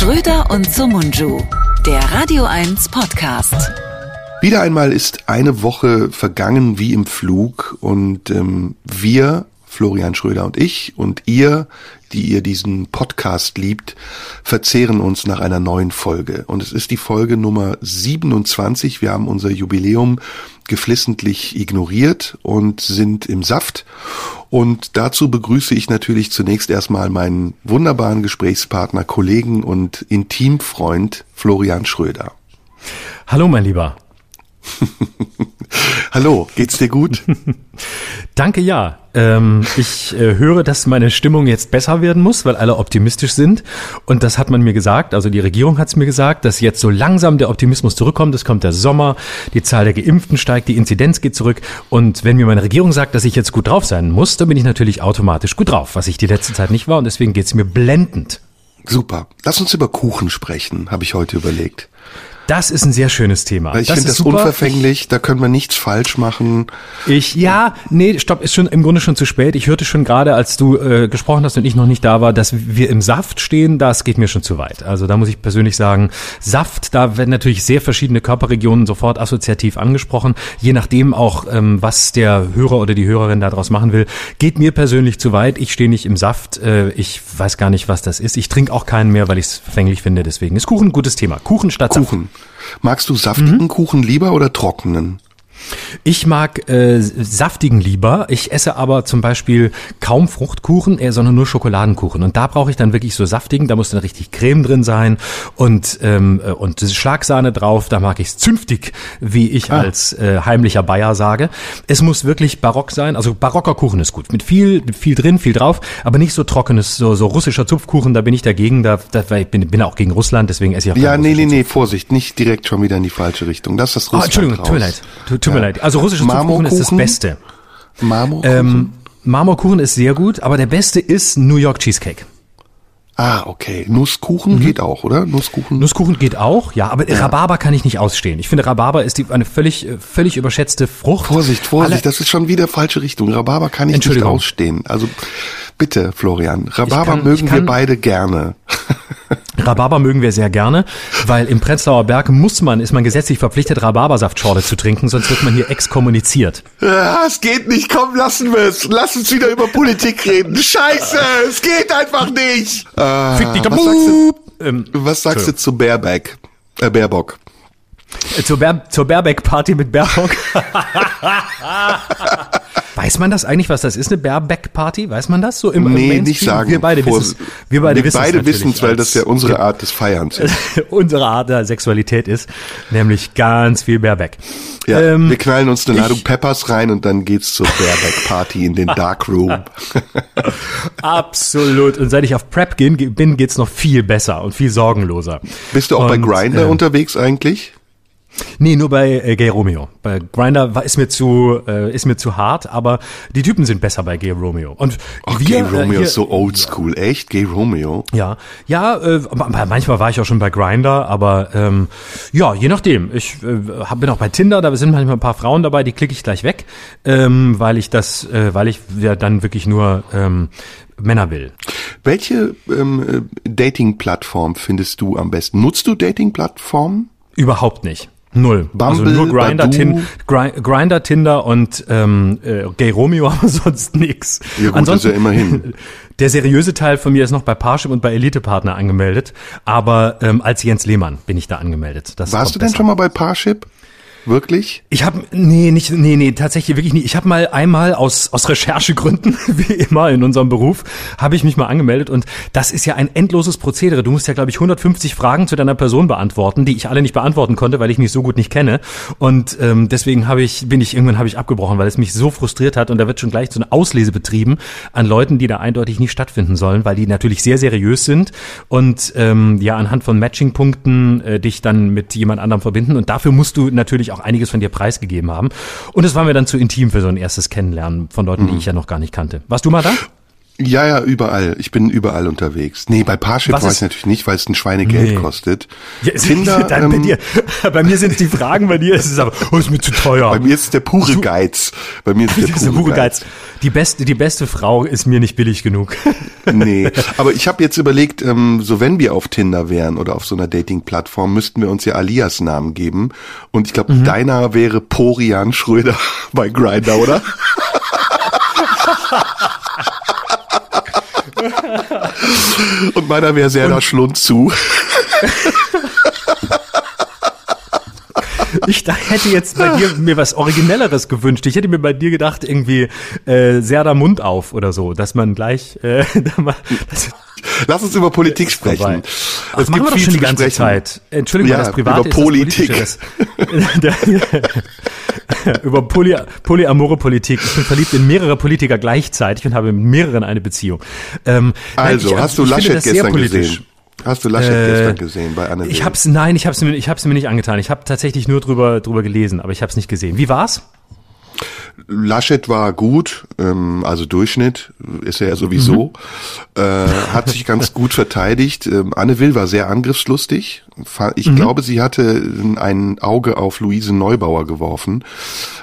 Schröder und Sumunju, der Radio 1 Podcast. Wieder einmal ist eine Woche vergangen wie im Flug und ähm, wir, Florian Schröder und ich und ihr, die ihr diesen Podcast liebt, verzehren uns nach einer neuen Folge. Und es ist die Folge Nummer 27. Wir haben unser Jubiläum geflissentlich ignoriert und sind im Saft. Und dazu begrüße ich natürlich zunächst erstmal meinen wunderbaren Gesprächspartner, Kollegen und Intimfreund Florian Schröder. Hallo, mein Lieber. Hallo, geht's dir gut? Danke, ja. Ähm, ich äh, höre, dass meine Stimmung jetzt besser werden muss, weil alle optimistisch sind. Und das hat man mir gesagt, also die Regierung hat es mir gesagt, dass jetzt so langsam der Optimismus zurückkommt. Es kommt der Sommer, die Zahl der Geimpften steigt, die Inzidenz geht zurück. Und wenn mir meine Regierung sagt, dass ich jetzt gut drauf sein muss, dann bin ich natürlich automatisch gut drauf, was ich die letzte Zeit nicht war. Und deswegen geht's mir blendend. Super. Lass uns über Kuchen sprechen, habe ich heute überlegt. Das ist ein sehr schönes Thema. Ich finde das super. unverfänglich, da können wir nichts falsch machen. Ich, ja, nee, stopp, ist schon im Grunde schon zu spät. Ich hörte schon gerade, als du äh, gesprochen hast und ich noch nicht da war, dass wir im Saft stehen, das geht mir schon zu weit. Also da muss ich persönlich sagen, Saft, da werden natürlich sehr verschiedene Körperregionen sofort assoziativ angesprochen, je nachdem auch, ähm, was der Hörer oder die Hörerin daraus machen will. Geht mir persönlich zu weit. Ich stehe nicht im Saft. Äh, ich weiß gar nicht, was das ist. Ich trinke auch keinen mehr, weil ich es verfänglich finde. Deswegen ist Kuchen ein gutes Thema. Kuchen statt Saft. Magst du saftigen mhm. Kuchen lieber oder trockenen? Ich mag äh, saftigen lieber. Ich esse aber zum Beispiel kaum Fruchtkuchen, eher, sondern nur Schokoladenkuchen. Und da brauche ich dann wirklich so saftigen. Da muss dann richtig Creme drin sein und ähm, äh, und Schlagsahne drauf. Da mag ich es zünftig, wie ich ah. als äh, heimlicher Bayer sage. Es muss wirklich barock sein. Also barocker Kuchen ist gut, mit viel mit viel drin, viel drauf, aber nicht so trockenes, so so russischer Zupfkuchen. Da bin ich dagegen. Da, da ich bin, bin auch gegen Russland, deswegen esse ich auch. Ja, nee, nee, nee, Vorsicht, nicht direkt schon wieder in die falsche Richtung. Das ist das Russland. Oh, Entschuldigung, raus. tut mir leid. Tut, tut mir leid. Also russischer Zupfkuchen ist das Beste. Marmorkuchen? Ähm, Marmorkuchen ist sehr gut, aber der beste ist New York Cheesecake. Ah, okay. Nusskuchen mhm. geht auch, oder? Nusskuchen? Nusskuchen geht auch, ja, aber ja. Rhabarber kann ich nicht ausstehen. Ich finde, Rhabarber ist die, eine völlig, völlig überschätzte Frucht. Vorsicht, Vorsicht, Alle, das ist schon wieder falsche Richtung. Rhabarber kann ich nicht ausstehen. Also bitte, Florian. Rhabarber kann, mögen kann, wir beide gerne. Rhabarber mögen wir sehr gerne, weil im Prenzlauer Berg muss man, ist man gesetzlich verpflichtet, Rhabarbersaftschorle zu trinken, sonst wird man hier exkommuniziert. Ja, es geht nicht, komm, lassen wir es. Lass uns wieder über Politik reden. Scheiße, es geht einfach nicht. Äh, Fick dich was sagst du, ähm, was sagst du zu Baerbeck? Äh, Baerbock? Äh, zur, Bär, zur Baerbeck-Party mit Baerbock. Weiß man das eigentlich, was das ist, eine Baerbeck-Party? Weiß man das so im Nee, im nicht sagen. Wir beide wissen Wir beide, wir beide wissen es, weil das ja unsere Art des Feierns ist. unsere Art der Sexualität ist, nämlich ganz viel Baerbeck. Ja, ähm, wir knallen uns eine Ladung ich, Peppers rein und dann geht's zur Baerbeck-Party in den Darkroom. Absolut. Und seit ich auf Prep bin, geht's noch viel besser und viel sorgenloser. Bist du auch und, bei Grinder äh, unterwegs eigentlich? Nee, nur bei äh, Gay Romeo. Bei Grinder war ist mir zu äh, ist mir zu hart, aber die Typen sind besser bei Gay Romeo. Und oh, wir, Gay Romeo äh, hier, ist so oldschool, ja. echt? Gay Romeo? Ja, ja. Äh, manchmal war ich auch schon bei Grinder, aber ähm, ja, je nachdem. Ich äh, bin auch bei Tinder, da sind manchmal ein paar Frauen dabei, die klicke ich gleich weg, ähm, weil ich das, äh, weil ich ja dann wirklich nur ähm, Männer will. Welche ähm, äh, Dating-Plattform findest du am besten? Nutzt du Dating-Plattformen? Überhaupt nicht. Null. Bumble, also nur Grinder, Tin, Grinder, Tinder und ähm, äh, Gay Romeo, aber sonst nix. Ja gut, Ansonsten, ist ja immerhin. Der seriöse Teil von mir ist noch bei Parship und bei Elite Partner angemeldet, aber ähm, als Jens Lehmann bin ich da angemeldet. Das Warst du denn schon mal bei Parship? Wirklich? Ich habe nee, nicht nee, nee, tatsächlich wirklich nicht. Ich habe mal einmal aus aus Recherchegründen, wie immer in unserem Beruf, habe ich mich mal angemeldet und das ist ja ein endloses Prozedere. Du musst ja glaube ich 150 Fragen zu deiner Person beantworten, die ich alle nicht beantworten konnte, weil ich mich so gut nicht kenne und ähm, deswegen habe ich bin ich irgendwann habe ich abgebrochen, weil es mich so frustriert hat und da wird schon gleich so eine Auslese betrieben an Leuten, die da eindeutig nicht stattfinden sollen, weil die natürlich sehr seriös sind und ähm, ja anhand von Matchingpunkten äh, dich dann mit jemand anderem verbinden und dafür musst du natürlich auch einiges von dir preisgegeben haben. Und es war mir dann zu intim für so ein erstes Kennenlernen von Leuten, die mhm. ich ja noch gar nicht kannte. Warst du mal da? Ja, ja, überall. Ich bin überall unterwegs. Nee, bei Parship Was war ich natürlich nicht, weil es ein Schweinegeld Nee. kostet. Ja, Tinder, dann bei, ähm, dir, bei mir sind es die Fragen, bei dir ist es aber, oh, ist mir zu teuer. bei mir ist es der pure Geiz. Bei mir ist es der der pure pure Geiz. Die beste, die beste Frau ist mir nicht billig genug. Nee, aber ich habe jetzt überlegt, ähm, so wenn wir auf Tinder wären oder auf so einer Dating-Plattform, müssten wir uns ja Alias-Namen geben. Und ich Mhm. glaube, deiner wäre Porian Schröder bei Grindr, oder? Und meiner wäre Serda Schlund zu. Ich da hätte jetzt bei dir mir was Originelleres gewünscht. Ich hätte mir bei dir gedacht, irgendwie äh, Serda Mund auf oder so, dass man gleich äh, da mal, das, Lass uns über Politik sprechen. Ach, wir doch schon die ganze Zeit. Entschuldigung, Ja, das Private über ist Politik. Das, über Poly, polyamore Politik. Ich bin verliebt in mehrere Politiker gleichzeitig und habe mit mehreren eine Beziehung. Ähm, nein, Also, ich- hast du ich Laschet gestern gesehen? Hast du Laschet Äh, gestern gesehen bei Anne Ich hab's, nein, ich hab's mir, ich hab's mir nicht angetan. Ich habe tatsächlich nur drüber, drüber gelesen, aber ich hab's nicht gesehen. Wie war's? Laschet war gut, ähm, also Durchschnitt ist er ja sowieso, Mhm. äh, hat sich ganz gut verteidigt. Ähm, Anne Will war sehr angriffslustig. Ich Mhm. glaube, sie hatte ein Auge auf Luise Neubauer geworfen.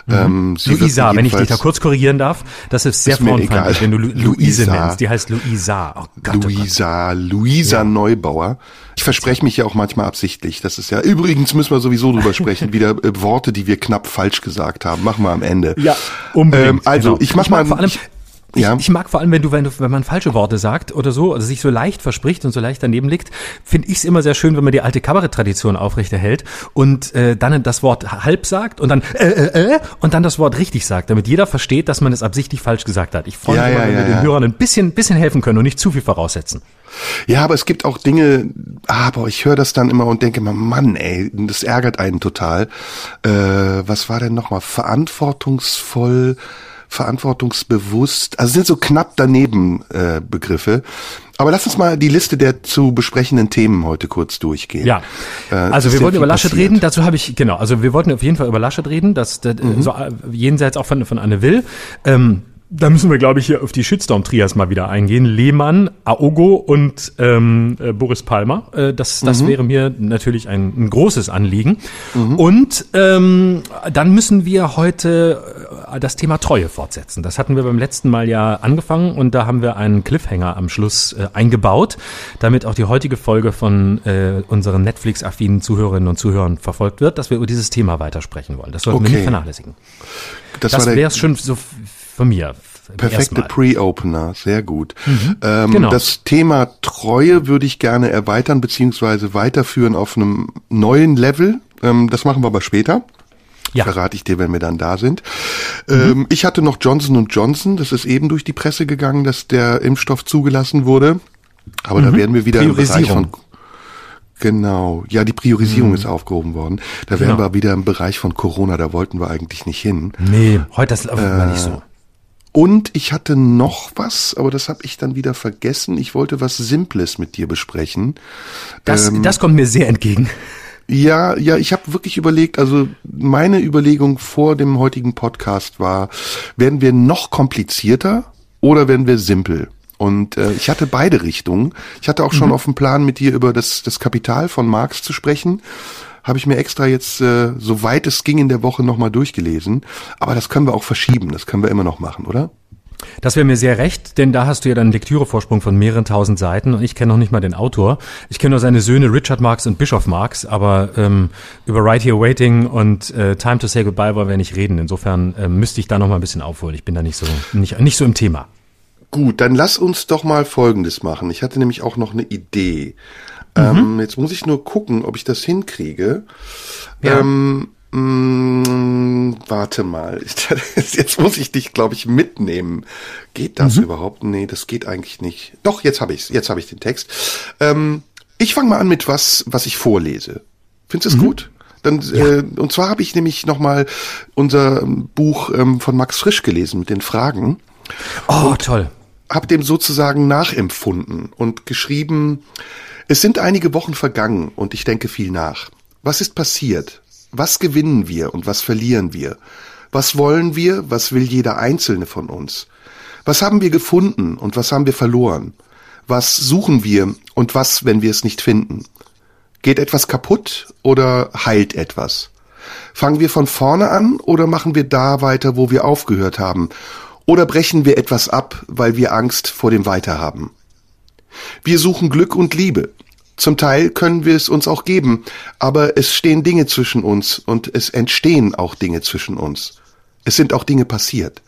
Ähm, Mhm. Luisa, wenn ich dich da kurz korrigieren darf, das ist sehr Ist frauenfeindlich, egal. wenn du Lu Luise Luisa. nennst. Die heißt Luisa. Oh Gott, oh Gott. Luisa, Luisa Neubauer. Ich verspreche mich ja auch manchmal absichtlich. Das ist ja, übrigens müssen wir sowieso drüber sprechen, wieder äh, Worte, die wir knapp falsch gesagt haben. Machen wir am Ende. Ja, unbedingt. Ähm, also, genau. ich mach mal, vor allem, ich, ja. ich mag vor allem, wenn du, wenn du, wenn man falsche Worte sagt oder so, also sich so leicht verspricht und so leicht daneben liegt, finde ich es immer sehr schön, wenn man die alte Kabaretttradition aufrechterhält und äh, dann das Wort halb sagt und dann äh, äh, äh, und dann das Wort richtig sagt, damit jeder versteht, dass man es absichtlich falsch gesagt hat. Ich freue mich Ja, immer, ja, wenn wir den. Hörern ein bisschen, bisschen helfen können und nicht zu viel voraussetzen. Ja, aber es gibt auch Dinge, aber ich höre das dann immer und denke immer, Mann, ey, das ärgert einen total. Äh, was war denn nochmal? Verantwortungsvoll, verantwortungsbewusst. Also sind so knapp daneben äh, Begriffe. Aber lass uns mal die Liste der zu besprechenden Themen heute kurz durchgehen. Ja, Äh, also wir wollten über Laschet passiert. reden. Dazu habe ich genau. Also wir wollten auf jeden Fall über Laschet reden. Das, das Mhm. so, äh, jenseits auch von von Anne Will. Ähm, da müssen wir, glaube ich, hier auf die Shitstorm-Trias mal wieder eingehen. Lehmann, Aogo und ähm, äh, Boris Palmer. Äh, das das Mhm. wäre mir natürlich ein, ein großes Anliegen. Und ähm, dann müssen wir heute äh, das Thema Treue fortsetzen. Das hatten wir beim letzten Mal ja angefangen und da haben wir einen Cliffhanger am Schluss äh, eingebaut, damit auch die heutige Folge von äh, unseren Netflix-affinen Zuhörerinnen und Zuhörern verfolgt wird, dass wir über dieses Thema weitersprechen wollen. Das sollten wir Okay. nicht vernachlässigen. Das, Das wäre es schon so von mir. perfekte. Pre-Opener, sehr gut. Ähm, Genau. Das Thema Treue würde ich gerne erweitern beziehungsweise weiterführen auf einem neuen Level. Ähm, das machen wir aber später. Ja. Verrate ich dir, wenn wir dann da sind. Ähm, ich hatte noch Johnson Johnson. Das ist eben durch die Presse gegangen, dass der Impfstoff zugelassen wurde. Aber da werden wir wieder im Bereich von Genau, ja, die Priorisierung ist aufgehoben worden. Da wären Genau. wir wieder im Bereich von Corona, da wollten wir eigentlich nicht hin. Nee, heute läuft mal Äh, nicht so. Und ich hatte noch was, aber das habe ich dann wieder vergessen. Ich wollte was Simples mit dir besprechen. Das, ähm, das kommt mir sehr entgegen. Ja, ja, ich habe wirklich überlegt, also meine Überlegung vor dem heutigen Podcast war, werden wir noch komplizierter oder werden wir simpel? Und äh, ich hatte beide Richtungen. Ich hatte auch schon auf dem Plan, mit dir über das, das Kapital von Marx zu sprechen. Habe ich mir extra jetzt, äh, soweit es ging in der Woche, nochmal durchgelesen. Aber das können wir auch verschieben, das können wir immer noch machen, oder? Das wäre mir sehr recht, denn da hast du ja dann einen Lektürevorsprung von mehreren tausend Seiten und ich kenne noch nicht mal den Autor. Ich kenne nur seine Söhne Richard Marx und Bischof Marx, aber ähm, über Right Here Waiting und äh, Time to Say Goodbye wollen wir nicht reden. Insofern ähm, müsste ich da noch mal ein bisschen aufholen. Ich bin da nicht so nicht, nicht so im Thema. Gut, dann lass uns doch mal Folgendes machen. Ich hatte nämlich auch noch eine Idee. Ähm, jetzt muss ich nur gucken, ob ich das hinkriege. Ja. Ähm, mh, warte mal. Jetzt muss ich dich, glaube ich, mitnehmen. Geht das überhaupt? Nee, das geht eigentlich nicht. Doch, jetzt habe ich's. Jetzt habe ich den Text. Ähm, ich fange mal an mit was, was ich vorlese. Findest du es gut? Dann, äh, und zwar habe ich nämlich noch mal unser ähm, Buch ähm, von Max Frisch gelesen mit den Fragen Oh, toll. hab dem sozusagen nachempfunden und geschrieben, es sind einige Wochen vergangen und ich denke viel nach. Was ist passiert? Was gewinnen wir und was verlieren wir? Was wollen wir? Was will jeder Einzelne von uns? Was haben wir gefunden und was haben wir verloren? Was suchen wir und was, wenn wir es nicht finden? Geht etwas kaputt oder heilt etwas? Fangen wir von vorne an oder machen wir da weiter, wo wir aufgehört haben? Oder brechen wir etwas ab, weil wir Angst vor dem Weiterhaben? Wir suchen Glück und Liebe. Zum Teil können wir es uns auch geben, aber es stehen Dinge zwischen uns und es entstehen auch Dinge zwischen uns. Es sind auch Dinge passiert.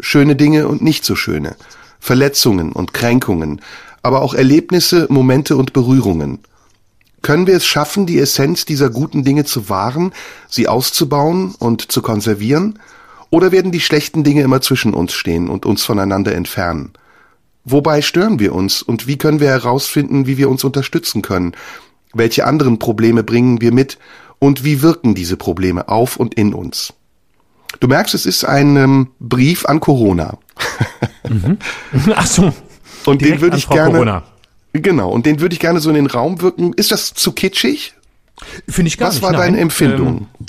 Schöne Dinge und nicht so schöne. Verletzungen und Kränkungen, aber auch Erlebnisse, Momente und Berührungen. Können wir es schaffen, die Essenz dieser guten Dinge zu wahren, sie auszubauen und zu konservieren? Oder werden die schlechten Dinge immer zwischen uns stehen und uns voneinander entfernen? Wobei stören wir uns und wie können wir herausfinden, wie wir uns unterstützen können? Welche anderen Probleme bringen wir mit und wie wirken diese Probleme auf und in uns? Du merkst, es ist ein ähm, Brief an Corona. mhm. Ach so. Und den würde ich gerne. Corona. Genau, und den würde ich gerne so in den Raum wirken. Ist das zu kitschig? Finde ich gar Was nicht. Was war nein. deine Empfindung? Ähm,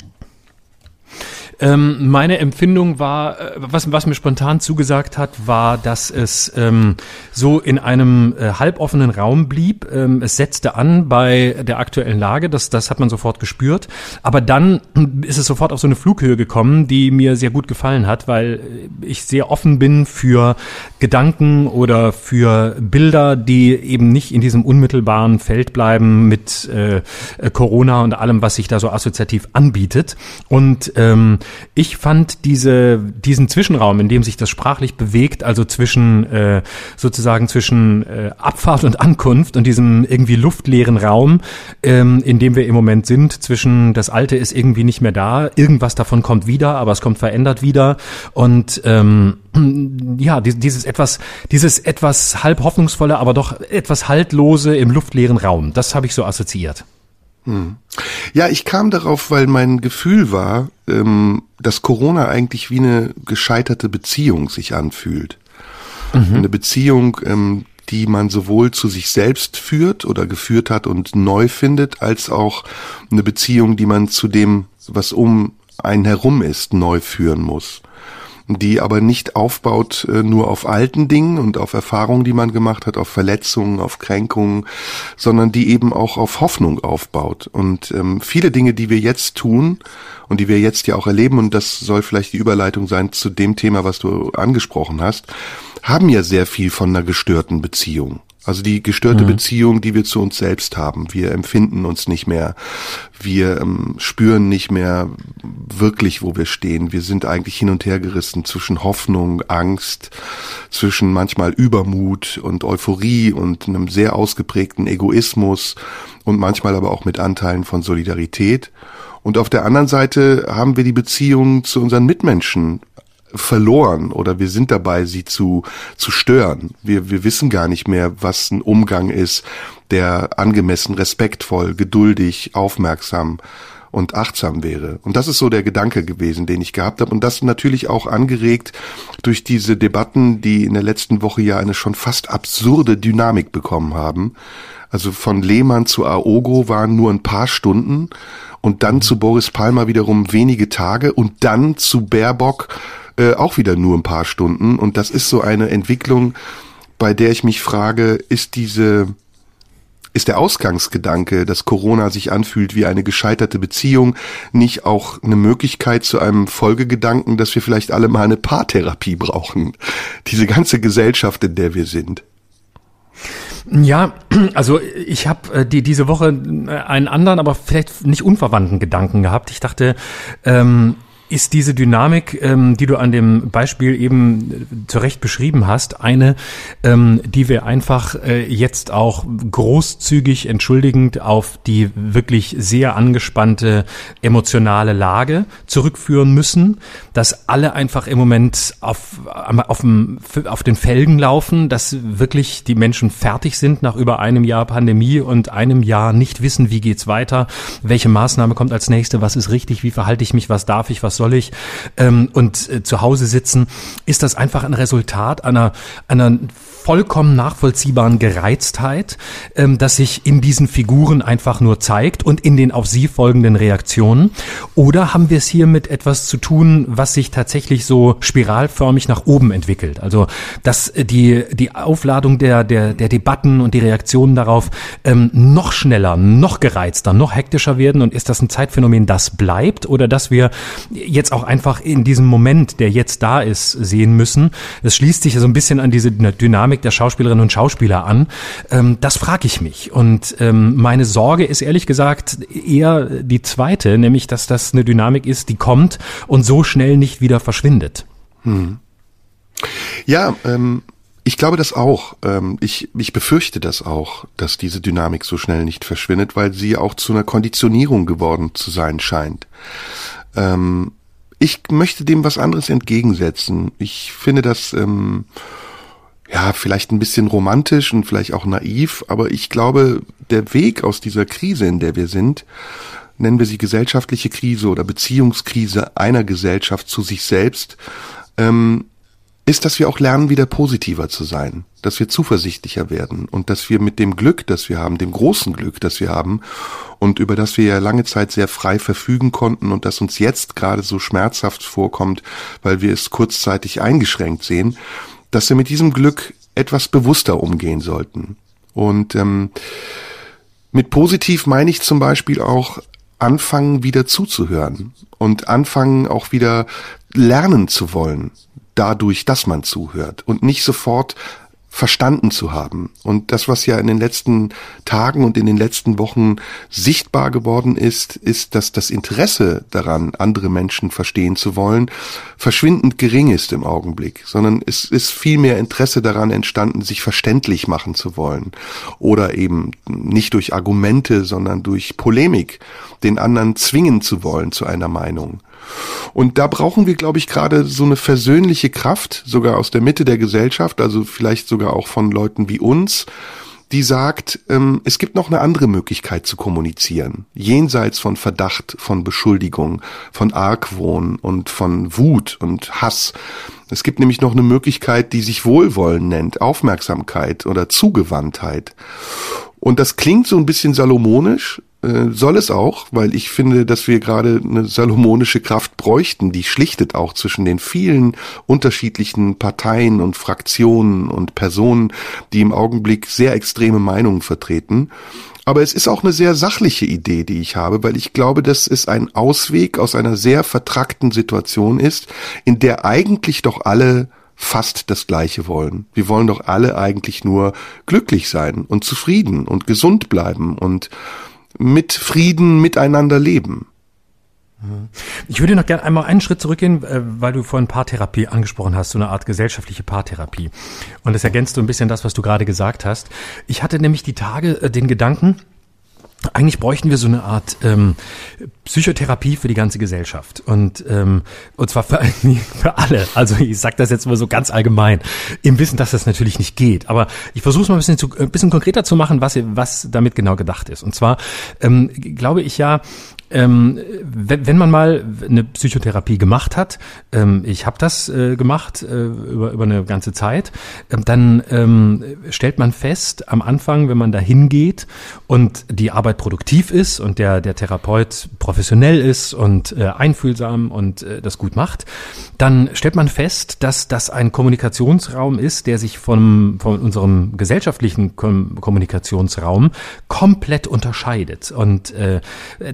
ähm, meine Empfindung war, äh, was, was mir spontan zugesagt hat, war, dass es ähm, so in einem äh, halboffenen Raum blieb. Ähm, es setzte an bei der aktuellen Lage, das, das hat man sofort gespürt. Aber dann ist es sofort auf so eine Flughöhe gekommen, die mir sehr gut gefallen hat, weil ich sehr offen bin für Gedanken oder für Bilder, die eben nicht in diesem unmittelbaren Feld bleiben mit äh, Corona und allem, was sich da so assoziativ anbietet. Und ähm, ich fand diese, diesen Zwischenraum, in dem sich das sprachlich bewegt, also zwischen äh, sozusagen zwischen äh, Abfahrt und Ankunft und diesem irgendwie luftleeren Raum, ähm, in dem wir im Moment sind, zwischen das Alte ist irgendwie nicht mehr da, irgendwas davon kommt wieder, aber es kommt verändert wieder und ähm, ja, dieses etwas, dieses etwas halb hoffnungsvolle, aber doch etwas haltlose im luftleeren Raum. Das habe ich so assoziiert. Hm. Ja, ich kam darauf, weil mein Gefühl war, ähm, dass Corona eigentlich wie eine gescheiterte Beziehung sich anfühlt. Mhm. Eine Beziehung, ähm, die man sowohl zu sich selbst führt oder geführt hat und neu findet, als auch eine Beziehung, die man zu dem, was um einen herum ist, neu führen muss die aber nicht aufbaut äh, nur auf alten Dingen und auf Erfahrungen, die man gemacht hat, auf Verletzungen, auf Kränkungen, sondern die eben auch auf Hoffnung aufbaut. Und ähm, viele Dinge, die wir jetzt tun und die wir jetzt ja auch erleben, und das soll vielleicht die Überleitung sein zu dem Thema, was du angesprochen hast, haben ja sehr viel von einer gestörten Beziehung. Also die gestörte mhm. Beziehung, die wir zu uns selbst haben. Wir empfinden uns nicht mehr. Wir ähm, spüren nicht mehr wirklich, wo wir stehen. Wir sind eigentlich hin und her gerissen zwischen Hoffnung, Angst, zwischen manchmal Übermut und Euphorie und einem sehr ausgeprägten Egoismus und manchmal aber auch mit Anteilen von Solidarität. Und auf der anderen Seite haben wir die Beziehung zu unseren Mitmenschen verloren oder wir sind dabei, sie zu, zu stören. Wir, wir wissen gar nicht mehr, was ein Umgang ist, der angemessen, respektvoll, geduldig, aufmerksam und achtsam wäre. Und das ist so der Gedanke gewesen, den ich gehabt habe. Und das natürlich auch angeregt durch diese Debatten, die in der letzten Woche ja eine schon fast absurde Dynamik bekommen haben. Also von Lehmann zu Aogo waren nur ein paar Stunden und dann zu Boris Palmer wiederum wenige Tage und dann zu Baerbock äh, auch wieder nur ein paar Stunden. Und das ist so eine Entwicklung, bei der ich mich frage, ist diese, ist der Ausgangsgedanke, dass Corona sich anfühlt wie eine gescheiterte Beziehung, nicht auch eine Möglichkeit zu einem Folgegedanken, dass wir vielleicht alle mal eine Paartherapie brauchen? Diese ganze Gesellschaft, in der wir sind. Ja, also ich habe äh, die diese Woche äh, einen anderen, aber vielleicht nicht unverwandten Gedanken gehabt. Ich dachte, ähm, ist diese Dynamik, ähm, die du an dem Beispiel eben äh, zu Recht beschrieben hast, eine, ähm, die wir einfach äh, jetzt auch großzügig entschuldigend auf die wirklich sehr angespannte emotionale Lage zurückführen müssen, dass alle einfach im Moment auf, auf, dem, auf den Felgen laufen, dass wirklich die Menschen fertig sind nach über einem Jahr Pandemie und einem Jahr nicht wissen, wie geht's weiter, welche Maßnahme kommt als nächste, was ist richtig, wie verhalte ich mich, was darf ich, was was soll ich, ähm, und äh, zu Hause sitzen, ist das einfach ein Resultat einer, einer vollkommen nachvollziehbaren Gereiztheit, ähm, das sich in diesen Figuren einfach nur zeigt und in den auf sie folgenden Reaktionen? Oder haben wir es hier mit etwas zu tun, was sich tatsächlich so spiralförmig nach oben entwickelt? Also, dass die, die Aufladung der, der, der Debatten und die Reaktionen darauf ähm, noch schneller, noch gereizter, noch hektischer werden? Und ist das ein Zeitphänomen, das bleibt? Oder dass wir jetzt auch einfach in diesem Moment, der jetzt da ist, sehen müssen? Das schließt sich so ein bisschen an diese Dynamik Dynamik der Schauspielerinnen und Schauspieler an? Ähm, das frage ich mich. Und ähm, meine Sorge ist ehrlich gesagt eher die zweite, nämlich dass das eine Dynamik ist, die kommt und so schnell nicht wieder verschwindet. Hm. Ja, ähm, ich glaube das auch. Ähm, ich, ich befürchte das auch, dass diese Dynamik so schnell nicht verschwindet, weil sie auch zu einer Konditionierung geworden zu sein scheint. Ähm, ich möchte dem was anderes entgegensetzen. Ich finde das ähm, ja, vielleicht ein bisschen romantisch und vielleicht auch naiv, aber ich glaube, der Weg aus dieser Krise, in der wir sind, nennen wir sie gesellschaftliche Krise oder Beziehungskrise einer Gesellschaft zu sich selbst, ähm, ist, dass wir auch lernen, wieder positiver zu sein, dass wir zuversichtlicher werden und dass wir mit dem Glück, das wir haben, dem großen Glück, das wir haben und über das wir ja lange Zeit sehr frei verfügen konnten und das uns jetzt gerade so schmerzhaft vorkommt, weil wir es kurzzeitig eingeschränkt sehen, dass wir mit diesem Glück etwas bewusster umgehen sollten. Und ähm, mit positiv meine ich zum Beispiel auch anfangen wieder zuzuhören und anfangen auch wieder lernen zu wollen, dadurch, dass man zuhört und nicht sofort verstanden zu haben. Und das, was ja in den letzten Tagen und in den letzten Wochen sichtbar geworden ist, ist, dass das Interesse daran, andere Menschen verstehen zu wollen, verschwindend gering ist im Augenblick, sondern es ist viel mehr Interesse daran entstanden, sich verständlich machen zu wollen oder eben nicht durch Argumente, sondern durch Polemik den anderen zwingen zu wollen zu einer Meinung. Und da brauchen wir, glaube ich, gerade so eine versöhnliche Kraft, sogar aus der Mitte der Gesellschaft, also vielleicht sogar auch von Leuten wie uns, die sagt, ähm, es gibt noch eine andere Möglichkeit zu kommunizieren, jenseits von Verdacht, von Beschuldigung, von Argwohn und von Wut und Hass. Es gibt nämlich noch eine Möglichkeit, die sich Wohlwollen nennt, Aufmerksamkeit oder Zugewandtheit. Und das klingt so ein bisschen salomonisch, äh, soll es auch, weil ich finde, dass wir gerade eine salomonische Kraft bräuchten, die schlichtet auch zwischen den vielen unterschiedlichen Parteien und Fraktionen und Personen, die im Augenblick sehr extreme Meinungen vertreten. Aber es ist auch eine sehr sachliche Idee, die ich habe, weil ich glaube, dass es ein Ausweg aus einer sehr vertrackten Situation ist, in der eigentlich doch alle fast das Gleiche wollen. Wir wollen doch alle eigentlich nur glücklich sein und zufrieden und gesund bleiben und mit Frieden miteinander leben. Ich würde noch gerne einmal einen Schritt zurückgehen, äh, weil du vorhin Paartherapie angesprochen hast, so eine Art gesellschaftliche Paartherapie. Und das ergänzt so ein bisschen das, was du gerade gesagt hast. Ich hatte nämlich die Tage äh, den Gedanken, eigentlich bräuchten wir so eine Art ähm, Psychotherapie für die ganze Gesellschaft und ähm, und zwar für, für alle. Also ich sage das jetzt mal so ganz allgemein, im Wissen, dass das natürlich nicht geht. Aber ich versuche es mal ein bisschen, zu, ein bisschen konkreter zu machen, was was damit genau gedacht ist. Und zwar ähm, glaube ich ja, ähm, wenn, wenn man mal eine Psychotherapie gemacht hat, ähm, ich habe das äh, gemacht äh, über, über eine ganze Zeit, ähm, dann ähm, stellt man fest am Anfang, wenn man da hingeht und die Arbeit produktiv ist und der, der Therapeut professionell ist und äh, einfühlsam und äh, das gut macht, dann stellt man fest, dass das ein Kommunikationsraum ist, der sich von, von unserem gesellschaftlichen Kom Kommunikationsraum komplett unterscheidet. Und äh,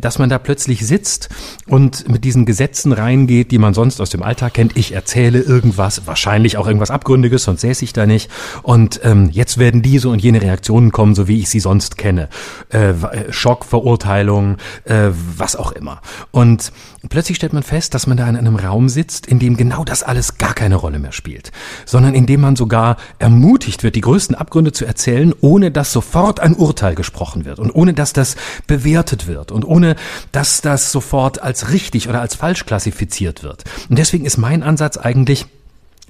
dass man da plötzlich sitzt und mit diesen Gesetzen reingeht, die man sonst aus dem Alltag kennt. Ich erzähle irgendwas, wahrscheinlich auch irgendwas Abgründiges, sonst säße ich da nicht. Und ähm, jetzt werden diese und jene Reaktionen kommen, so wie ich sie sonst kenne. Äh, äh Schock, Verurteilung, äh, was auch immer. Und plötzlich stellt man fest, dass man da in einem Raum sitzt, in dem genau das alles gar keine Rolle mehr spielt, sondern in dem man sogar ermutigt wird, die größten Abgründe zu erzählen, ohne dass sofort ein Urteil gesprochen wird und ohne dass das bewertet wird und ohne dass das sofort als richtig oder als falsch klassifiziert wird. Und deswegen ist mein Ansatz eigentlich,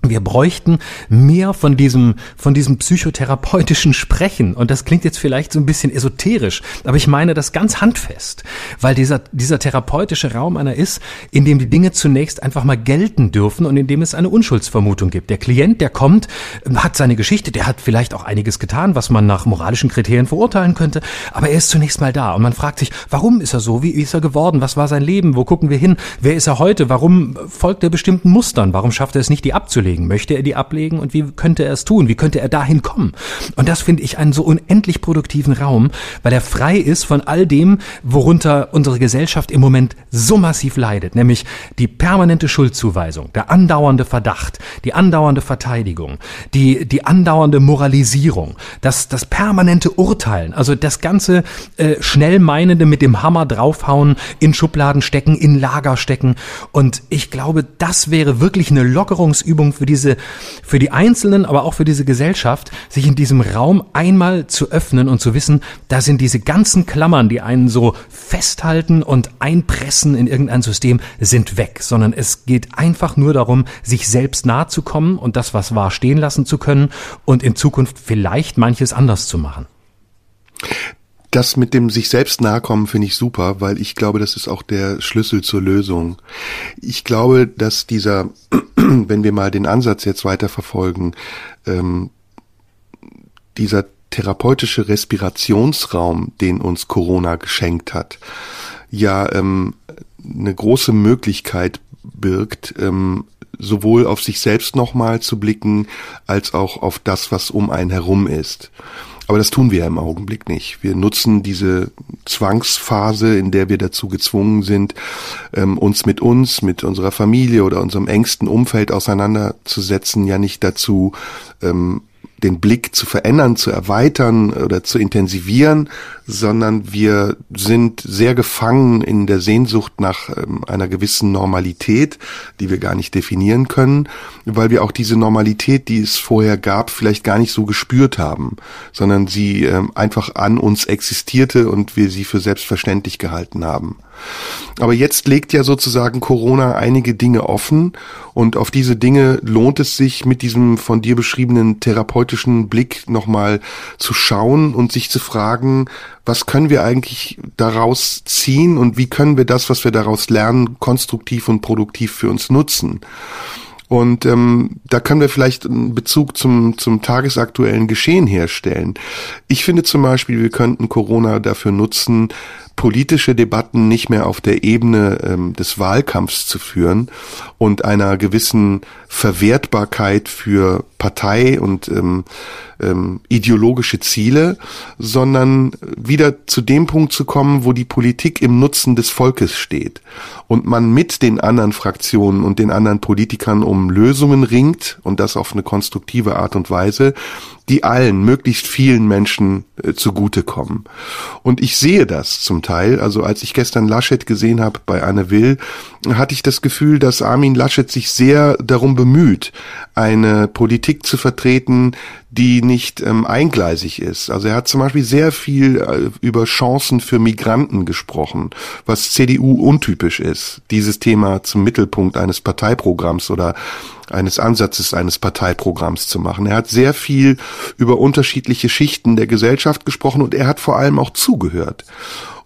wir bräuchten mehr von diesem, von diesem psychotherapeutischen Sprechen. Und das klingt jetzt vielleicht so ein bisschen esoterisch, aber ich meine das ganz handfest, weil dieser, dieser therapeutische Raum einer ist, in dem die Dinge zunächst einfach mal gelten dürfen und in dem es eine Unschuldsvermutung gibt. Der Klient, der kommt, hat seine Geschichte, der hat vielleicht auch einiges getan, was man nach moralischen Kriterien verurteilen könnte, aber er ist zunächst mal da und man fragt sich, warum ist er so? Wie ist er geworden? Was war sein Leben? Wo gucken wir hin? Wer ist er heute? Warum folgt er bestimmten Mustern? Warum schafft er es nicht, die abzulegen? Ablegen? Möchte er die ablegen und wie könnte er es tun? Wie könnte er dahin kommen? Und das finde ich einen so unendlich produktiven Raum, weil er frei ist von all dem, worunter unsere Gesellschaft im Moment so massiv leidet, nämlich die permanente Schuldzuweisung, der andauernde Verdacht, die andauernde Verteidigung, die, die andauernde Moralisierung, das, das permanente Urteilen, also das ganze äh, Schnellmeinende mit dem Hammer draufhauen, in Schubladen stecken, in Lager stecken. Und ich glaube, das wäre wirklich eine Lockerungsübung für diese, für die Einzelnen, aber auch für diese Gesellschaft, sich in diesem Raum einmal zu öffnen und zu wissen, da sind diese ganzen Klammern, die einen so festhalten und einpressen in irgendein System, sind weg, sondern es geht einfach nur darum, sich selbst nahe zu kommen und das, was war, stehen lassen zu können und in Zukunft vielleicht manches anders zu machen. Das mit dem sich selbst nahe kommen finde ich super, weil ich glaube, das ist auch der Schlüssel zur Lösung. Ich glaube, dass dieser, wenn wir mal den Ansatz jetzt weiter verfolgen, ähm, dieser therapeutische Respirationsraum, den uns Corona geschenkt hat, ja ähm, eine große Möglichkeit birgt, ähm, sowohl auf sich selbst nochmal zu blicken, als auch auf das, was um einen herum ist. Aber das tun wir im Augenblick nicht. Wir nutzen diese Zwangsphase, in der wir dazu gezwungen sind, ähm, uns mit uns, mit unserer Familie oder unserem engsten Umfeld auseinanderzusetzen, ja nicht dazu, ähm, den Blick zu verändern, zu erweitern oder zu intensivieren, sondern wir sind sehr gefangen in der Sehnsucht nach ähm, einer gewissen Normalität, die wir gar nicht definieren können, weil wir auch diese Normalität, die es vorher gab, vielleicht gar nicht so gespürt haben, sondern sie ähm, einfach an uns existierte und wir sie für selbstverständlich gehalten haben. Aber jetzt legt ja sozusagen Corona einige Dinge offen und auf diese Dinge lohnt es sich mit diesem von dir beschriebenen therapeutischen Blick nochmal zu schauen und sich zu fragen, was können wir eigentlich daraus ziehen und wie können wir das, was wir daraus lernen, konstruktiv und produktiv für uns nutzen. Und ähm, da können wir vielleicht einen Bezug zum, zum tagesaktuellen Geschehen herstellen. Ich finde zum Beispiel, wir könnten Corona dafür nutzen, politische Debatten nicht mehr auf der Ebene ähm, des Wahlkampfs zu führen und einer gewissen Verwertbarkeit für Partei und ähm, ähm, ideologische Ziele, sondern wieder zu dem Punkt zu kommen, wo die Politik im Nutzen des Volkes steht und man mit den anderen Fraktionen und den anderen Politikern um Lösungen ringt und das auf eine konstruktive Art und Weise, die allen, möglichst vielen Menschen äh, zugutekommen. Und ich sehe das zum Teil. Also als ich gestern Laschet gesehen habe bei Anne Will, hatte ich das Gefühl, dass Armin Laschet sich sehr darum bemüht, eine Politik zu vertreten, die nicht ähm, eingleisig ist. Also er hat zum Beispiel sehr viel äh, über Chancen für Migranten gesprochen, was CDU untypisch ist, dieses Thema zum Mittelpunkt eines Parteiprogramms oder eines Ansatzes eines Parteiprogramms zu machen. Er hat sehr viel über unterschiedliche Schichten der Gesellschaft gesprochen und er hat vor allem auch zugehört.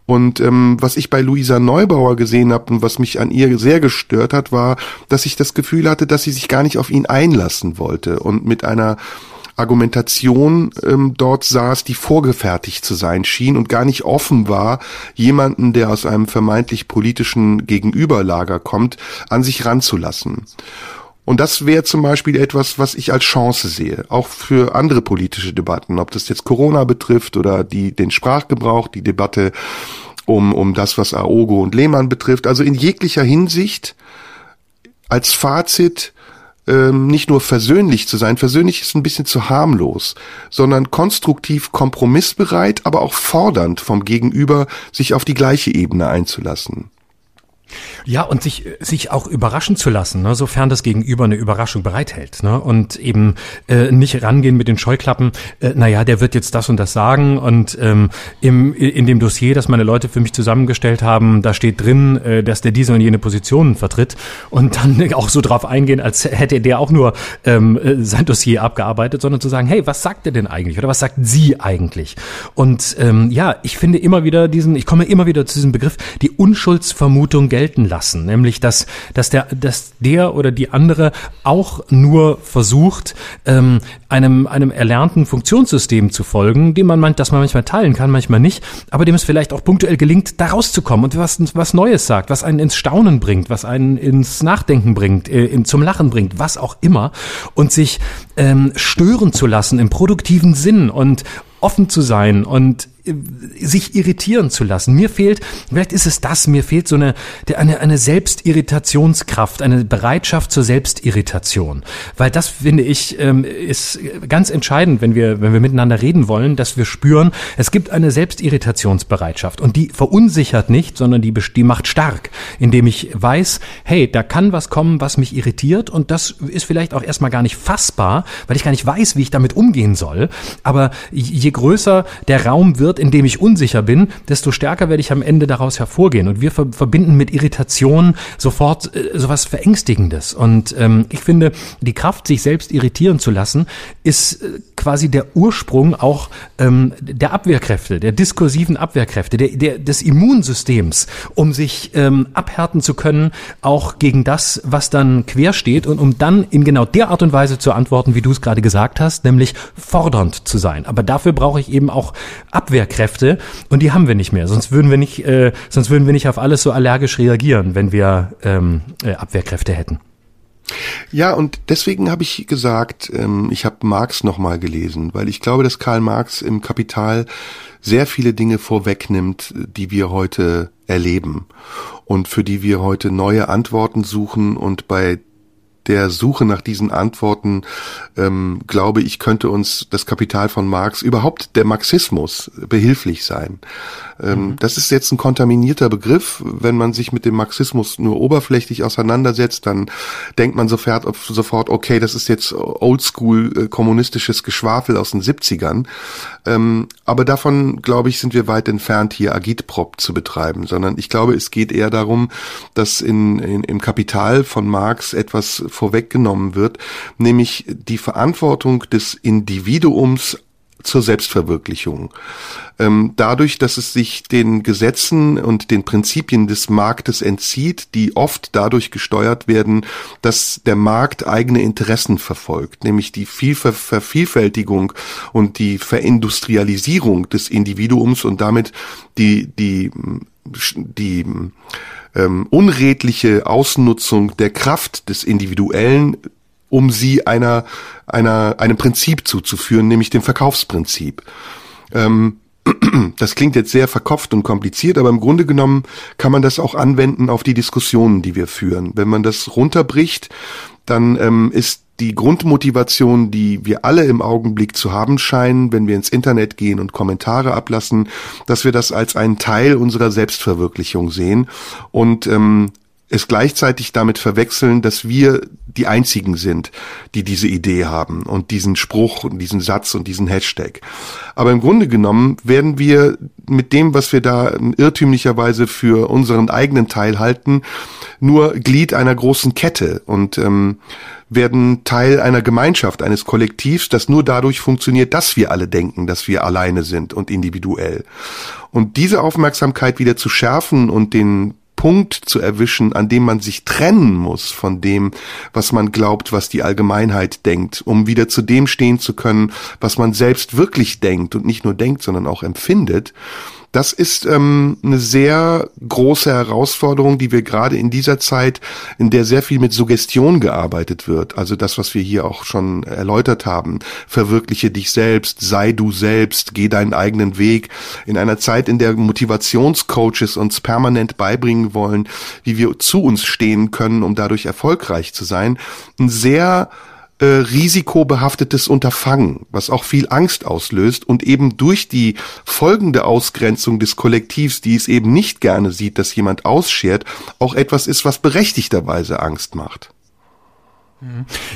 Und ähm, was ich bei Luisa Neubauer gesehen habe und was mich an ihr sehr gestört hat, war, dass ich das Gefühl hatte, dass sie sich gar nicht auf ihn einlassen wollte und mit einer Argumentation ähm, dort saß, die vorgefertigt zu sein schien und gar nicht offen war, jemanden, der aus einem vermeintlich politischen Gegenüberlager kommt, an sich ranzulassen. Und das wäre zum Beispiel etwas, was ich als Chance sehe, auch für andere politische Debatten, ob das jetzt Corona betrifft oder die, den Sprachgebrauch, die Debatte um, um das, was Aogo und Lehmann betrifft. Also in jeglicher Hinsicht als Fazit ähm, nicht nur versöhnlich zu sein, versöhnlich ist ein bisschen zu harmlos, sondern konstruktiv kompromissbereit, aber auch fordernd vom Gegenüber, sich auf die gleiche Ebene einzulassen. Ja, und sich, sich auch überraschen zu lassen, ne, sofern das Gegenüber eine Überraschung bereithält. Ne, und eben äh, nicht rangehen mit den Scheuklappen, äh, naja, der wird jetzt das und das sagen. Und ähm, im, in dem Dossier, das meine Leute für mich zusammengestellt haben, da steht drin, äh, dass der diese und jene Positionen vertritt. Und dann auch so drauf eingehen, als hätte der auch nur ähm, äh, sein Dossier abgearbeitet, sondern zu sagen, hey, was sagt er denn eigentlich? Oder was sagt sie eigentlich? Und ähm, ja, ich finde immer wieder diesen, ich komme immer wieder zu diesem Begriff, die Unschuldsvermutung gelten lassen, nämlich dass, dass, der, dass der oder die andere auch nur versucht, ähm, einem, einem erlernten Funktionssystem zu folgen, dem man meint, dass man manchmal teilen kann, manchmal nicht, aber dem es vielleicht auch punktuell gelingt, da rauszukommen und was, was Neues sagt, was einen ins Staunen bringt, was einen ins Nachdenken bringt, äh, in, zum Lachen bringt, was auch immer. Und sich ähm, stören zu lassen im produktiven Sinn und offen zu sein und sich irritieren zu lassen. Mir fehlt, vielleicht ist es das, mir fehlt so eine, eine, eine Selbstirritationskraft, eine Bereitschaft zur Selbstirritation. Weil das, finde ich, ähm, ist ganz entscheidend, wenn wir, wenn wir miteinander reden wollen, dass wir spüren, es gibt eine Selbstirritationsbereitschaft und die verunsichert nicht, sondern die, die macht stark, indem ich weiß, hey, da kann was kommen, was mich irritiert und das ist vielleicht auch erstmal gar nicht fassbar, weil ich gar nicht weiß, wie ich damit umgehen soll. Aber je größer der Raum wird, in dem ich unsicher bin, desto stärker werde ich am Ende daraus hervorgehen. Und wir ver verbinden mit Irritation sofort äh, sowas Verängstigendes. Und ähm, ich finde, die Kraft, sich selbst irritieren zu lassen, ist äh, quasi der Ursprung auch ähm, der Abwehrkräfte, der diskursiven Abwehrkräfte, der, der, des Immunsystems, um sich ähm, abhärten zu können, auch gegen das, was dann quer steht und um dann in genau der Art und Weise zu antworten, wie du es gerade gesagt hast, nämlich fordernd zu sein. Aber dafür brauche ich eben auch Abwehrkräfte und die haben wir nicht mehr. Sonst würden wir nicht, äh, sonst würden wir nicht auf alles so allergisch reagieren, wenn wir ähm, äh, Abwehrkräfte hätten. Ja, und deswegen habe ich gesagt, ähm, ich habe Marx nochmal gelesen, weil ich glaube, dass Karl Marx im Kapital sehr viele Dinge vorwegnimmt, die wir heute erleben und für die wir heute neue Antworten suchen und bei der Suche nach diesen Antworten ähm, glaube ich, könnte uns das Kapital von Marx, überhaupt der Marxismus, behilflich sein. Ähm, mhm. Das ist jetzt ein kontaminierter Begriff. Wenn man sich mit dem Marxismus nur oberflächlich auseinandersetzt, dann denkt man sofort, sofort okay, das ist jetzt oldschool äh, kommunistisches Geschwafel aus den 70ern. Ähm, aber davon, glaube ich, sind wir weit entfernt, hier Agitprop zu betreiben, sondern ich glaube, es geht eher darum, dass in, in, im Kapital von Marx etwas vorweggenommen wird, nämlich die Verantwortung des Individuums zur Selbstverwirklichung. Ähm, dadurch, dass es sich den Gesetzen und den Prinzipien des Marktes entzieht, die oft dadurch gesteuert werden, dass der Markt eigene Interessen verfolgt, nämlich die Vielver Vervielfältigung und die Verindustrialisierung des Individuums und damit die, die, die, ähm, unredliche Ausnutzung der Kraft des Individuellen um sie einer, einer, einem Prinzip zuzuführen, nämlich dem Verkaufsprinzip. Ähm, das klingt jetzt sehr verkopft und kompliziert, aber im Grunde genommen kann man das auch anwenden auf die Diskussionen, die wir führen. Wenn man das runterbricht, dann ähm, ist die Grundmotivation, die wir alle im Augenblick zu haben scheinen, wenn wir ins Internet gehen und Kommentare ablassen, dass wir das als einen Teil unserer Selbstverwirklichung sehen und ähm, es gleichzeitig damit verwechseln, dass wir die einzigen sind, die diese Idee haben und diesen Spruch und diesen Satz und diesen Hashtag. Aber im Grunde genommen werden wir mit dem, was wir da irrtümlicherweise für unseren eigenen Teil halten, nur Glied einer großen Kette und ähm, werden Teil einer Gemeinschaft, eines Kollektivs, das nur dadurch funktioniert, dass wir alle denken, dass wir alleine sind und individuell. Und diese Aufmerksamkeit wieder zu schärfen und den Punkt zu erwischen, an dem man sich trennen muss von dem, was man glaubt, was die Allgemeinheit denkt, um wieder zu dem stehen zu können, was man selbst wirklich denkt und nicht nur denkt, sondern auch empfindet. Das ist ähm, eine sehr große Herausforderung, die wir gerade in dieser Zeit, in der sehr viel mit Suggestion gearbeitet wird, also das, was wir hier auch schon erläutert haben, verwirkliche dich selbst, sei du selbst, geh deinen eigenen Weg, in einer Zeit, in der Motivationscoaches uns permanent beibringen wollen, wie wir zu uns stehen können, um dadurch erfolgreich zu sein, ein sehr äh, risikobehaftetes Unterfangen, was auch viel Angst auslöst und eben durch die folgende Ausgrenzung des Kollektivs, die es eben nicht gerne sieht, dass jemand ausschert, auch etwas ist, was berechtigterweise Angst macht.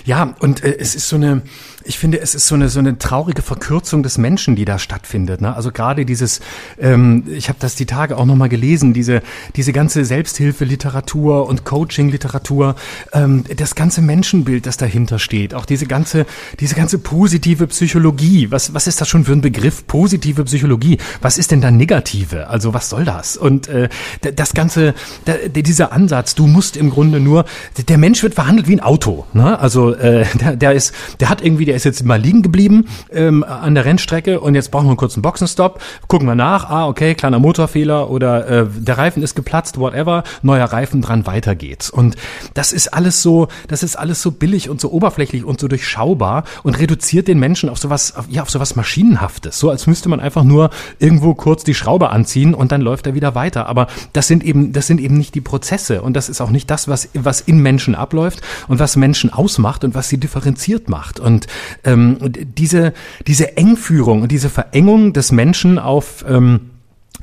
Ja, und äh, es ist so eine, ich finde, es ist so eine so eine traurige Verkürzung des Menschen, die da stattfindet. Ne? Also gerade dieses, ähm, ich habe das die Tage auch nochmal gelesen, diese diese ganze Selbsthilfeliteratur und Coaching-Literatur, ähm, das ganze Menschenbild, das dahinter steht, auch diese ganze diese ganze positive Psychologie. Was was ist das schon für ein Begriff? Positive Psychologie. Was ist denn da negative? Also was soll das? Und äh, das ganze, dieser Ansatz, du musst im Grunde nur, der Mensch wird verhandelt wie ein Auto. Ne? Also äh, der, der ist, der hat irgendwie, der ist jetzt mal liegen geblieben ähm, an der Rennstrecke und jetzt brauchen wir einen kurzen Boxenstopp. Gucken wir nach, ah okay, kleiner Motorfehler oder äh, der Reifen ist geplatzt, whatever, neuer Reifen dran, weiter geht's. Und das ist alles so, das ist alles so billig und so oberflächlich und so durchschaubar und reduziert den Menschen auf sowas, auf, ja, auf sowas Maschinenhaftes. So als müsste man einfach nur irgendwo kurz die Schraube anziehen und dann läuft er wieder weiter. Aber das sind eben, das sind eben nicht die Prozesse und das ist auch nicht das, was, was in Menschen abläuft und was Menschen ausmacht und was sie differenziert macht. Und ähm, diese, diese Engführung und diese Verengung des Menschen auf ähm,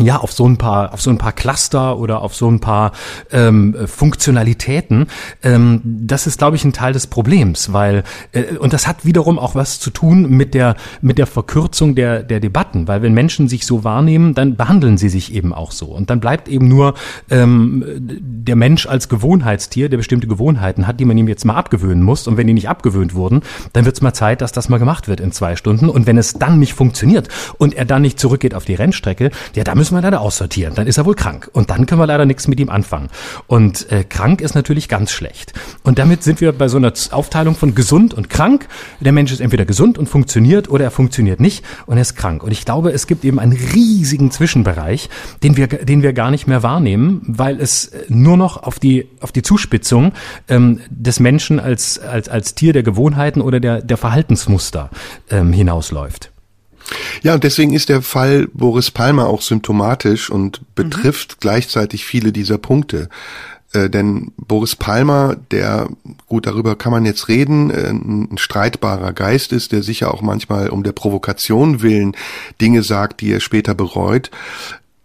ja, auf so ein paar, auf so ein paar Cluster oder auf so ein paar ähm, Funktionalitäten, ähm, das ist, glaube ich, ein Teil des Problems, weil äh, und das hat wiederum auch was zu tun mit der mit der Verkürzung der der Debatten, weil wenn Menschen sich so wahrnehmen, dann behandeln sie sich eben auch so. Und dann bleibt eben nur ähm, der Mensch als Gewohnheitstier, der bestimmte Gewohnheiten hat, die man ihm jetzt mal abgewöhnen muss. Und wenn die nicht abgewöhnt wurden, dann wird es mal Zeit, dass das mal gemacht wird in zwei Stunden. Und wenn es dann nicht funktioniert und er dann nicht zurückgeht auf die Rennstrecke, ja, da müssen müssen wir leider aussortieren. Dann ist er wohl krank. Und dann können wir leider nichts mit ihm anfangen. Und äh, krank ist natürlich ganz schlecht. Und damit sind wir bei so einer Aufteilung von gesund und krank. Der Mensch ist entweder gesund und funktioniert oder er funktioniert nicht und er ist krank. Und ich glaube, es gibt eben einen riesigen Zwischenbereich, den wir, den wir gar nicht mehr wahrnehmen, weil es nur noch auf die, auf die Zuspitzung ähm, des Menschen als, als, als Tier der Gewohnheiten oder der, der Verhaltensmuster ähm, hinausläuft. Ja, und deswegen ist der Fall Boris Palmer auch symptomatisch und betrifft mhm. gleichzeitig viele dieser Punkte. Äh, denn Boris Palmer, der, gut, darüber kann man jetzt reden, äh, ein streitbarer Geist ist, der sicher auch manchmal um der Provokation willen Dinge sagt, die er später bereut,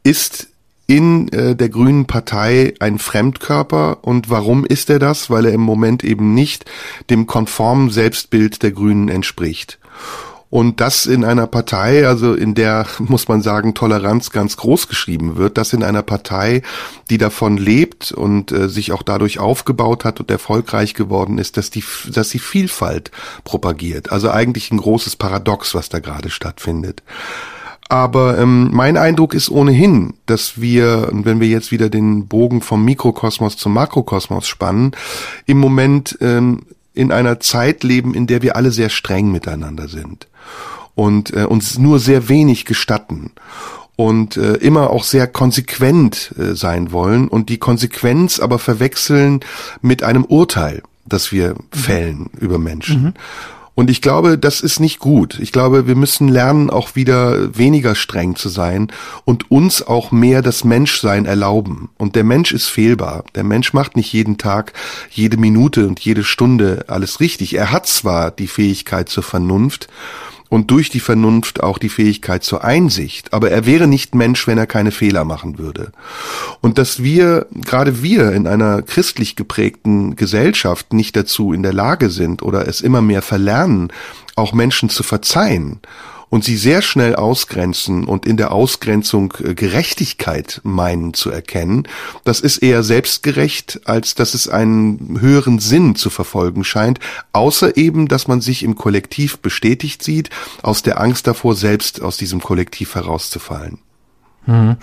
ist in äh, der Grünen Partei ein Fremdkörper. Und warum ist er das? Weil er im Moment eben nicht dem konformen Selbstbild der Grünen entspricht. Und das in einer Partei, also in der, muss man sagen, Toleranz ganz groß geschrieben wird, das in einer Partei, die davon lebt und äh, sich auch dadurch aufgebaut hat und erfolgreich geworden ist, dass die, dass sie Vielfalt propagiert. Also eigentlich ein großes Paradox, was da gerade stattfindet. Aber ähm, mein Eindruck ist ohnehin, dass wir, wenn wir jetzt wieder den Bogen vom Mikrokosmos zum Makrokosmos spannen, im Moment ähm, in einer Zeit leben, in der wir alle sehr streng miteinander sind und äh, uns nur sehr wenig gestatten und äh, immer auch sehr konsequent äh, sein wollen und die Konsequenz aber verwechseln mit einem Urteil, das wir mhm. fällen über Menschen. Mhm. Und ich glaube, das ist nicht gut. Ich glaube, wir müssen lernen, auch wieder weniger streng zu sein und uns auch mehr das Menschsein erlauben. Und der Mensch ist fehlbar. Der Mensch macht nicht jeden Tag, jede Minute und jede Stunde alles richtig. Er hat zwar die Fähigkeit zur Vernunft, und durch die Vernunft auch die Fähigkeit zur Einsicht. Aber er wäre nicht Mensch, wenn er keine Fehler machen würde. Und dass wir, gerade wir in einer christlich geprägten Gesellschaft nicht dazu in der Lage sind oder es immer mehr verlernen, auch Menschen zu verzeihen und sie sehr schnell ausgrenzen und in der Ausgrenzung äh, Gerechtigkeit meinen zu erkennen, das ist eher selbstgerecht, als dass es einen höheren Sinn zu verfolgen scheint, außer eben, dass man sich im Kollektiv bestätigt sieht, aus der Angst davor, selbst aus diesem Kollektiv herauszufallen. Mhm.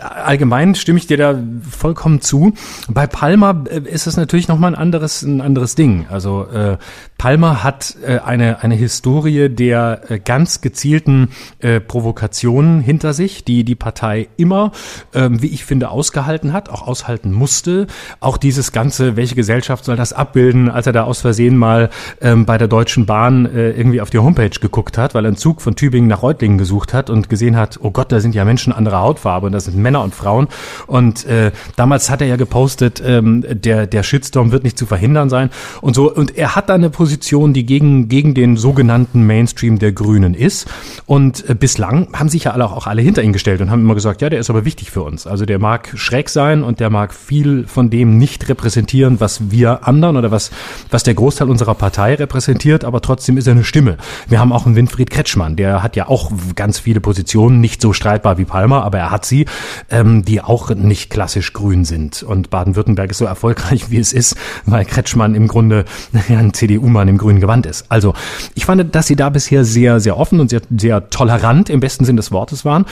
Allgemein stimme ich dir da vollkommen zu. Bei Palmer äh, ist es natürlich noch mal ein anderes ein anderes Ding. Also äh, Palmer hat äh, eine eine Historie der äh, ganz gezielten äh, Provokationen hinter sich, die die Partei immer, ähm, wie ich finde, ausgehalten hat, auch aushalten musste. Auch dieses ganze, welche Gesellschaft soll das abbilden, als er da aus Versehen mal ähm, bei der Deutschen Bahn äh, irgendwie auf die Homepage geguckt hat, weil er einen Zug von Tübingen nach Reutlingen gesucht hat und gesehen hat, oh Gott, da sind ja Menschen Menschen anderer Hautfarbe und das sind Männer und Frauen. Und äh, damals hat er ja gepostet, ähm, der, der Shitstorm wird nicht zu verhindern sein und so. Und er hat da eine Position, die gegen, gegen den sogenannten Mainstream der Grünen ist. Und äh, bislang haben sich ja alle auch, auch alle hinter ihn gestellt und haben immer gesagt, ja, der ist aber wichtig für uns. Also der mag schräg sein und der mag viel von dem nicht repräsentieren, was wir anderen oder was, was der Großteil unserer Partei repräsentiert, aber trotzdem ist er eine Stimme. Wir haben auch einen Winfried Kretschmann, der hat ja auch ganz viele Positionen, nicht so streitbar wie Palmer, aber er hat sie, ähm, die auch nicht klassisch grün sind. Und Baden-Württemberg ist so erfolgreich, wie es ist, weil Kretschmann im Grunde ein CDU-Mann im grünen Gewand ist. Also ich fand, dass sie da bisher sehr, sehr offen und sehr, sehr tolerant im besten Sinn des Wortes waren.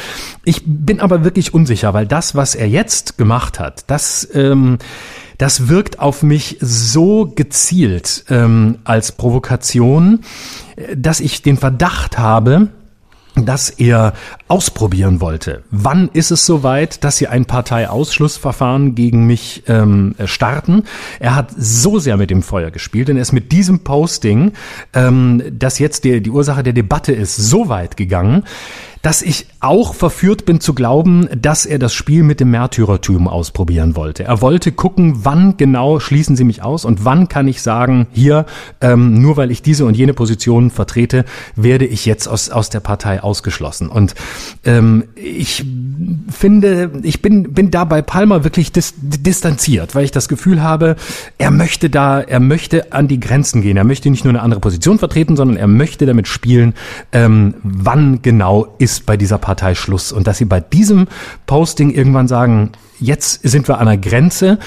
Ich bin aber wirklich unsicher, weil das, was er jetzt gemacht hat, das ähm, das wirkt auf mich so gezielt ähm, als Provokation, dass ich den Verdacht habe, dass er ausprobieren wollte. Wann ist es soweit, dass sie ein Parteiausschlussverfahren gegen mich ähm, starten? Er hat so sehr mit dem Feuer gespielt, denn er ist mit diesem Posting, ähm, das jetzt die, die Ursache der Debatte ist, so weit gegangen, dass ich auch verführt bin zu glauben, dass er das Spiel mit dem Märtyrertum ausprobieren wollte. Er wollte gucken, wann genau schließen sie mich aus und wann kann ich sagen, hier, ähm, nur weil ich diese und jene Position vertrete, werde ich jetzt aus, aus der Partei ausgeschlossen. Und ähm, ich finde, ich bin, bin da bei Palmer wirklich dis distanziert, weil ich das Gefühl habe, er möchte da, er möchte an die Grenzen gehen. Er möchte nicht nur eine andere Position vertreten, sondern er möchte damit spielen, ähm, wann genau ist ist bei dieser Partei Schluss. Und dass sie bei diesem Posting irgendwann sagen, jetzt sind wir an der Grenze,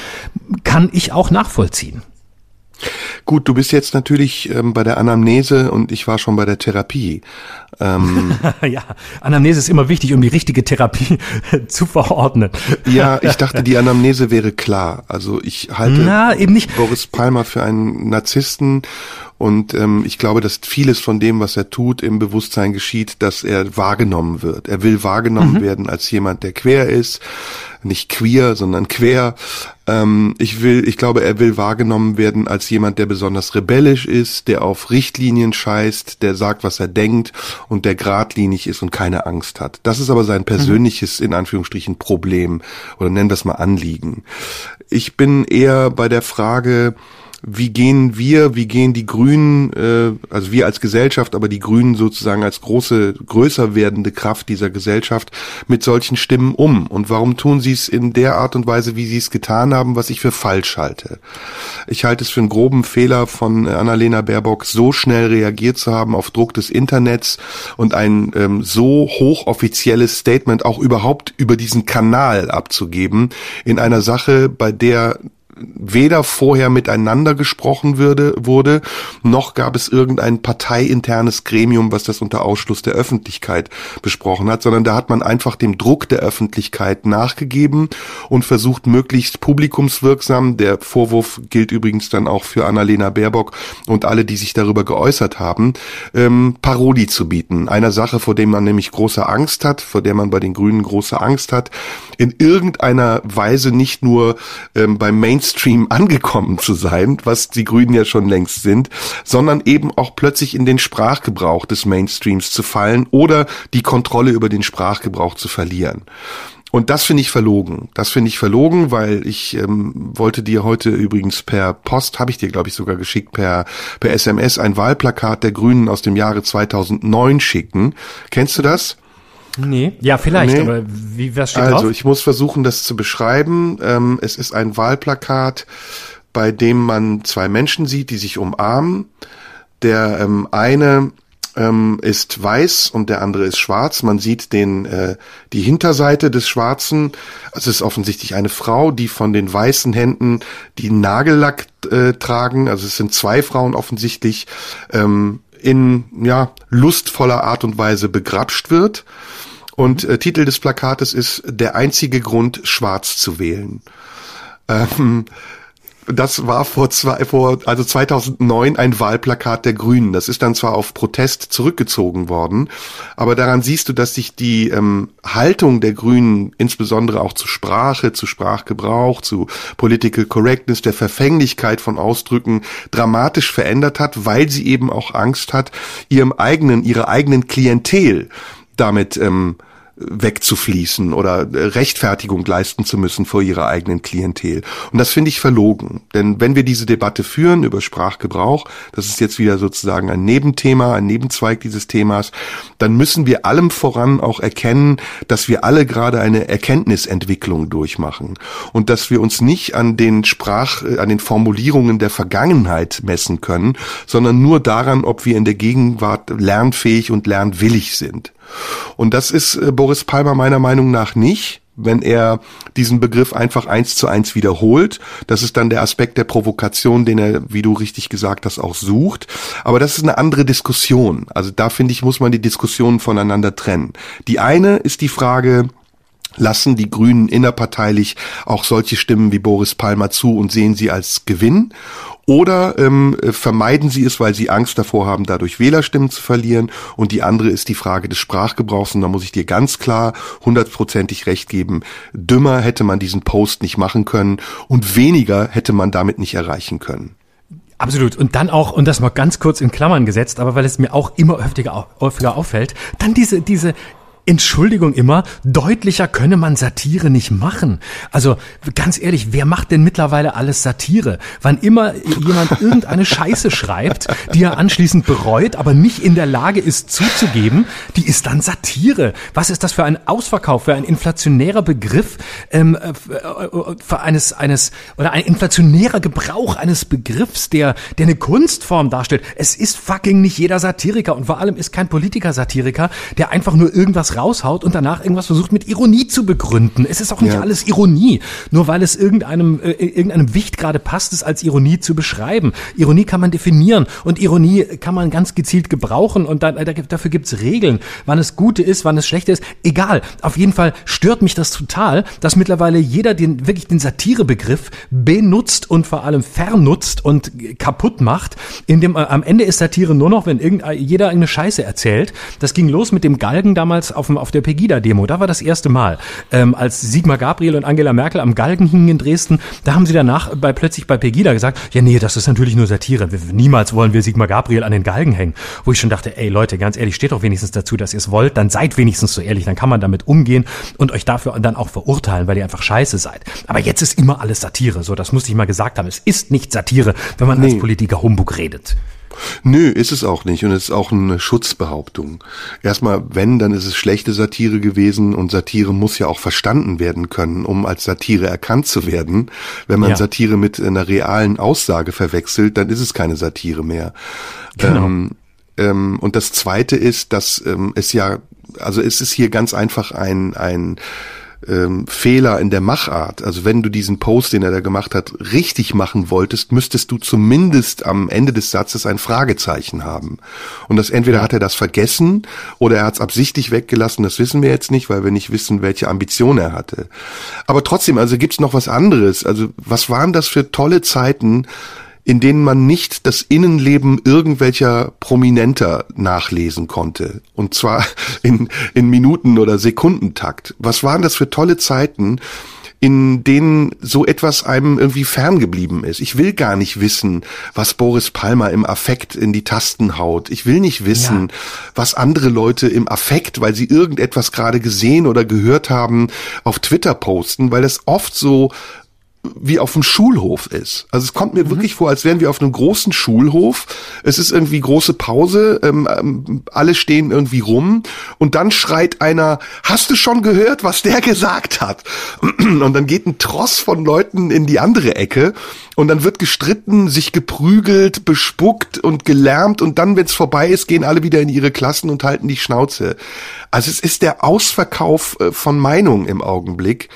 kann ich auch nachvollziehen. Gut, du bist jetzt natürlich ähm, bei der Anamnese und ich war schon bei der Therapie. Ähm, ja, Anamnese ist immer wichtig, um die richtige Therapie zu verordnen. Ja, ich dachte, die Anamnese wäre klar. Also ich halte Na. Boris Palmer für einen Narzissten und ähm, ich glaube, dass vieles von dem, was er tut, im Bewusstsein geschieht, dass er wahrgenommen wird. Er will wahrgenommen mhm. werden als jemand, der quer ist, nicht queer, sondern quer. Ähm, ich will, ich glaube, er will wahrgenommen werden als jemand, der besonders rebellisch ist, der auf Richtlinien scheißt, der sagt, was er denkt und der geradlinig ist und keine Angst hat. Das ist aber sein mhm. persönliches, in Anführungsstrichen, Problem oder nennen wir es mal Anliegen. Ich bin eher bei der Frage, wie gehen wir, wie gehen die Grünen, äh, also wir als Gesellschaft, aber die Grünen sozusagen als große, größer werdende Kraft dieser Gesellschaft mit solchen Stimmen um? Und warum tun sie es in der Art und Weise, wie sie es getan haben, was ich für falsch halte? Ich halte es für einen groben Fehler von Annalena Baerbock, so schnell reagiert zu haben auf Druck des Internets und ein ähm, so hochoffizielles Statement auch überhaupt über diesen Kanal abzugeben in einer Sache, bei der weder vorher miteinander gesprochen würde, wurde, noch gab es irgendein parteiinternes Gremium, was das unter Ausschluss der Öffentlichkeit besprochen hat, sondern da hat man einfach dem Druck der Öffentlichkeit nachgegeben und versucht, möglichst publikumswirksam, der Vorwurf gilt übrigens dann auch für Annalena Baerbock und alle, die sich darüber geäußert haben, ähm, Parodie zu bieten. Einer Sache, vor dem man nämlich große Angst hat, vor der man bei den Grünen große Angst hat, in irgendeiner Weise nicht nur ähm, beim Mainstream angekommen zu sein, was die Grünen ja schon längst sind, sondern eben auch plötzlich in den Sprachgebrauch des Mainstreams zu fallen oder die Kontrolle über den Sprachgebrauch zu verlieren. Und das finde ich verlogen. Das finde ich verlogen, weil ich ähm, wollte dir heute übrigens per Post, habe ich dir glaube ich sogar geschickt, per, per SMS ein Wahlplakat der Grünen aus dem Jahre 2009 schicken. Kennst du das? Nee, ja, vielleicht, nee. aber wie, was steht Also, drauf? ich muss versuchen, das zu beschreiben. Ähm, es ist ein Wahlplakat, bei dem man zwei Menschen sieht, die sich umarmen. Der ähm, eine ähm, ist weiß und der andere ist schwarz. Man sieht den äh, die Hinterseite des Schwarzen. Es ist offensichtlich eine Frau, die von den weißen Händen die Nagellack äh, tragen. Also es sind zwei Frauen offensichtlich ähm, in ja lustvoller Art und Weise begrapscht wird. Und äh, Titel des Plakates ist Der einzige Grund, schwarz zu wählen. Ähm, das war vor zwei, vor, also 2009 ein Wahlplakat der Grünen. Das ist dann zwar auf Protest zurückgezogen worden, aber daran siehst du, dass sich die ähm, Haltung der Grünen, insbesondere auch zu Sprache, zu Sprachgebrauch, zu Political Correctness, der Verfänglichkeit von Ausdrücken dramatisch verändert hat, weil sie eben auch Angst hat, ihrem eigenen, ihrer eigenen Klientel damit ähm, wegzufließen oder Rechtfertigung leisten zu müssen vor ihrer eigenen Klientel. Und das finde ich verlogen. Denn wenn wir diese Debatte führen über Sprachgebrauch, das ist jetzt wieder sozusagen ein Nebenthema, ein Nebenzweig dieses Themas, dann müssen wir allem voran auch erkennen, dass wir alle gerade eine Erkenntnisentwicklung durchmachen und dass wir uns nicht an den Sprach, an den Formulierungen der Vergangenheit messen können, sondern nur daran, ob wir in der Gegenwart lernfähig und lernwillig sind. Und das ist äh, Boris Palmer meiner Meinung nach nicht wenn er diesen Begriff einfach eins zu eins wiederholt. Das ist dann der Aspekt der Provokation, den er, wie du richtig gesagt hast, auch sucht. Aber das ist eine andere Diskussion. Also da finde ich, muss man die Diskussionen voneinander trennen. Die eine ist die Frage, lassen die Grünen innerparteilich auch solche Stimmen wie Boris Palmer zu und sehen sie als Gewinn? Oder ähm, vermeiden sie es, weil sie Angst davor haben, dadurch Wählerstimmen zu verlieren? Und die andere ist die Frage des Sprachgebrauchs. Und da muss ich dir ganz klar hundertprozentig recht geben. Dümmer hätte man diesen Post nicht machen können und weniger hätte man damit nicht erreichen können. Absolut. Und dann auch, und das mal ganz kurz in Klammern gesetzt, aber weil es mir auch immer häufiger auffällt, dann diese, diese Entschuldigung immer, deutlicher könne man Satire nicht machen. Also ganz ehrlich, wer macht denn mittlerweile alles Satire? Wann immer jemand irgendeine Scheiße schreibt, die er anschließend bereut, aber nicht in der Lage ist zuzugeben, die ist dann Satire. Was ist das für ein Ausverkauf, für ein inflationärer Begriff, ähm, äh, für eines, eines, oder ein inflationärer Gebrauch eines Begriffs, der, der eine Kunstform darstellt. Es ist fucking nicht jeder Satiriker und vor allem ist kein Politiker Satiriker, der einfach nur irgendwas raushaut und danach irgendwas versucht mit Ironie zu begründen. Es ist auch nicht ja. alles Ironie, nur weil es irgendeinem, äh, irgendeinem Wicht gerade passt, es als Ironie zu beschreiben. Ironie kann man definieren und Ironie kann man ganz gezielt gebrauchen und da, da, dafür gibt's Regeln, wann es gute ist, wann es schlechte ist. Egal. Auf jeden Fall stört mich das total, dass mittlerweile jeder den wirklich den Satirebegriff benutzt und vor allem vernutzt und kaputt macht. In dem, äh, am Ende ist Satire nur noch, wenn irgend, jeder eine Scheiße erzählt. Das ging los mit dem Galgen damals auf, dem, auf der Pegida-Demo. Da war das erste Mal, ähm, als Sigmar Gabriel und Angela Merkel am Galgen hingen in Dresden. Da haben sie danach bei, plötzlich bei Pegida gesagt, ja nee, das ist natürlich nur Satire. Wir, niemals wollen wir Sigmar Gabriel an den Galgen hängen. Wo ich schon dachte, ey Leute, ganz ehrlich, steht doch wenigstens dazu, dass ihr es wollt. Dann seid wenigstens so ehrlich. Dann kann man damit umgehen und euch dafür dann auch verurteilen, weil ihr einfach scheiße seid. Aber jetzt ist immer alles Satire. So, das musste ich mal gesagt haben. Es ist nicht Satire, wenn man nee. als Politiker Humbug redet. Nö, ist es auch nicht. Und es ist auch eine Schutzbehauptung. Erstmal, wenn, dann ist es schlechte Satire gewesen und Satire muss ja auch verstanden werden können, um als Satire erkannt zu werden. Wenn man ja. Satire mit einer realen Aussage verwechselt, dann ist es keine Satire mehr. Genau. Ähm, ähm, und das zweite ist, dass ähm, es ja, also es ist hier ganz einfach ein, ein ähm, Fehler in der Machart. Also wenn du diesen Post, den er da gemacht hat, richtig machen wolltest, müsstest du zumindest am Ende des Satzes ein Fragezeichen haben. Und das entweder hat er das vergessen oder er hat es absichtlich weggelassen. Das wissen wir jetzt nicht, weil wir nicht wissen, welche Ambition er hatte. Aber trotzdem, also gibt's noch was anderes. Also was waren das für tolle Zeiten, in denen man nicht das Innenleben irgendwelcher Prominenter nachlesen konnte. Und zwar in, in Minuten- oder Sekundentakt. Was waren das für tolle Zeiten, in denen so etwas einem irgendwie ferngeblieben ist. Ich will gar nicht wissen, was Boris Palmer im Affekt in die Tasten haut. Ich will nicht wissen, ja. was andere Leute im Affekt, weil sie irgendetwas gerade gesehen oder gehört haben, auf Twitter posten, weil das oft so wie auf dem Schulhof ist. Also es kommt mir mhm. wirklich vor, als wären wir auf einem großen Schulhof. Es ist irgendwie große Pause, ähm, ähm, alle stehen irgendwie rum und dann schreit einer, hast du schon gehört, was der gesagt hat? Und dann geht ein Tross von Leuten in die andere Ecke und dann wird gestritten, sich geprügelt, bespuckt und gelärmt und dann, wenn es vorbei ist, gehen alle wieder in ihre Klassen und halten die Schnauze. Also es ist der Ausverkauf äh, von Meinung im Augenblick.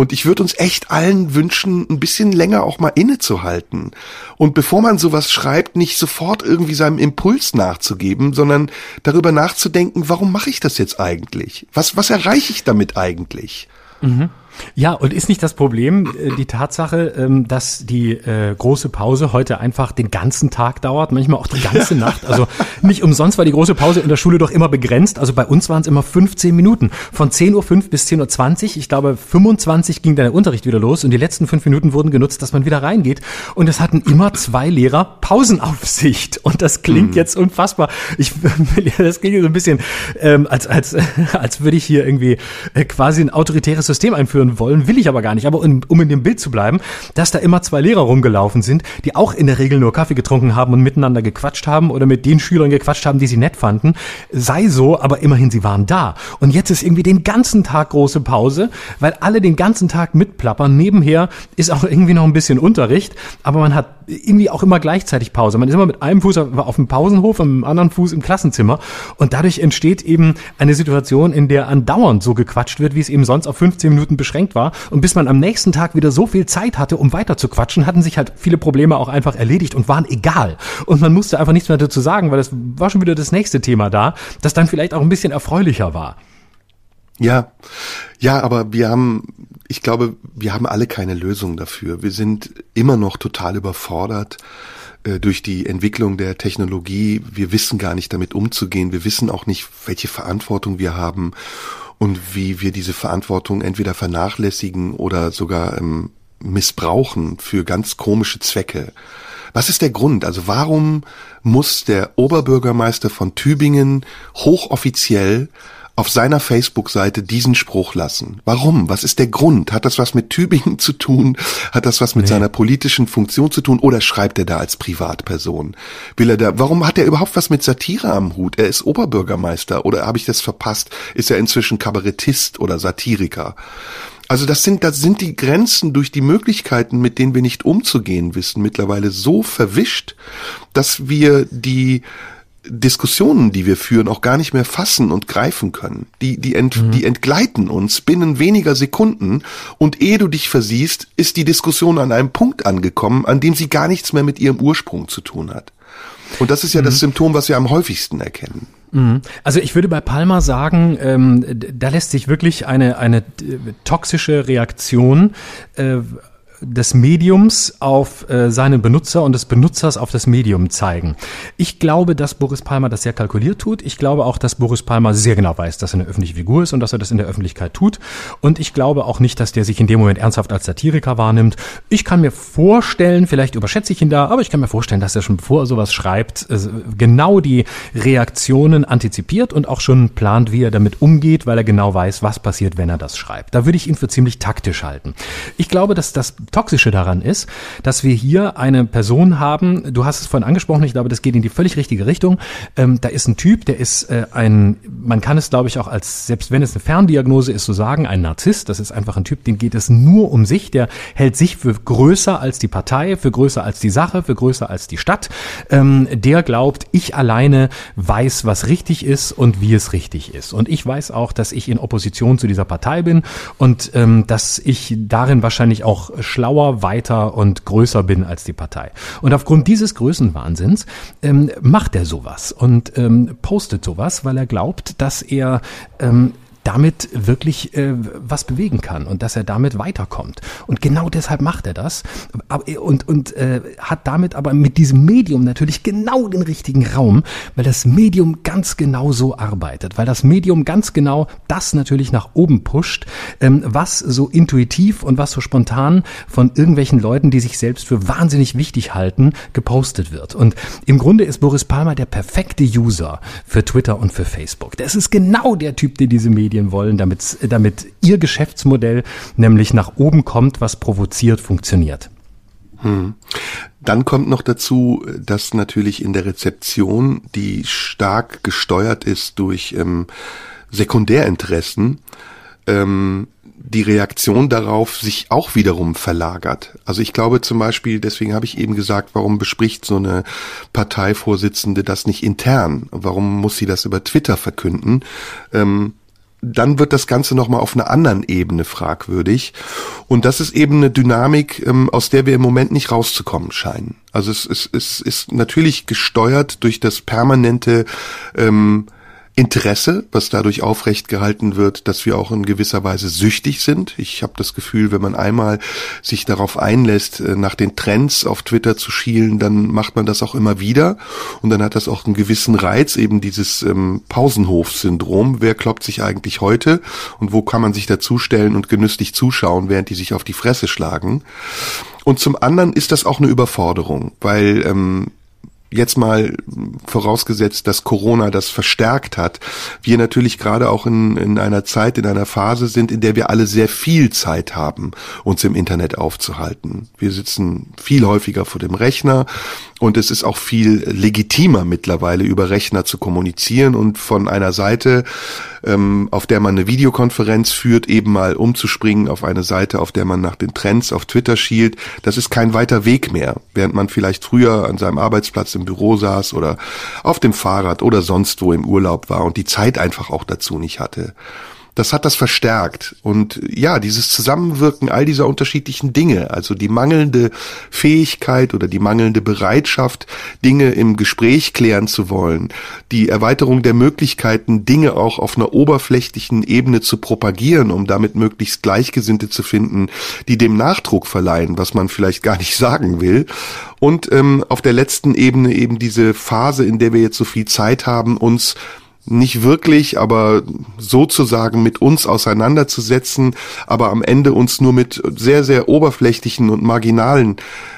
Und ich würde uns echt allen wünschen, ein bisschen länger auch mal innezuhalten. Und bevor man sowas schreibt, nicht sofort irgendwie seinem Impuls nachzugeben, sondern darüber nachzudenken, warum mache ich das jetzt eigentlich? Was, was erreiche ich damit eigentlich? Mhm. Ja, und ist nicht das Problem äh, die Tatsache, ähm, dass die äh, große Pause heute einfach den ganzen Tag dauert, manchmal auch die ganze Nacht. Also nicht umsonst war die große Pause in der Schule doch immer begrenzt. Also bei uns waren es immer 15 Minuten. Von 10.05 Uhr bis 10.20 Uhr. Ich glaube, 25 ging dann der Unterricht wieder los und die letzten fünf Minuten wurden genutzt, dass man wieder reingeht. Und es hatten immer zwei Lehrer Pausenaufsicht. Und das klingt hm. jetzt unfassbar. Ich, das klingt so ein bisschen, ähm, als, als, als würde ich hier irgendwie äh, quasi ein autoritäres System einführen führen wollen, will ich aber gar nicht. Aber um, um in dem Bild zu bleiben, dass da immer zwei Lehrer rumgelaufen sind, die auch in der Regel nur Kaffee getrunken haben und miteinander gequatscht haben oder mit den Schülern gequatscht haben, die sie nett fanden. Sei so, aber immerhin, sie waren da. Und jetzt ist irgendwie den ganzen Tag große Pause, weil alle den ganzen Tag mitplappern. Nebenher ist auch irgendwie noch ein bisschen Unterricht, aber man hat irgendwie auch immer gleichzeitig Pause. Man ist immer mit einem Fuß auf dem Pausenhof und mit dem anderen Fuß im Klassenzimmer. Und dadurch entsteht eben eine Situation, in der andauernd so gequatscht wird, wie es eben sonst auf 15 Minuten beschränkt beschränkt war. Und bis man am nächsten Tag wieder so viel Zeit hatte, um weiter zu quatschen, hatten sich halt viele Probleme auch einfach erledigt und waren egal. Und man musste einfach nichts mehr dazu sagen, weil es war schon wieder das nächste Thema da, das dann vielleicht auch ein bisschen erfreulicher war. Ja, ja, aber wir haben, ich glaube, wir haben alle keine Lösung dafür. Wir sind immer noch total überfordert äh, durch die Entwicklung der Technologie. Wir wissen gar nicht damit umzugehen. Wir wissen auch nicht, welche Verantwortung wir haben und wie wir diese Verantwortung entweder vernachlässigen oder sogar ähm, missbrauchen für ganz komische Zwecke. Was ist der Grund? Also warum muss der Oberbürgermeister von Tübingen hochoffiziell auf seiner Facebook-Seite diesen Spruch lassen. Warum? Was ist der Grund? Hat das was mit Tübingen zu tun? Hat das was mit nee. seiner politischen Funktion zu tun? Oder schreibt er da als Privatperson? Will er da, warum hat er überhaupt was mit Satire am Hut? Er ist Oberbürgermeister oder habe ich das verpasst? Ist er inzwischen Kabarettist oder Satiriker? Also das sind, das sind die Grenzen durch die Möglichkeiten, mit denen wir nicht umzugehen wissen, mittlerweile so verwischt, dass wir die Diskussionen, die wir führen, auch gar nicht mehr fassen und greifen können. Die, die, ent, mhm. die entgleiten uns binnen weniger Sekunden und ehe du dich versiehst, ist die Diskussion an einem Punkt angekommen, an dem sie gar nichts mehr mit ihrem Ursprung zu tun hat. Und das ist ja mhm. das Symptom, was wir am häufigsten erkennen. Mhm. Also ich würde bei Palma sagen, ähm, da lässt sich wirklich eine, eine äh, toxische Reaktion äh, des Mediums auf äh, seine Benutzer und des Benutzers auf das Medium zeigen. Ich glaube, dass Boris Palmer das sehr kalkuliert tut. Ich glaube auch, dass Boris Palmer sehr genau weiß, dass er eine öffentliche Figur ist und dass er das in der Öffentlichkeit tut. Und ich glaube auch nicht, dass der sich in dem Moment ernsthaft als Satiriker wahrnimmt. Ich kann mir vorstellen, vielleicht überschätze ich ihn da, aber ich kann mir vorstellen, dass er schon bevor er sowas schreibt, genau die Reaktionen antizipiert und auch schon plant, wie er damit umgeht, weil er genau weiß, was passiert, wenn er das schreibt. Da würde ich ihn für ziemlich taktisch halten. Ich glaube, dass das Toxische daran ist, dass wir hier eine Person haben, du hast es vorhin angesprochen, ich glaube, das geht in die völlig richtige Richtung. Ähm, da ist ein Typ, der ist äh, ein, man kann es glaube ich auch als, selbst wenn es eine Ferndiagnose ist, so sagen, ein Narzisst. Das ist einfach ein Typ, den geht es nur um sich, der hält sich für größer als die Partei, für größer als die Sache, für größer als die Stadt. Ähm, der glaubt, ich alleine weiß, was richtig ist und wie es richtig ist. Und ich weiß auch, dass ich in Opposition zu dieser Partei bin und ähm, dass ich darin wahrscheinlich auch schlauer, weiter und größer bin als die Partei. Und aufgrund dieses Größenwahnsinns ähm, macht er sowas und ähm, postet sowas, weil er glaubt, dass er ähm, damit wirklich äh, was bewegen kann und dass er damit weiterkommt. Und genau deshalb macht er das und, und äh, hat damit aber mit diesem Medium natürlich genau den richtigen Raum, weil das Medium ganz genau so arbeitet, weil das Medium ganz genau das natürlich nach oben pusht, ähm, was so intuitiv und was so spontan von irgendwelchen Leuten, die sich selbst für wahnsinnig wichtig halten, gepostet wird. Und im Grunde ist Boris Palmer der perfekte User für Twitter und für Facebook. Das ist genau der Typ, der diese Medien Medien wollen, damit, damit ihr Geschäftsmodell nämlich nach oben kommt, was provoziert, funktioniert. Hm. Dann kommt noch dazu, dass natürlich in der Rezeption, die stark gesteuert ist durch ähm, Sekundärinteressen, ähm, die Reaktion darauf sich auch wiederum verlagert. Also ich glaube zum Beispiel, deswegen habe ich eben gesagt, warum bespricht so eine Parteivorsitzende das nicht intern? Warum muss sie das über Twitter verkünden? Ähm, dann wird das Ganze nochmal auf einer anderen Ebene fragwürdig. Und das ist eben eine Dynamik, ähm, aus der wir im Moment nicht rauszukommen scheinen. Also es, es, es ist natürlich gesteuert durch das permanente ähm, Interesse, was dadurch aufrecht gehalten wird, dass wir auch in gewisser Weise süchtig sind. Ich habe das Gefühl, wenn man einmal sich darauf einlässt, äh, nach den Trends auf Twitter zu schielen, dann macht man das auch immer wieder und dann hat das auch einen gewissen Reiz, eben dieses ähm, Pausenhof-Syndrom. Wer kloppt sich eigentlich heute und wo kann man sich dazustellen und genüsslich zuschauen, während die sich auf die Fresse schlagen? Und zum anderen ist das auch eine Überforderung, weil ähm, jetzt mal vorausgesetzt, dass Corona das verstärkt hat, wir natürlich gerade auch in, in einer Zeit, in einer Phase sind, in der wir alle sehr viel Zeit haben, uns im Internet aufzuhalten. Wir sitzen viel häufiger vor dem Rechner und es ist auch viel legitimer mittlerweile über Rechner zu kommunizieren und von einer Seite, ähm, auf der man eine Videokonferenz führt, eben mal umzuspringen auf eine Seite, auf der man nach den Trends auf Twitter schielt. Das ist kein weiter Weg mehr, während man vielleicht früher an seinem Arbeitsplatz im Büro saß oder auf dem Fahrrad oder sonst wo im Urlaub war und die Zeit einfach auch dazu nicht hatte das hat das verstärkt. Und ja, dieses Zusammenwirken all dieser unterschiedlichen Dinge, also die mangelnde Fähigkeit oder die mangelnde Bereitschaft, Dinge im Gespräch klären zu wollen, die Erweiterung der Möglichkeiten, Dinge auch auf einer oberflächlichen Ebene zu propagieren, um damit möglichst Gleichgesinnte zu finden, die dem Nachdruck verleihen, was man vielleicht gar nicht sagen will. Und ähm, auf der letzten Ebene eben diese Phase, in der wir jetzt so viel Zeit haben, uns nicht wirklich, aber sozusagen mit uns auseinanderzusetzen, aber am Ende uns nur mit sehr, sehr oberflächlichen und marginalen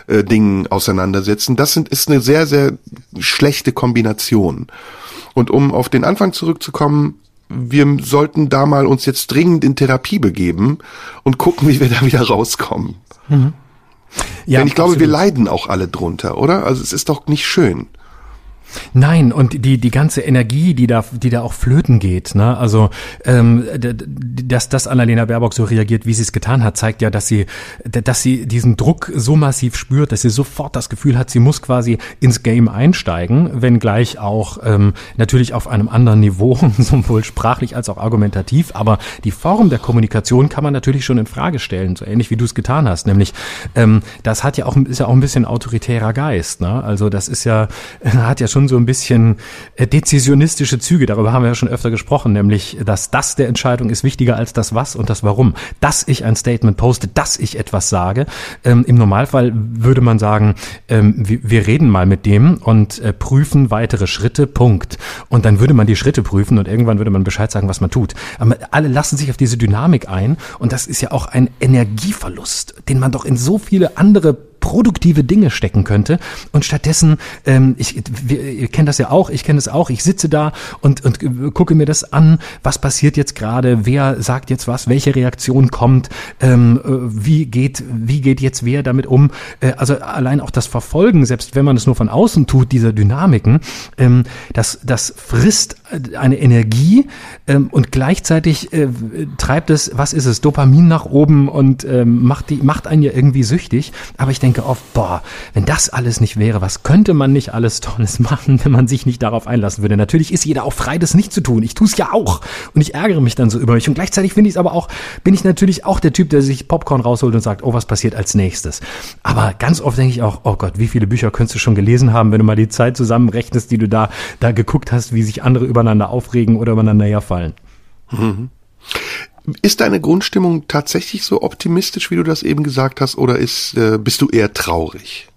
äh, Dingen auseinandersetzen. Das sind, ist eine sehr, sehr schlechte Kombination. Und um auf den Anfang zurückzukommen, wir sollten da mal uns jetzt dringend in Therapie begeben und gucken, wie wir da wieder rauskommen. Mhm. Ja, Denn ich glaube, absolut. wir leiden auch alle drunter, oder? Also es ist doch nicht schön. Nein, und die, die ganze Energie, die da, die da auch flöten geht, ne? Also, ähm, dass, dass Annalena Baerbock so reagiert, wie sie es getan hat, zeigt ja, dass sie, dass sie diesen Druck so massiv spürt, dass sie sofort das Gefühl hat, sie muss quasi ins Game einsteigen, wenngleich auch ähm, natürlich auf einem anderen Niveau, sowohl sprachlich als auch argumentativ. Aber die Form der Kommunikation kann man natürlich schon in Frage stellen, so ähnlich wie du es getan hast. Nämlich, ähm, das hat ja auch, ist ja auch ein bisschen autoritärer Geist, ne? Also das ist ja, hat ja schon schon so ein bisschen äh, dezisionistische Züge. Darüber haben wir ja schon öfter gesprochen, nämlich, dass das der Entscheidung ist wichtiger als das Was und das Warum. Dass ich ein Statement poste, dass ich etwas sage. Ähm, Im Normalfall würde man sagen, ähm, wir, wir, reden mal mit dem und äh, prüfen weitere Schritte, Punkt. Und dann würde man die Schritte prüfen und irgendwann würde man Bescheid sagen, was man tut. Aber alle lassen sich auf diese Dynamik ein und das ist ja auch ein Energieverlust, den man doch in so viele andere produktive Dinge stecken könnte. Und stattdessen, ähm, ich, wir, ihr kennt das ja auch, ich kenne es auch, ich sitze da und, und gucke mir das an, was passiert jetzt gerade, wer sagt jetzt was, welche Reaktion kommt, ähm, äh, wie geht, wie geht jetzt wer damit um. Äh, also allein auch das Verfolgen, selbst wenn man es nur von außen tut, dieser Dynamiken, ähm, das, das frisst eine Energie ähm, und gleichzeitig äh, treibt es, was ist es, Dopamin nach oben und ähm, macht, die, macht einen ja irgendwie süchtig. Aber ich denke, denke oft, boah, wenn das alles nicht wäre, was könnte man nicht alles Tolles machen, wenn man sich nicht darauf einlassen würde? Natürlich ist jeder auch frei, das nicht zu tun. Ich tue es ja auch. Und ich ärgere mich dann so über mich. Und gleichzeitig finde ich es aber auch, bin ich natürlich auch der Typ, der sich Popcorn rausholt und sagt, oh, was passiert als nächstes? Aber ganz oft denke ich auch, oh Gott, wie viele Bücher könntest du schon gelesen haben, wenn du mal die Zeit zusammenrechnest, die du da, da geguckt hast, wie sich andere übereinander aufregen oder übereinander herfallen. Mhm. Ist deine Grundstimmung tatsächlich so optimistisch, wie du das eben gesagt hast, oder ist, äh, bist du eher traurig?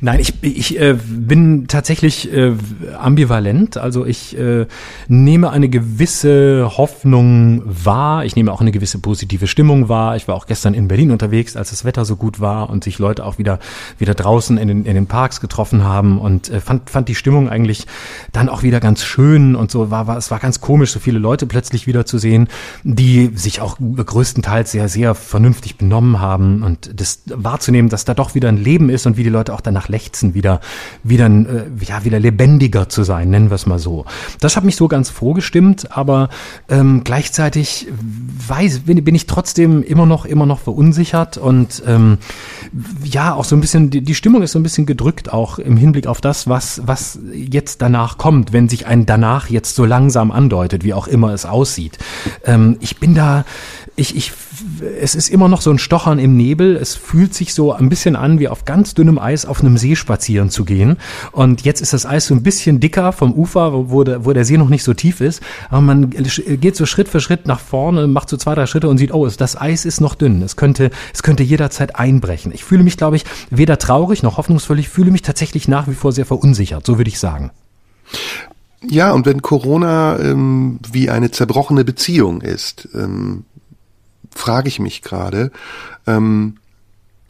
Nein, ich, ich äh, bin tatsächlich äh, ambivalent. Also ich äh, nehme eine gewisse Hoffnung wahr. Ich nehme auch eine gewisse positive Stimmung wahr. Ich war auch gestern in Berlin unterwegs, als das Wetter so gut war und sich Leute auch wieder wieder draußen in den, in den Parks getroffen haben und äh, fand fand die Stimmung eigentlich dann auch wieder ganz schön und so war, war es war ganz komisch, so viele Leute plötzlich wieder zu sehen, die sich auch größtenteils sehr sehr vernünftig benommen haben und das wahrzunehmen, dass da doch wieder ein Leben ist und wie die Leute auch danach lechzen, wieder, wieder, äh, ja, wieder lebendiger zu sein, nennen wir es mal so. Das hat mich so ganz vorgestimmt, aber ähm, gleichzeitig weiß, bin, bin ich trotzdem immer noch, immer noch verunsichert und ähm, ja, auch so ein bisschen, die, die Stimmung ist so ein bisschen gedrückt, auch im Hinblick auf das, was, was jetzt danach kommt, wenn sich ein danach jetzt so langsam andeutet, wie auch immer es aussieht. Ähm, ich bin da, ich, ich es ist immer noch so ein Stochern im Nebel. Es fühlt sich so ein bisschen an, wie auf ganz dünnem Eis auf einem See spazieren zu gehen. Und jetzt ist das Eis so ein bisschen dicker vom Ufer, wo der, wo der See noch nicht so tief ist. Aber man geht so Schritt für Schritt nach vorne, macht so zwei, drei Schritte und sieht, oh, das Eis ist noch dünn. Es könnte, es könnte jederzeit einbrechen. Ich fühle mich, glaube ich, weder traurig noch hoffnungsvoll. Ich fühle mich tatsächlich nach wie vor sehr verunsichert. So würde ich sagen. Ja, und wenn Corona ähm, wie eine zerbrochene Beziehung ist, ähm, frage ich mich gerade, ähm,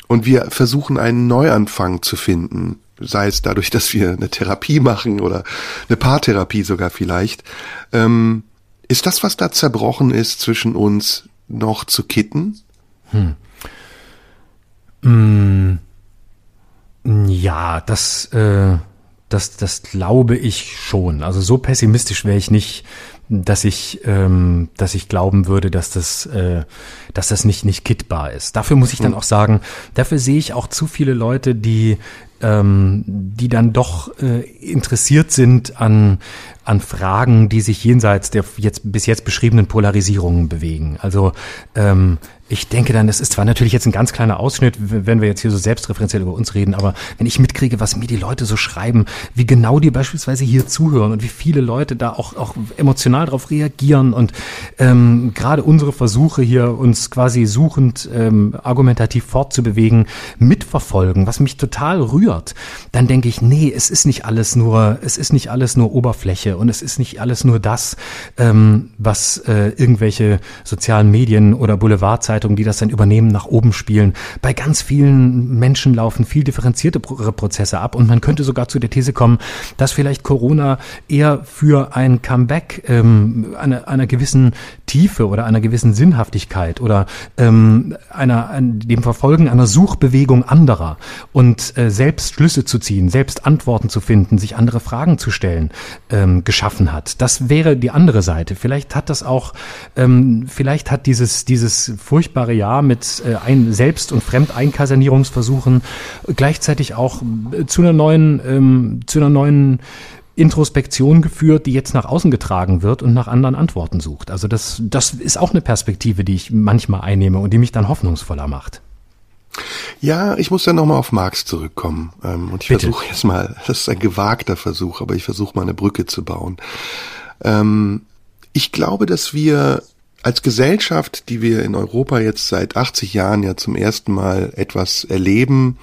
und wir versuchen einen Neuanfang zu finden, sei es dadurch, dass wir eine Therapie machen oder eine Paartherapie sogar vielleicht, ähm, ist das, was da zerbrochen ist zwischen uns, noch zu kitten? Hm. Mm. Ja, das, äh, das, das glaube ich schon. Also so pessimistisch wäre ich nicht, dass ich, ähm, dass ich glauben würde, dass das, äh, dass das nicht nicht kittbar ist. Dafür muss ich dann hm. auch sagen, dafür sehe ich auch zu viele Leute, die ähm, die dann doch äh, interessiert sind an an Fragen, die sich jenseits der jetzt bis jetzt beschriebenen Polarisierungen bewegen. Also ähm, ich denke dann, das ist zwar natürlich jetzt ein ganz kleiner Ausschnitt, wenn wir jetzt hier so selbstreferenziell über uns reden, aber wenn ich mitkriege, was mir die Leute so schreiben, wie genau die beispielsweise hier zuhören und wie viele Leute da auch, auch emotional darauf reagieren und ähm, gerade unsere Versuche hier uns quasi suchend ähm, argumentativ fortzubewegen, mitverfolgen, was mich total rührt, dann denke ich, nee, es ist nicht alles nur, es ist nicht alles nur Oberfläche und es ist nicht alles nur das, ähm, was äh, irgendwelche sozialen Medien oder Boulevardzeitungen Zeitungen, die das dann übernehmen, nach oben spielen. Bei ganz vielen Menschen laufen viel differenzierte Prozesse ab und man könnte sogar zu der These kommen, dass vielleicht Corona eher für ein Comeback ähm, einer, einer gewissen Tiefe oder einer gewissen Sinnhaftigkeit oder ähm, einer, ein, dem Verfolgen einer Suchbewegung anderer und äh, selbst Schlüsse zu ziehen, selbst Antworten zu finden, sich andere Fragen zu stellen, ähm, geschaffen hat. Das wäre die andere Seite. Vielleicht hat das auch, ähm, vielleicht hat dieses, dieses furchtbare furchtbare Jahr mit äh, ein Selbst- und Fremdeinkasernierungsversuchen gleichzeitig auch äh, zu einer neuen, ähm, zu einer neuen Introspektion geführt, die jetzt nach außen getragen wird und nach anderen Antworten sucht. Also das, das ist auch eine Perspektive, die ich manchmal einnehme und die mich dann hoffnungsvoller macht. Ja, ich muss dann nochmal auf Marx zurückkommen. Ähm, und ich versuche jetzt mal, das ist ein gewagter Versuch, aber ich versuche mal eine Brücke zu bauen. Ähm, ich glaube, dass wir als Gesellschaft, die wir in Europa jetzt seit 80 Jahren ja zum ersten Mal etwas erleben,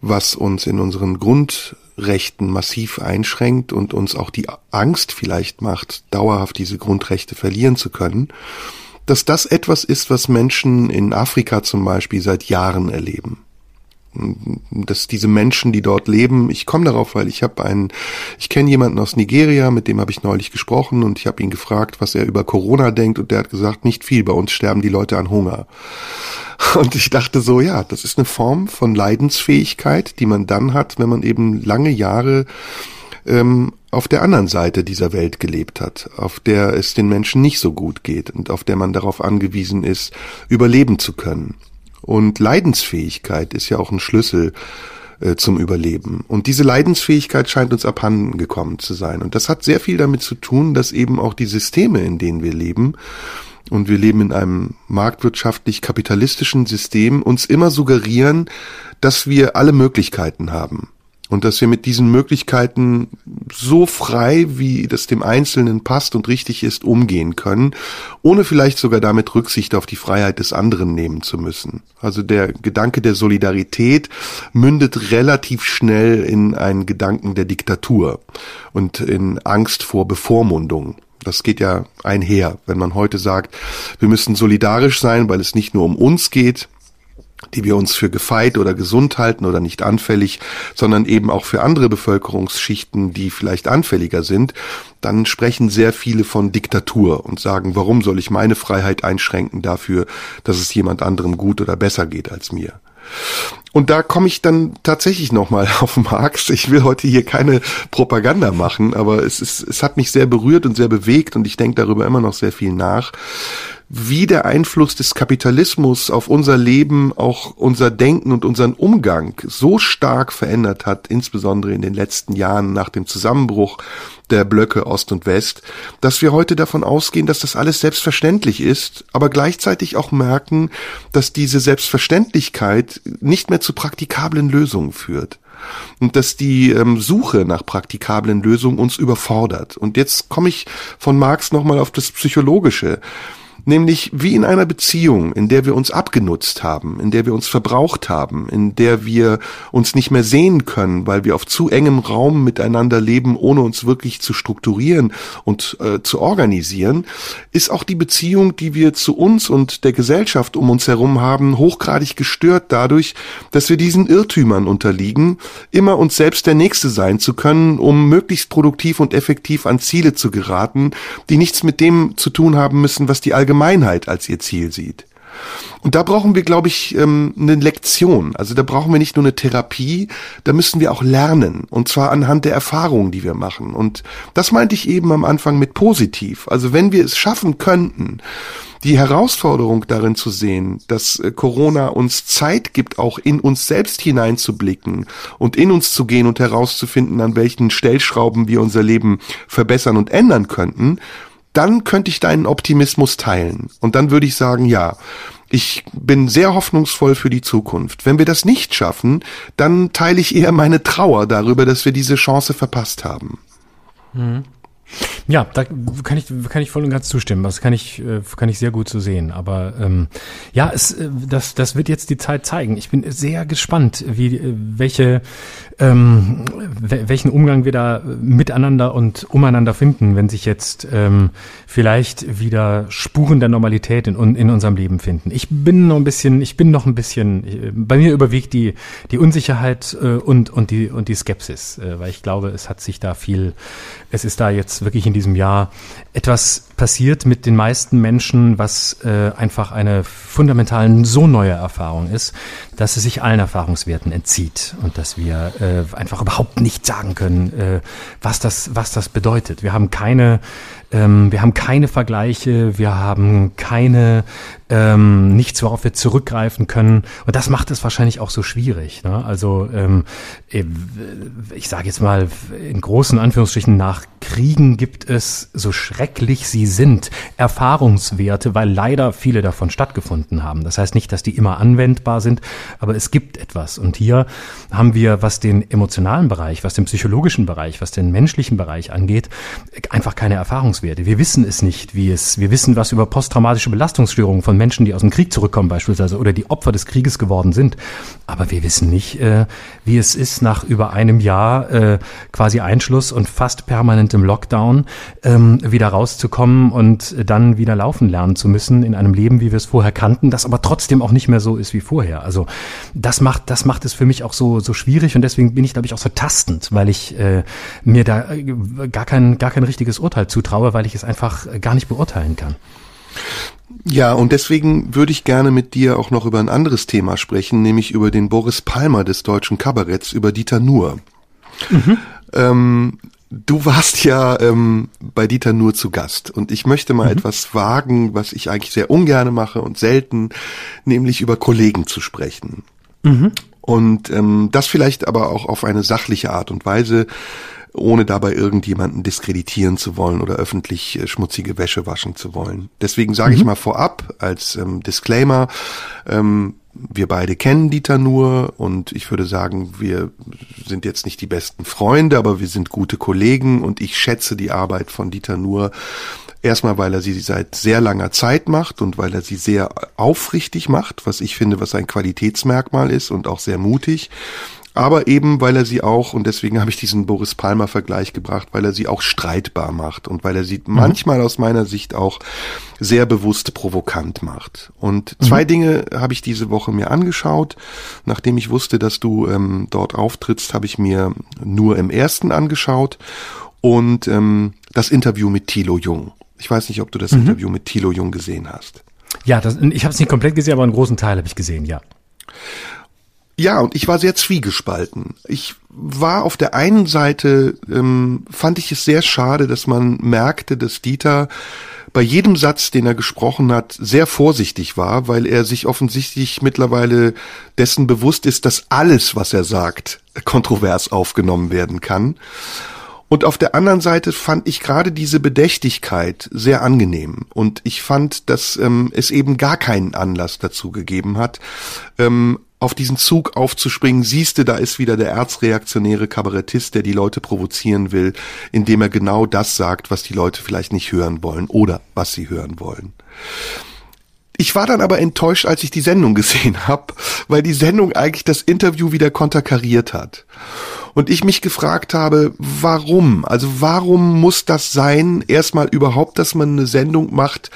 was uns in unseren Grundrechten massiv einschränkt und uns auch die Angst vielleicht macht, dauerhaft diese Grundrechte verlieren zu können, dass das etwas ist, was Menschen in Afrika zum Beispiel seit Jahren erleben dass diese Menschen, die dort leben, ich komme darauf, weil ich habe einen, ich kenne jemanden aus Nigeria, mit dem habe ich neulich gesprochen und ich habe ihn gefragt, was er über Corona denkt und der hat gesagt, nicht viel, bei uns sterben die Leute an Hunger. Und ich dachte so, ja, das ist eine Form von Leidensfähigkeit, die man dann hat, wenn man eben lange Jahre ähm, auf der anderen Seite dieser Welt gelebt hat, auf der es den Menschen nicht so gut geht und auf der man darauf angewiesen ist, überleben zu können. Und Leidensfähigkeit ist ja auch ein Schlüssel äh, zum Überleben. Und diese Leidensfähigkeit scheint uns abhanden gekommen zu sein. Und das hat sehr viel damit zu tun, dass eben auch die Systeme, in denen wir leben, und wir leben in einem marktwirtschaftlich kapitalistischen System, uns immer suggerieren, dass wir alle Möglichkeiten haben und dass wir mit diesen Möglichkeiten so frei, wie das dem Einzelnen passt und richtig ist, umgehen können, ohne vielleicht sogar damit Rücksicht auf die Freiheit des anderen nehmen zu müssen. Also der Gedanke der Solidarität mündet relativ schnell in einen Gedanken der Diktatur und in Angst vor Bevormundung. Das geht ja einher, wenn man heute sagt, wir müssen solidarisch sein, weil es nicht nur um uns geht, die wir uns für gefeit oder gesund halten oder nicht anfällig, sondern eben auch für andere Bevölkerungsschichten, die vielleicht anfälliger sind, dann sprechen sehr viele von Diktatur und sagen, warum soll ich meine Freiheit einschränken dafür, dass es jemand anderem gut oder besser geht als mir. Und da komme ich dann tatsächlich nochmal auf Marx. Ich will heute hier keine Propaganda machen, aber es, ist, es hat mich sehr berührt und sehr bewegt und ich denke darüber immer noch sehr viel nach wie der Einfluss des Kapitalismus auf unser Leben, auch unser Denken und unseren Umgang so stark verändert hat, insbesondere in den letzten Jahren nach dem Zusammenbruch der Blöcke Ost und West, dass wir heute davon ausgehen, dass das alles selbstverständlich ist, aber gleichzeitig auch merken, dass diese Selbstverständlichkeit nicht mehr zu praktikablen Lösungen führt und dass die ähm, Suche nach praktikablen Lösungen uns überfordert. Und jetzt komme ich von Marx nochmal auf das Psychologische nämlich wie in einer Beziehung, in der wir uns abgenutzt haben, in der wir uns verbraucht haben, in der wir uns nicht mehr sehen können, weil wir auf zu engem Raum miteinander leben, ohne uns wirklich zu strukturieren und äh, zu organisieren, ist auch die Beziehung, die wir zu uns und der Gesellschaft um uns herum haben, hochgradig gestört dadurch, dass wir diesen Irrtümern unterliegen, immer uns selbst der Nächste sein zu können, um möglichst produktiv und effektiv an Ziele zu geraten, die nichts mit dem zu tun haben müssen, was die allgemeine Allgemeinheit als ihr Ziel sieht. Und da brauchen wir, glaube ich, ähm, eine Lektion. Also da brauchen wir nicht nur eine Therapie, da müssen wir auch lernen. Und zwar anhand der Erfahrungen, die wir machen. Und das meinte ich eben am Anfang mit positiv. Also wenn wir es schaffen könnten, die Herausforderung darin zu sehen, dass äh, Corona uns Zeit gibt, auch in uns selbst hineinzublicken und in uns zu gehen und herauszufinden, an welchen Stellschrauben wir unser Leben verbessern und ändern könnten, dann könnte ich deinen Optimismus teilen. Und dann würde ich sagen, ja, ich bin sehr hoffnungsvoll für die Zukunft. Wenn wir das nicht schaffen, dann teile ich eher meine Trauer darüber, dass wir diese Chance verpasst haben. Mhm. Ja, da kann ich, kann ich voll und ganz zustimmen. Das kann ich, äh, kann ich sehr gut so sehen. Aber ähm, ja, es, äh, das, das wird jetzt die Zeit zeigen. Ich bin sehr gespannt, wie äh, welche ähm, welchen Umgang wir da miteinander und umeinander finden, wenn sich jetzt ähm, vielleicht wieder Spuren der Normalität in, in unserem Leben finden. Ich bin noch ein bisschen, ich bin noch ein bisschen, bei mir überwiegt die die Unsicherheit äh, und und die und die Skepsis, äh, weil ich glaube, es hat sich da viel, es ist da jetzt wirklich in diesem Jahr etwas passiert mit den meisten Menschen, was äh, einfach eine fundamental so neue Erfahrung ist, dass es sich allen Erfahrungswerten entzieht und dass wir äh, einfach überhaupt nicht sagen können, äh, was das was das bedeutet. Wir haben keine ähm, wir haben keine Vergleiche, wir haben keine ähm, nichts, worauf wir zurückgreifen können. Und das macht es wahrscheinlich auch so schwierig. Ne? Also ähm, äh, ich sage jetzt mal in großen Anführungsstrichen nach Kriegen gibt es so schrecklich sie sind Erfahrungswerte, weil leider viele davon stattgefunden haben. Das heißt nicht, dass die immer anwendbar sind, aber es gibt etwas. Und hier haben wir, was den emotionalen Bereich, was den psychologischen Bereich, was den menschlichen Bereich angeht, einfach keine Erfahrungswerte. Wir wissen es nicht, wie es, wir wissen was über posttraumatische Belastungsstörungen von Menschen, die aus dem Krieg zurückkommen beispielsweise oder die Opfer des Krieges geworden sind. Aber wir wissen nicht, äh, wie es ist, nach über einem Jahr äh, quasi Einschluss und fast permanentem Lockdown ähm, wieder rauszukommen und dann wieder laufen lernen zu müssen in einem Leben, wie wir es vorher kannten, das aber trotzdem auch nicht mehr so ist wie vorher. Also das macht, das macht es für mich auch so, so schwierig und deswegen bin ich, glaube ich, auch so tastend, weil ich äh, mir da äh, gar kein, gar kein richtiges Urteil zutraue, weil ich es einfach gar nicht beurteilen kann. Ja, und deswegen würde ich gerne mit dir auch noch über ein anderes Thema sprechen, nämlich über den Boris Palmer des deutschen Kabaretts, über Dieter Nuhr. Mhm. Ähm, du warst ja ähm, bei Dieter Nuhr zu Gast und ich möchte mal mhm. etwas wagen, was ich eigentlich sehr ungern mache und selten, nämlich über Kollegen zu sprechen. Mhm. Und ähm, das vielleicht aber auch auf eine sachliche Art und Weise, ohne dabei irgendjemanden diskreditieren zu wollen oder öffentlich äh, schmutzige Wäsche waschen zu wollen. Deswegen sage mhm. ich mal vorab als ähm, Disclaimer, ähm, wir beide kennen Dieter nur und ich würde sagen, wir sind jetzt nicht die besten Freunde, aber wir sind gute Kollegen und ich schätze die Arbeit von Dieter nur Erstmal, weil er sie seit sehr langer Zeit macht und weil er sie sehr aufrichtig macht, was ich finde, was ein Qualitätsmerkmal ist und auch sehr mutig aber eben, weil er sie auch, und deswegen habe ich diesen Boris Palmer-Vergleich gebracht, weil er sie auch streitbar macht und weil er sie mhm. manchmal aus meiner Sicht auch sehr bewusst provokant macht. Und zwei mhm. Dinge habe ich diese Woche mir angeschaut. Nachdem ich wusste, dass du ähm, dort auftrittst, habe ich mir nur im ersten angeschaut und ähm, das Interview mit Thilo Jung. Ich weiß nicht, ob du das mhm. Interview mit Thilo Jung gesehen hast. Ja, das, ich habe es nicht komplett gesehen, aber einen großen Teil habe ich gesehen, ja. Ja, und ich war sehr zwiegespalten. Ich war auf der einen Seite, ähm, fand ich es sehr schade, dass man merkte, dass Dieter bei jedem Satz, den er gesprochen hat, sehr vorsichtig war, weil er sich offensichtlich mittlerweile dessen bewusst ist, dass alles, was er sagt, kontrovers aufgenommen werden kann. Und auf der anderen Seite fand ich gerade diese Bedächtigkeit sehr angenehm. Und ich fand, dass ähm, es eben gar keinen Anlass dazu gegeben hat, ähm, auf diesen Zug aufzuspringen, siehste, da ist wieder der erzreaktionäre Kabarettist, der die Leute provozieren will, indem er genau das sagt, was die Leute vielleicht nicht hören wollen oder was sie hören wollen. Ich war dann aber enttäuscht, als ich die Sendung gesehen habe, weil die Sendung eigentlich das Interview wieder konterkariert hat und ich mich gefragt habe, warum? Also warum muss das sein, erstmal überhaupt, dass man eine Sendung macht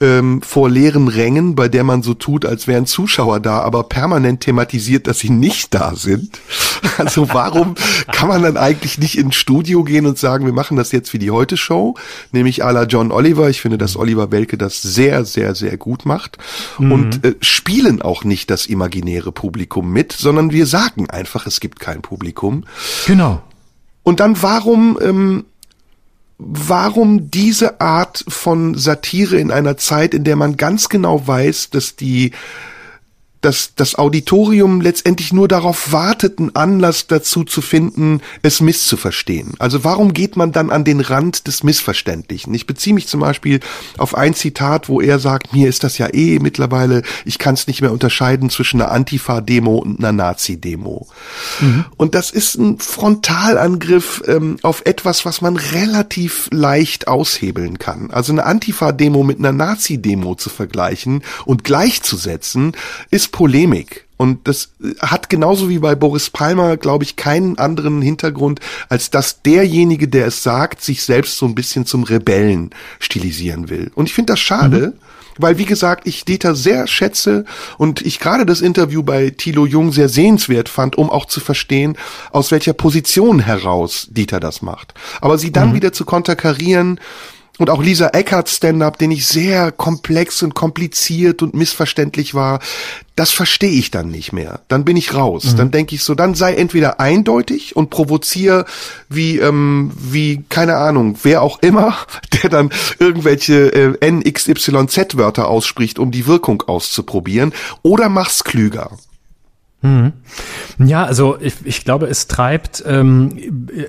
ähm, vor leeren Rängen, bei der man so tut, als wären Zuschauer da, aber permanent thematisiert, dass sie nicht da sind? Also warum kann man dann eigentlich nicht ins Studio gehen und sagen, wir machen das jetzt wie die Heute-Show, nämlich à la John Oliver. Ich finde, dass Oliver Welke das sehr, sehr, sehr gut macht mhm. und äh, spielen auch nicht das imaginäre Publikum mit, sondern wir sagen einfach, es gibt kein Publikum. Genau. Und dann warum, ähm, warum diese Art von Satire in einer Zeit, in der man ganz genau weiß, dass die dass das Auditorium letztendlich nur darauf wartet, einen Anlass dazu zu finden, es misszuverstehen. Also warum geht man dann an den Rand des Missverständlichen? Ich beziehe mich zum Beispiel auf ein Zitat, wo er sagt, mir ist das ja eh mittlerweile, ich kann es nicht mehr unterscheiden zwischen einer Antifa-Demo und einer Nazi-Demo. Mhm. Und das ist ein Frontalangriff ähm, auf etwas, was man relativ leicht aushebeln kann. Also eine Antifa-Demo mit einer Nazi-Demo zu vergleichen und gleichzusetzen, ist Polemik. Und das hat genauso wie bei Boris Palmer, glaube ich, keinen anderen Hintergrund, als dass derjenige, der es sagt, sich selbst so ein bisschen zum Rebellen stilisieren will. Und ich finde das schade, mhm. weil, wie gesagt, ich Dieter sehr schätze und ich gerade das Interview bei Thilo Jung sehr sehenswert fand, um auch zu verstehen, aus welcher Position heraus Dieter das macht. Aber sie dann mhm. wieder zu konterkarieren, und auch Lisa Eckhardt Stand-up, den ich sehr komplex und kompliziert und missverständlich war, das verstehe ich dann nicht mehr. Dann bin ich raus. Mhm. Dann denke ich so, dann sei entweder eindeutig und provoziere wie, ähm, wie, keine Ahnung, wer auch immer, der dann irgendwelche äh, NXYZ-Wörter ausspricht, um die Wirkung auszuprobieren, oder mach's klüger. Mhm. Ja, also ich, ich glaube, es treibt, ähm,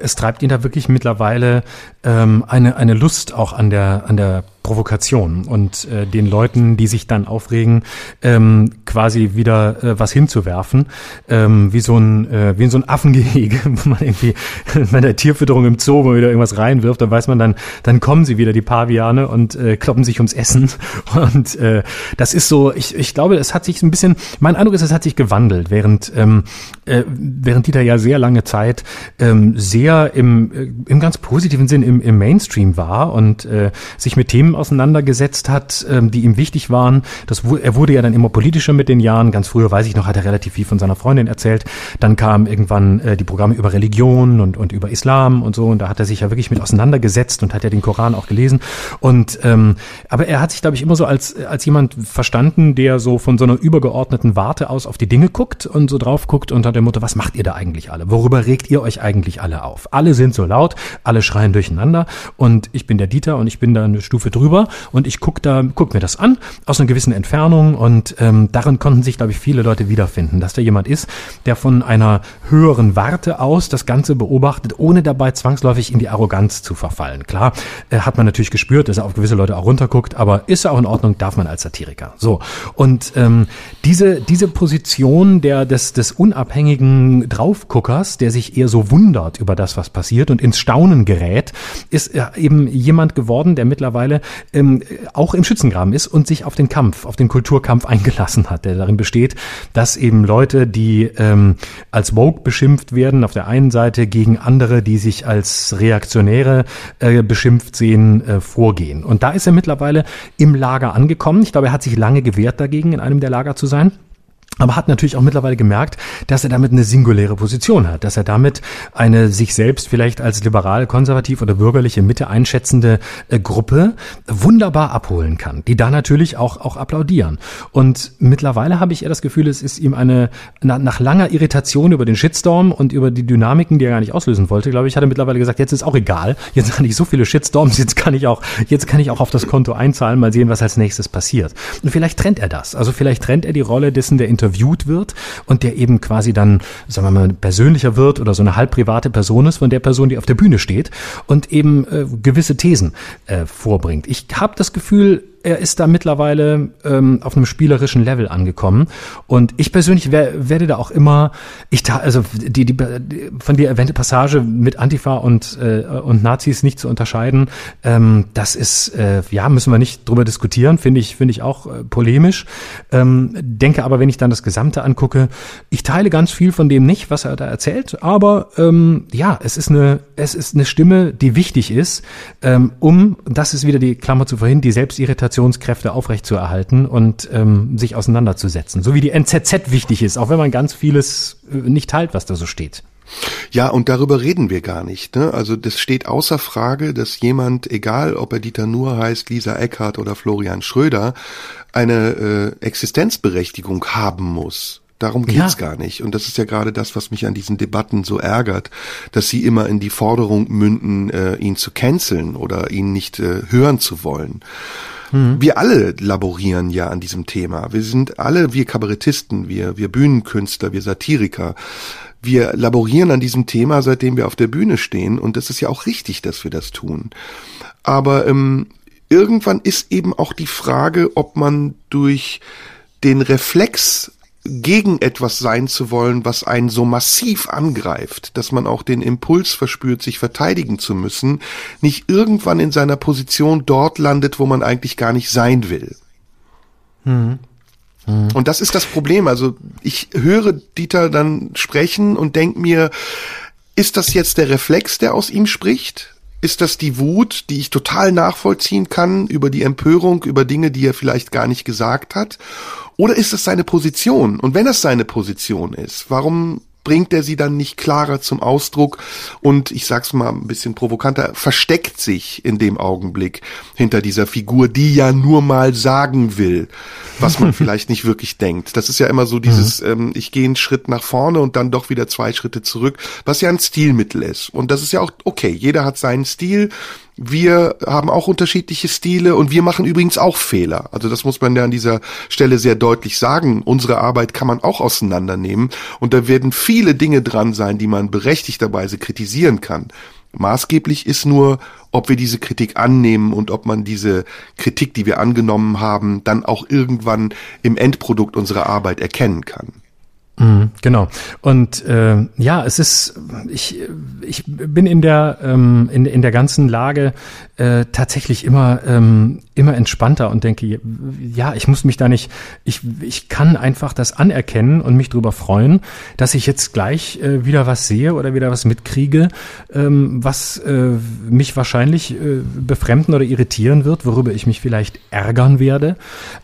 es treibt ihn da wirklich mittlerweile ähm, eine, eine Lust auch an der, an der Provokation und äh, den Leuten, die sich dann aufregen, ähm, quasi wieder äh, was hinzuwerfen, ähm, wie so ein äh, wie so ein Affengehege, wo man irgendwie bei der Tierfütterung im Zoo, man wieder irgendwas reinwirft, dann weiß man dann, dann kommen sie wieder die Paviane und äh, kloppen sich ums Essen. Und äh, das ist so, ich, ich glaube, es hat sich ein bisschen, mein Eindruck ist, es hat sich gewandelt, während ähm, äh, während Dieter ja sehr lange Zeit ähm, sehr im äh, im ganz positiven Sinn im, im Mainstream war und äh, sich mit Themen auseinandergesetzt hat, ähm, die ihm wichtig waren. Das, er wurde ja dann immer politischer mit den Jahren. Ganz früher, weiß ich noch, hat er relativ viel von seiner Freundin erzählt. Dann kamen irgendwann äh, die Programme über Religion und, und über Islam und so. Und da hat er sich ja wirklich mit auseinandergesetzt und hat ja den Koran auch gelesen. Und ähm, aber er hat sich, glaube ich, immer so als als jemand verstanden, der so von so einer übergeordneten Warte aus auf die Dinge guckt und so drauf guckt unter der Mutter, was macht ihr da eigentlich alle? Worüber regt ihr euch eigentlich alle auf? Alle sind so laut, alle schreien durcheinander und ich bin der Dieter und ich bin da eine Stufe drüber drüber und ich guck da, guck mir das an aus einer gewissen Entfernung und ähm, darin konnten sich, glaube ich, viele Leute wiederfinden, dass da jemand ist, der von einer höheren Warte aus das Ganze beobachtet, ohne dabei zwangsläufig in die Arroganz zu verfallen. Klar, äh, hat man natürlich gespürt, dass er auf gewisse Leute auch runterguckt, aber ist ja auch in Ordnung, darf man als Satiriker. So und ähm, diese diese Position der des des unabhängigen Draufguckers, der sich eher so wundert über das, was passiert und ins Staunen gerät, ist äh, eben jemand geworden, der mittlerweile ähm, auch im Schützengraben ist und sich auf den Kampf, auf den Kulturkampf eingelassen hat, der darin besteht, dass eben Leute, die ähm, als Vogue beschimpft werden, auf der einen Seite gegen andere, die sich als Reaktionäre äh, beschimpft sehen, äh, vorgehen. Und da ist er mittlerweile im Lager angekommen. Ich glaube, er hat sich lange gewehrt dagegen, in einem der Lager zu sein. Aber hat natürlich auch mittlerweile gemerkt, dass er damit eine singuläre Position hat, dass er damit eine sich selbst vielleicht als liberal, konservativ oder bürgerliche Mitte einschätzende äh, Gruppe wunderbar abholen kann, die da natürlich auch auch applaudieren. Und mittlerweile habe ich eher das Gefühl, es ist ihm eine na, nach langer Irritation über den Shitstorm und über die Dynamiken, die er gar nicht auslösen wollte, glaube ich, hat er mittlerweile gesagt, jetzt ist auch egal, jetzt kann ich so viele Shitstorms, jetzt kann ich auch jetzt kann ich auch auf das Konto einzahlen, mal sehen, was als nächstes passiert. Und vielleicht trennt er das, also vielleicht trennt er die Rolle dessen der Inter interviewt wird und der eben quasi dann, sagen wir mal, persönlicher wird oder so eine halb private Person ist von der Person, die auf der Bühne steht und eben äh, gewisse Thesen äh, vorbringt. Ich habe das Gefühl, er ist da mittlerweile ähm, auf einem spielerischen Level angekommen. Und ich persönlich wer, werde da auch immer, ich da, also die, die, die von dir erwähnte Passage mit Antifa und, äh, und Nazis nicht zu unterscheiden, ähm, das ist, äh, ja, müssen wir nicht drüber diskutieren, finde ich, finde ich auch äh, polemisch. Ähm, denke aber, wenn ich dann das Gesamte angucke, ich teile ganz viel von dem nicht, was er da erzählt, aber ähm, ja, es ist eine, es ist eine Stimme, die wichtig ist, ähm, um, das ist wieder die Klammer zu vorhin, die Selbstirritation Argumentationskräfte aufrechtzuerhalten und ähm, sich auseinanderzusetzen. So wie die NZZ wichtig ist, auch wenn man ganz vieles äh, nicht teilt, was da so steht. Ja, und darüber reden wir gar nicht. Ne? Also das steht außer Frage, dass jemand, egal ob er Dieter Nuhr heißt, Lisa Eckhardt oder Florian Schröder, eine äh, Existenzberechtigung haben muss. Darum geht's ja. gar nicht. Und das ist ja gerade das, was mich an diesen Debatten so ärgert, dass sie immer in die Forderung münden, äh, ihn zu canceln oder ihn nicht äh, hören zu wollen. Mhm. Wir alle laborieren ja an diesem Thema. Wir sind alle, wir Kabarettisten, wir, wir Bühnenkünstler, wir Satiriker. Wir laborieren an diesem Thema, seitdem wir auf der Bühne stehen. Und das ist ja auch richtig, dass wir das tun. Aber ähm, irgendwann ist eben auch die Frage, ob man durch den Reflex gegen etwas sein zu wollen, was einen so massiv angreift, dass man auch den Impuls verspürt, sich verteidigen zu müssen, nicht irgendwann in seiner Position dort landet, wo man eigentlich gar nicht sein will. Mhm. Mhm. Und das ist das Problem. Also ich höre Dieter dann sprechen und denke mir, ist das jetzt der Reflex, der aus ihm spricht? Ist das die Wut, die ich total nachvollziehen kann über die Empörung, über Dinge, die er vielleicht gar nicht gesagt hat? Oder ist es seine Position? Und wenn es seine Position ist, warum bringt er sie dann nicht klarer zum Ausdruck und ich sag's mal ein bisschen provokanter, versteckt sich in dem Augenblick hinter dieser Figur, die ja nur mal sagen will, was man vielleicht nicht wirklich denkt. Das ist ja immer so dieses, mhm. ähm, ich gehe einen Schritt nach vorne und dann doch wieder zwei Schritte zurück, was ja ein Stilmittel ist. Und das ist ja auch okay, jeder hat seinen Stil wir haben auch unterschiedliche Stile und wir machen übrigens auch Fehler. Also das muss man ja an dieser Stelle sehr deutlich sagen. Unsere Arbeit kann man auch auseinandernehmen und da werden viele Dinge dran sein, die man berechtigterweise kritisieren kann. Maßgeblich ist nur, ob wir diese Kritik annehmen und ob man diese Kritik, die wir angenommen haben, dann auch irgendwann im Endprodukt unserer Arbeit erkennen kann. Mhm, genau. Und äh, ja, es ist, ich, ich bin in der, ähm, in, in der ganzen Lage äh, tatsächlich immer, ähm, immer entspannter und denke, ja, ich muss mich da nicht, ich, ich kann einfach das anerkennen und mich darüber freuen, dass ich jetzt gleich äh, wieder was sehe oder wieder was mitkriege, ähm, was äh, mich wahrscheinlich äh, befremden oder irritieren wird, worüber ich mich vielleicht ärgern werde.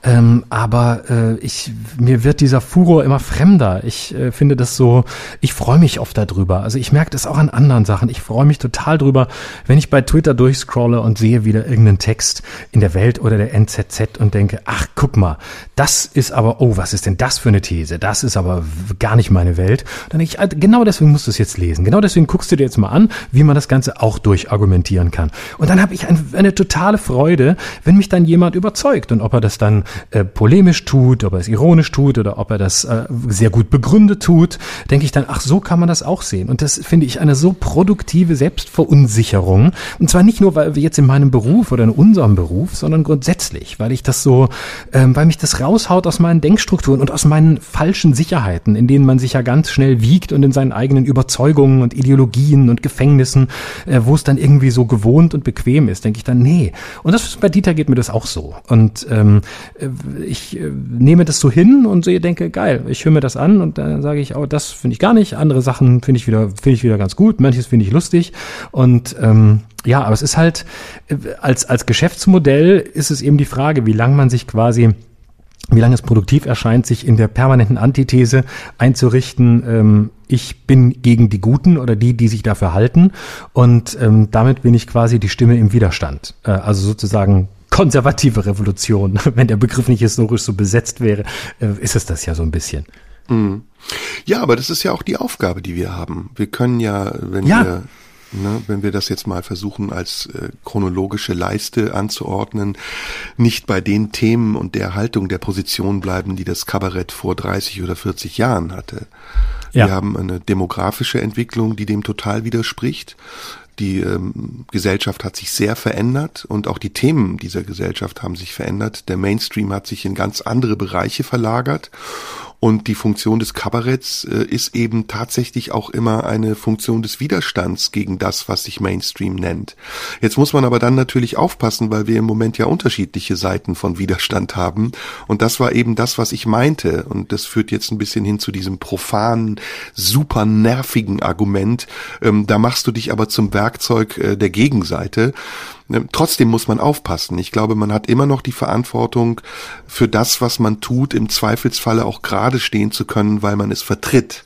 Ähm, aber äh, ich, mir wird dieser Furor immer fremder ich äh, finde das so, ich freue mich oft darüber. Also ich merke das auch an anderen Sachen. Ich freue mich total drüber, wenn ich bei Twitter durchscrolle und sehe wieder irgendeinen Text in der Welt oder der NZZ und denke, ach, guck mal, das ist aber, oh, was ist denn das für eine These? Das ist aber gar nicht meine Welt. Dann denke ich, ah, genau deswegen musst du es jetzt lesen. Genau deswegen guckst du dir jetzt mal an, wie man das Ganze auch durchargumentieren kann. Und dann habe ich ein, eine totale Freude, wenn mich dann jemand überzeugt und ob er das dann äh, polemisch tut, ob er es ironisch tut oder ob er das äh, sehr gut begründet tut, denke ich dann, ach, so kann man das auch sehen. Und das finde ich eine so produktive Selbstverunsicherung. Und zwar nicht nur, weil wir jetzt in meinem Beruf oder in unserem Beruf, sondern grundsätzlich, weil ich das so, ähm, weil mich das raushaut aus meinen Denkstrukturen und aus meinen falschen Sicherheiten, in denen man sich ja ganz schnell wiegt und in seinen eigenen Überzeugungen und Ideologien und Gefängnissen, äh, wo es dann irgendwie so gewohnt und bequem ist, denke ich dann, nee. Und das bei Dieter geht mir das auch so. Und ähm, äh, ich äh, nehme das so hin und so denke, geil, ich höre mir das an und dann sage ich, oh, das finde ich gar nicht. Andere Sachen finde ich wieder, finde ich wieder ganz gut. Manches finde ich lustig. Und ähm, ja, aber es ist halt, äh, als, als Geschäftsmodell ist es eben die Frage, wie lang man sich quasi wie lange es produktiv erscheint, sich in der permanenten Antithese einzurichten, ähm, ich bin gegen die Guten oder die, die sich dafür halten. Und ähm, damit bin ich quasi die Stimme im Widerstand. Äh, also sozusagen konservative Revolution. Wenn der Begriff nicht historisch so besetzt wäre, äh, ist es das ja so ein bisschen. Mhm. Ja, aber das ist ja auch die Aufgabe, die wir haben. Wir können ja, wenn ja. wir Ne, wenn wir das jetzt mal versuchen als äh, chronologische Leiste anzuordnen, nicht bei den Themen und der Haltung der Position bleiben, die das Kabarett vor 30 oder 40 Jahren hatte. Ja. Wir haben eine demografische Entwicklung, die dem total widerspricht. Die ähm, Gesellschaft hat sich sehr verändert und auch die Themen dieser Gesellschaft haben sich verändert. Der Mainstream hat sich in ganz andere Bereiche verlagert und die Funktion des Kabaretts äh, ist eben tatsächlich auch immer eine Funktion des Widerstands gegen das, was sich Mainstream nennt. Jetzt muss man aber dann natürlich aufpassen, weil wir im Moment ja unterschiedliche Seiten von Widerstand haben. Und das war eben das, was ich meinte. Und das führt jetzt ein bisschen hin zu diesem profanen, super nervigen Argument. Ähm, da machst du dich aber zum Werkzeug äh, der Gegenseite. Ne, trotzdem muss man aufpassen. Ich glaube, man hat immer noch die Verantwortung für das, was man tut, im Zweifelsfalle auch gerade stehen zu können, weil man es vertritt.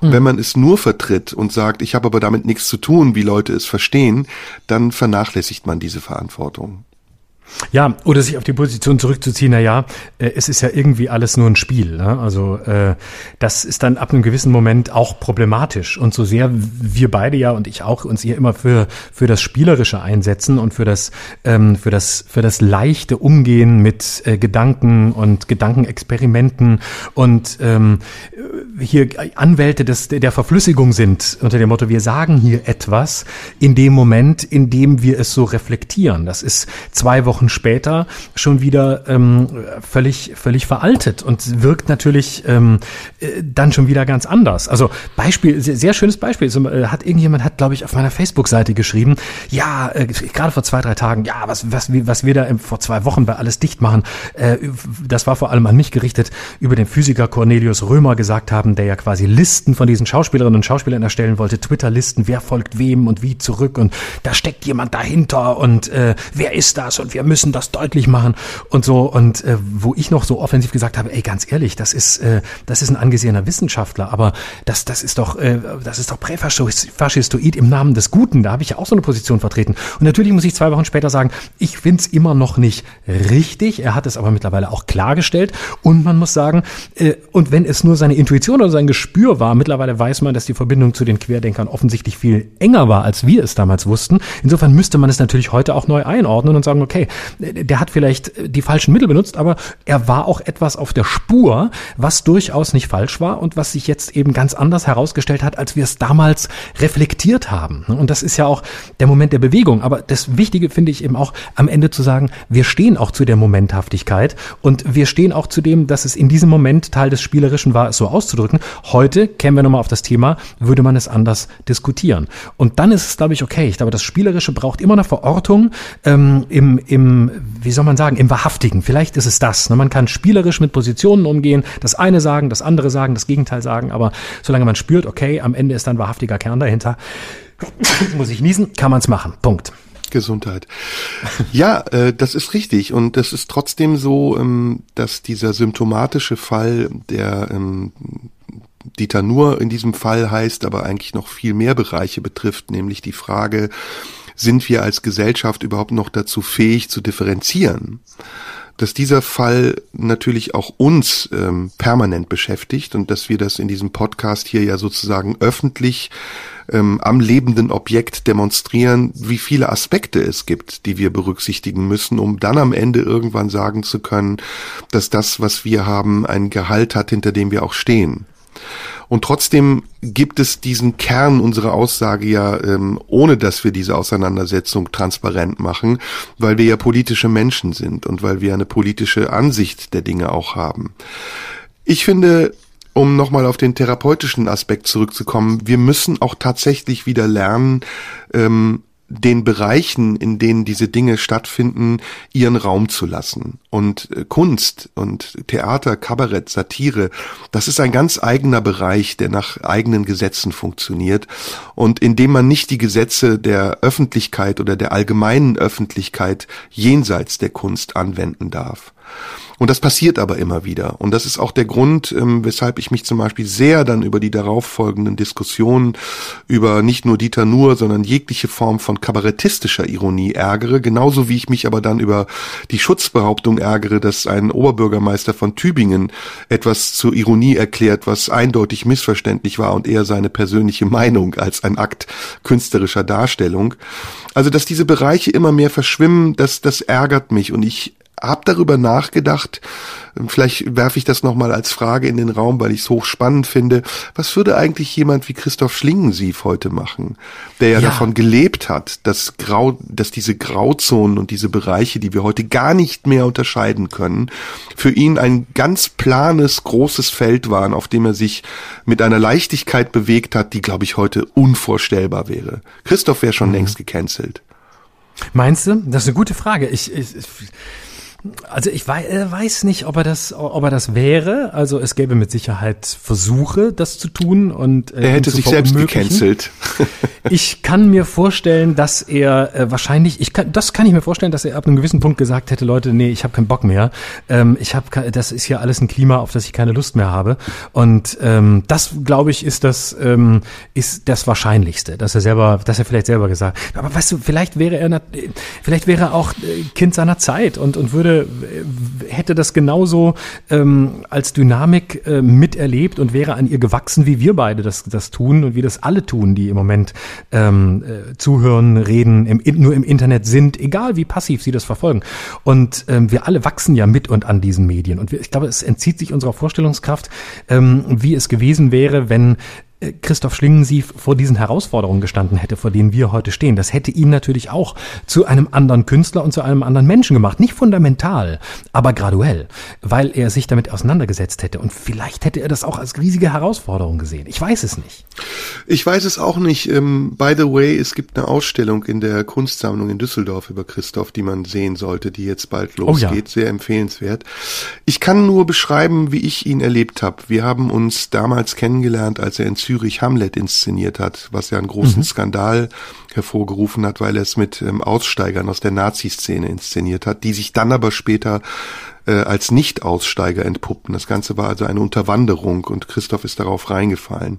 Mhm. Wenn man es nur vertritt und sagt, ich habe aber damit nichts zu tun, wie Leute es verstehen, dann vernachlässigt man diese Verantwortung. Ja, oder sich auf die Position zurückzuziehen, na ja, äh, es ist ja irgendwie alles nur ein Spiel. Ne? Also äh, das ist dann ab einem gewissen Moment auch problematisch. Und so sehr wir beide ja und ich auch uns hier immer für für das Spielerische einsetzen und für das ähm, für das für das leichte Umgehen mit äh, Gedanken und Gedankenexperimenten und ähm, hier Anwälte des der Verflüssigung sind unter dem Motto, wir sagen hier etwas in dem Moment, in dem wir es so reflektieren. Das ist zwei Wochen Wochen später schon wieder ähm, völlig, völlig veraltet und wirkt natürlich ähm, äh, dann schon wieder ganz anders. Also Beispiel, sehr, schönes Beispiel. So, äh, hat irgendjemand hat, glaube ich, auf meiner Facebook-Seite geschrieben, ja, äh, gerade vor zwei, drei Tagen, ja, was, was, was wir da im, vor zwei Wochen bei alles dicht machen, äh, das war vor allem an mich gerichtet, über den Physiker Cornelius Römer gesagt haben, der ja quasi Listen von diesen Schauspielerinnen und Schauspielern erstellen wollte, Twitter-Listen, wer folgt wem und wie zurück und da steckt jemand dahinter und äh, wer ist das und wir müssen das deutlich machen und so. Und äh, wo ich noch so offensiv gesagt habe, ey, ganz ehrlich, das ist, äh, das ist ein angesehener Wissenschaftler, aber das, das ist doch, äh, das ist doch präfaschistoid im Namen des Guten. Da habe ich ja auch so eine Position vertreten. Und natürlich muss ich zwei Wochen später sagen, ich find's immer noch nicht richtig. Er hat es aber mittlerweile auch klargestellt. Und man muss sagen, äh, und wenn es nur seine Intuition oder sein Gespür war, mittlerweile weiß man, dass die Verbindung zu den Querdenkern offensichtlich viel enger war, als wir es damals wussten. Insofern müsste man es natürlich heute auch neu einordnen und sagen, okay, der hat vielleicht die falschen Mittel benutzt, aber er war auch etwas auf der Spur, was durchaus nicht falsch war und was sich jetzt eben ganz anders herausgestellt hat, als wir es damals reflektiert haben. Und das ist ja auch der Moment der Bewegung. Aber das Wichtige finde ich eben auch am Ende zu sagen, wir stehen auch zu der Momenthaftigkeit und wir stehen auch zu dem, dass es in diesem Moment Teil des Spielerischen war, es so auszudrücken. Heute, kämen wir nochmal auf das Thema, würde man es anders diskutieren. Und dann ist es, glaube ich, okay. Ich glaube, das Spielerische braucht immer eine Verortung ähm, im, im wie soll man sagen, im Wahrhaftigen. Vielleicht ist es das. Ne? Man kann spielerisch mit Positionen umgehen, das eine sagen, das andere sagen, das Gegenteil sagen, aber solange man spürt, okay, am Ende ist dann wahrhaftiger Kern dahinter, muss ich niesen, kann man es machen. Punkt. Gesundheit. Ja, äh, das ist richtig. Und das ist trotzdem so, ähm, dass dieser symptomatische Fall, der ähm, Dieter Nur in diesem Fall heißt, aber eigentlich noch viel mehr Bereiche betrifft, nämlich die Frage, sind wir als Gesellschaft überhaupt noch dazu fähig zu differenzieren? dass dieser Fall natürlich auch uns ähm, permanent beschäftigt und dass wir das in diesem Podcast hier ja sozusagen öffentlich ähm, am lebenden Objekt demonstrieren, wie viele Aspekte es gibt, die wir berücksichtigen müssen, um dann am Ende irgendwann sagen zu können, dass das, was wir haben, ein Gehalt hat, hinter dem wir auch stehen. Und trotzdem gibt es diesen Kern unserer Aussage ja, ähm, ohne dass wir diese Auseinandersetzung transparent machen, weil wir ja politische Menschen sind und weil wir eine politische Ansicht der Dinge auch haben. Ich finde, um nochmal auf den therapeutischen Aspekt zurückzukommen, wir müssen auch tatsächlich wieder lernen, ähm, den Bereichen, in denen diese Dinge stattfinden, ihren Raum zu lassen. Und äh, Kunst und Theater, Kabarett, Satire, das ist ein ganz eigener Bereich, der nach eigenen Gesetzen funktioniert und in dem man nicht die Gesetze der Öffentlichkeit oder der allgemeinen Öffentlichkeit jenseits der Kunst anwenden darf. Und das passiert aber immer wieder. Und das ist auch der Grund, ähm, weshalb ich mich zum Beispiel sehr dann über die darauffolgenden Diskussionen über nicht nur Dieter Nuhr, sondern jegliche Form von kabarettistischer Ironie ärgere. Genauso wie ich mich aber dann über die Schutzbehauptung ärgere, dass ein Oberbürgermeister von Tübingen etwas zur Ironie erklärt, was eindeutig missverständlich war und eher seine persönliche Meinung als ein Akt künstlerischer Darstellung. Also, dass diese Bereiche immer mehr verschwimmen, das, das ärgert mich und ich habe darüber nachgedacht, vielleicht werfe ich das nochmal als Frage in den Raum, weil ich es hochspannend finde, was würde eigentlich jemand wie Christoph Schlingensief heute machen, der ja, ja, davon gelebt hat, dass, Grau, dass diese Grauzonen und diese Bereiche, die wir heute gar nicht mehr unterscheiden können, für ihn ein ganz planes, großes Feld waren, auf dem er sich mit einer Leichtigkeit bewegt hat, die, glaube ich, heute unvorstellbar wäre. Christoph wäre schon mhm. längst gecancelt. Meinst du? Das ist eine gute Frage. Ich, ich, also ich äh, weiß nicht, ob er das, ob er das wäre. Also es gäbe mit Sicherheit Versuche, das zu tun und äh, er hätte sich selbst gecancelt. ich kann mir vorstellen, dass er äh, wahrscheinlich, ich kann, das kann ich mir vorstellen, dass er ab einem gewissen Punkt gesagt hätte, Leute, nee, ich habe keinen Bock mehr. Ähm, ich habe, das ist ja alles ein Klima, auf das ich keine Lust mehr habe. Und ähm, das, glaube ich, ist das, ähm, ist das Wahrscheinlichste, dass er selber, dass er vielleicht selber gesagt. Aber weißt du, vielleicht wäre er, vielleicht wäre er auch äh, Kind seiner Zeit und und würde hätte das genauso ähm, als Dynamik äh, miterlebt und wäre an ihr gewachsen, wie wir beide das, das tun und wie das alle tun, die im Moment ähm, äh, zuhören, reden, im, nur im Internet sind, egal wie passiv sie das verfolgen. Und ähm, wir alle wachsen ja mit und an diesen Medien. Und wir, ich glaube, es entzieht sich unserer Vorstellungskraft, ähm, wie es gewesen wäre, wenn Christoph Schlingensief vor diesen Herausforderungen gestanden hätte, vor denen wir heute stehen. Das hätte ihn natürlich auch zu einem anderen Künstler und zu einem anderen Menschen gemacht. Nicht fundamental, aber graduell, weil er sich damit auseinandergesetzt hätte. Und vielleicht hätte er das auch als riesige Herausforderung gesehen. Ich weiß es nicht. Ich weiß es auch nicht. Ähm, by the way, es gibt eine Ausstellung in der Kunstsammlung in Düsseldorf über Christoph, die man sehen sollte, die jetzt bald losgeht. Oh ja. Sehr empfehlenswert. Ich kann nur beschreiben, wie ich ihn erlebt habe. Wir haben uns damals kennengelernt, als er in Zürich Hamlet inszeniert hat, was ja einen großen mhm. Skandal hervorgerufen hat, weil er es mit ähm, Aussteigern aus der Nazi-Szene inszeniert hat, die sich dann aber später äh, als Nicht-Aussteiger entpuppten. Das Ganze war also eine Unterwanderung und Christoph ist darauf reingefallen.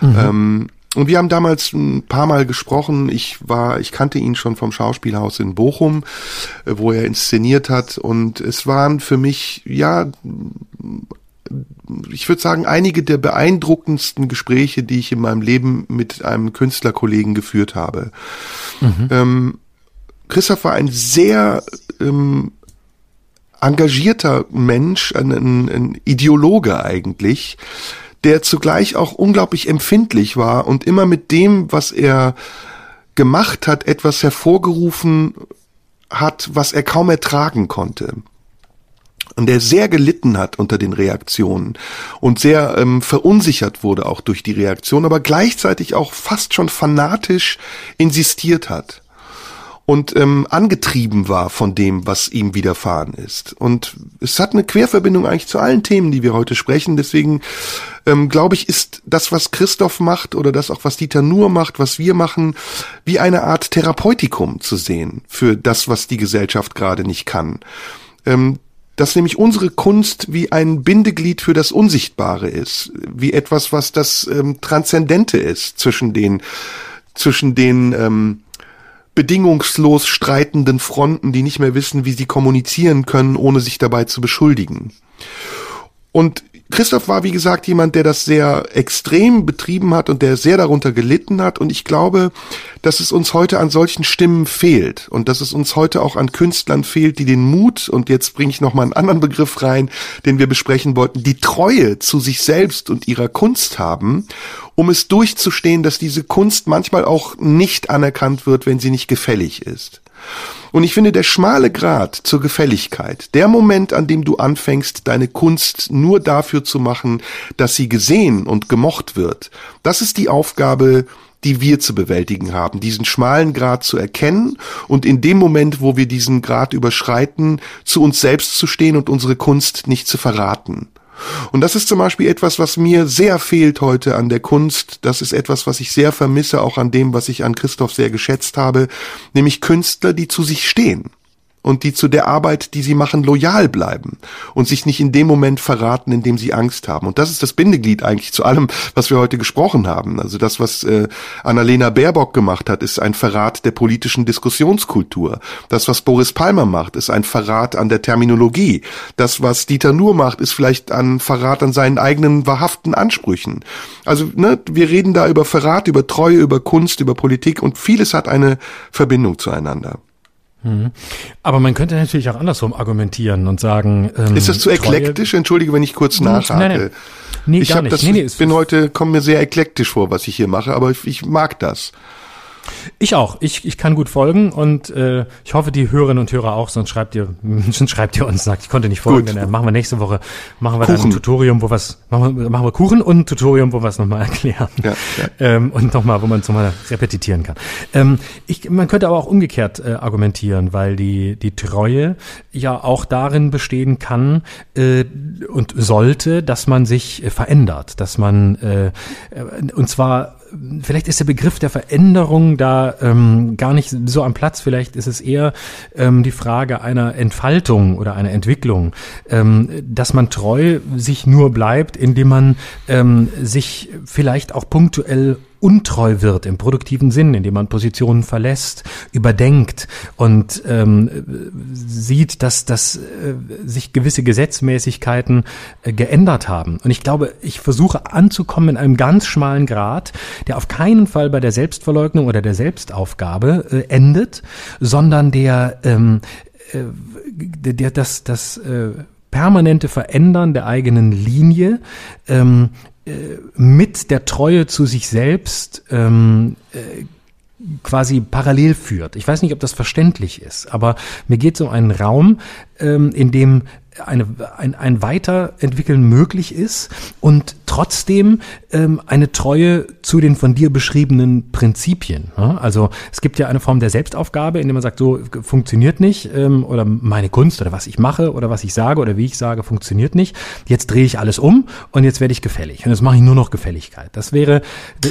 Mhm. Ähm, und wir haben damals ein paar Mal gesprochen. Ich war, ich kannte ihn schon vom Schauspielhaus in Bochum, äh, wo er inszeniert hat. Und es waren für mich, ja, ich würde sagen, einige der beeindruckendsten Gespräche, die ich in meinem Leben mit einem Künstlerkollegen geführt habe. Mhm. Ähm, Christoph war ein sehr ähm, engagierter Mensch, ein, ein, ein Ideologe eigentlich, der zugleich auch unglaublich empfindlich war und immer mit dem, was er gemacht hat, etwas hervorgerufen hat, was er kaum ertragen konnte und der sehr gelitten hat unter den Reaktionen und sehr ähm, verunsichert wurde auch durch die Reaktion, aber gleichzeitig auch fast schon fanatisch insistiert hat und ähm, angetrieben war von dem, was ihm widerfahren ist. Und es hat eine Querverbindung eigentlich zu allen Themen, die wir heute sprechen. Deswegen ähm, glaube ich, ist das, was Christoph macht oder das auch, was Dieter Nuhr macht, was wir machen, wie eine Art Therapeutikum zu sehen für das, was die Gesellschaft gerade nicht kann. Ähm, dass nämlich unsere Kunst wie ein Bindeglied für das Unsichtbare ist, wie etwas, was das ähm, Transzendente ist zwischen den zwischen den ähm, bedingungslos streitenden Fronten, die nicht mehr wissen, wie sie kommunizieren können, ohne sich dabei zu beschuldigen. Und Christoph war, wie gesagt, jemand, der das sehr extrem betrieben hat und der sehr darunter gelitten hat. Und ich glaube, dass es uns heute an solchen Stimmen fehlt und dass es uns heute auch an Künstlern fehlt, die den Mut, und jetzt bringe ich nochmal einen anderen Begriff rein, den wir besprechen wollten, die Treue zu sich selbst und ihrer Kunst haben, um es durchzustehen, dass diese Kunst manchmal auch nicht anerkannt wird, wenn sie nicht gefällig ist. Und ich finde, der schmale Grad zur Gefälligkeit, der Moment, an dem du anfängst, deine Kunst nur dafür zu machen, dass sie gesehen und gemocht wird, das ist die Aufgabe, die wir zu bewältigen haben, diesen schmalen Grad zu erkennen und in dem Moment, wo wir diesen Grad überschreiten, zu uns selbst zu stehen und unsere Kunst nicht zu verraten. Und das ist zum Beispiel etwas, was mir sehr fehlt heute an der Kunst. Das ist etwas, was ich sehr vermisse, auch an dem, was ich an Christoph sehr geschätzt habe, nämlich Künstler, die zu sich stehen und die zu der Arbeit, die sie machen, loyal bleiben und sich nicht in dem Moment verraten, in dem sie Angst haben. Und das ist das Bindeglied eigentlich zu allem, was wir heute gesprochen haben. Also das, was äh, Annalena Baerbock gemacht hat, ist ein Verrat der politischen Diskussionskultur. Das, was Boris Palmer macht, ist ein Verrat an der Terminologie. Das, was Dieter Nuhr macht, ist vielleicht ein Verrat an seinen eigenen wahrhaften Ansprüchen. Also ne, wir reden da über Verrat, über Treue, über Kunst, über Politik und vieles hat eine Verbindung zueinander. Mhm. Aber man könnte natürlich auch andersrum argumentieren und sagen. Ähm, ist das zu eklektisch? Entschuldige, wenn ich kurz nachhake. Nein, nein. Nee, ich gar nicht. Das, nee, nee, bin heute, komme mir sehr eklektisch vor, was ich hier mache, aber ich, ich mag das. Ich auch. Ich, ich kann gut folgen und äh, ich hoffe, die Hörerinnen und Hörer auch, sonst schreibt ihr, sonst schreibt ihr uns, sagt, ich konnte nicht folgen, gut. dann machen wir nächste Woche, machen wir Kuchen. dann ein Tutorium, wo was, machen wir, machen wir Kuchen und ein Tutorium, wo wir es nochmal erklären. Ja, ja. Ähm, und nochmal, wo man es nochmal repetitieren kann. Ähm, ich, man könnte aber auch umgekehrt äh, argumentieren, weil die, die Treue ja auch darin bestehen kann äh, und sollte, dass man sich äh, verändert, dass man äh, äh und zwar vielleicht ist der Begriff der Veränderung da ähm, gar nicht so am Platz. Vielleicht ist es eher ähm, die Frage einer Entfaltung oder einer Entwicklung, ähm, dass man treu sich nur bleibt, indem man ähm, sich vielleicht auch punktuell untreu wird im produktiven Sinn, indem man Positionen verlässt, überdenkt und ähm, sieht, dass, dass äh, sich gewisse Gesetzmäßigkeiten äh, geändert haben. Und ich glaube, ich versuche anzukommen in einem ganz schmalen Grad, der auf keinen Fall bei der Selbstverleugnung oder der Selbstaufgabe äh, endet, sondern der, ähm, äh, der, das, das äh, permanente Verändern der eigenen Linie ähm, äh, mit der Treue zu sich selbst ähm, äh, quasi parallel führt. Ich weiß nicht, ob das verständlich ist, aber mir geht es um einen Raum, ähm, in dem eine, ein, ein Weiterentwickeln möglich ist und trotzdem ähm, eine Treue zu den von dir beschriebenen Prinzipien. Ja? Also es gibt ja eine Form der Selbstaufgabe, in der man sagt, so funktioniert nicht ähm, oder meine Kunst oder was ich mache oder was ich sage oder wie ich sage, funktioniert nicht. Jetzt drehe ich alles um und jetzt werde ich gefällig und jetzt mache ich nur noch Gefälligkeit. Das wäre,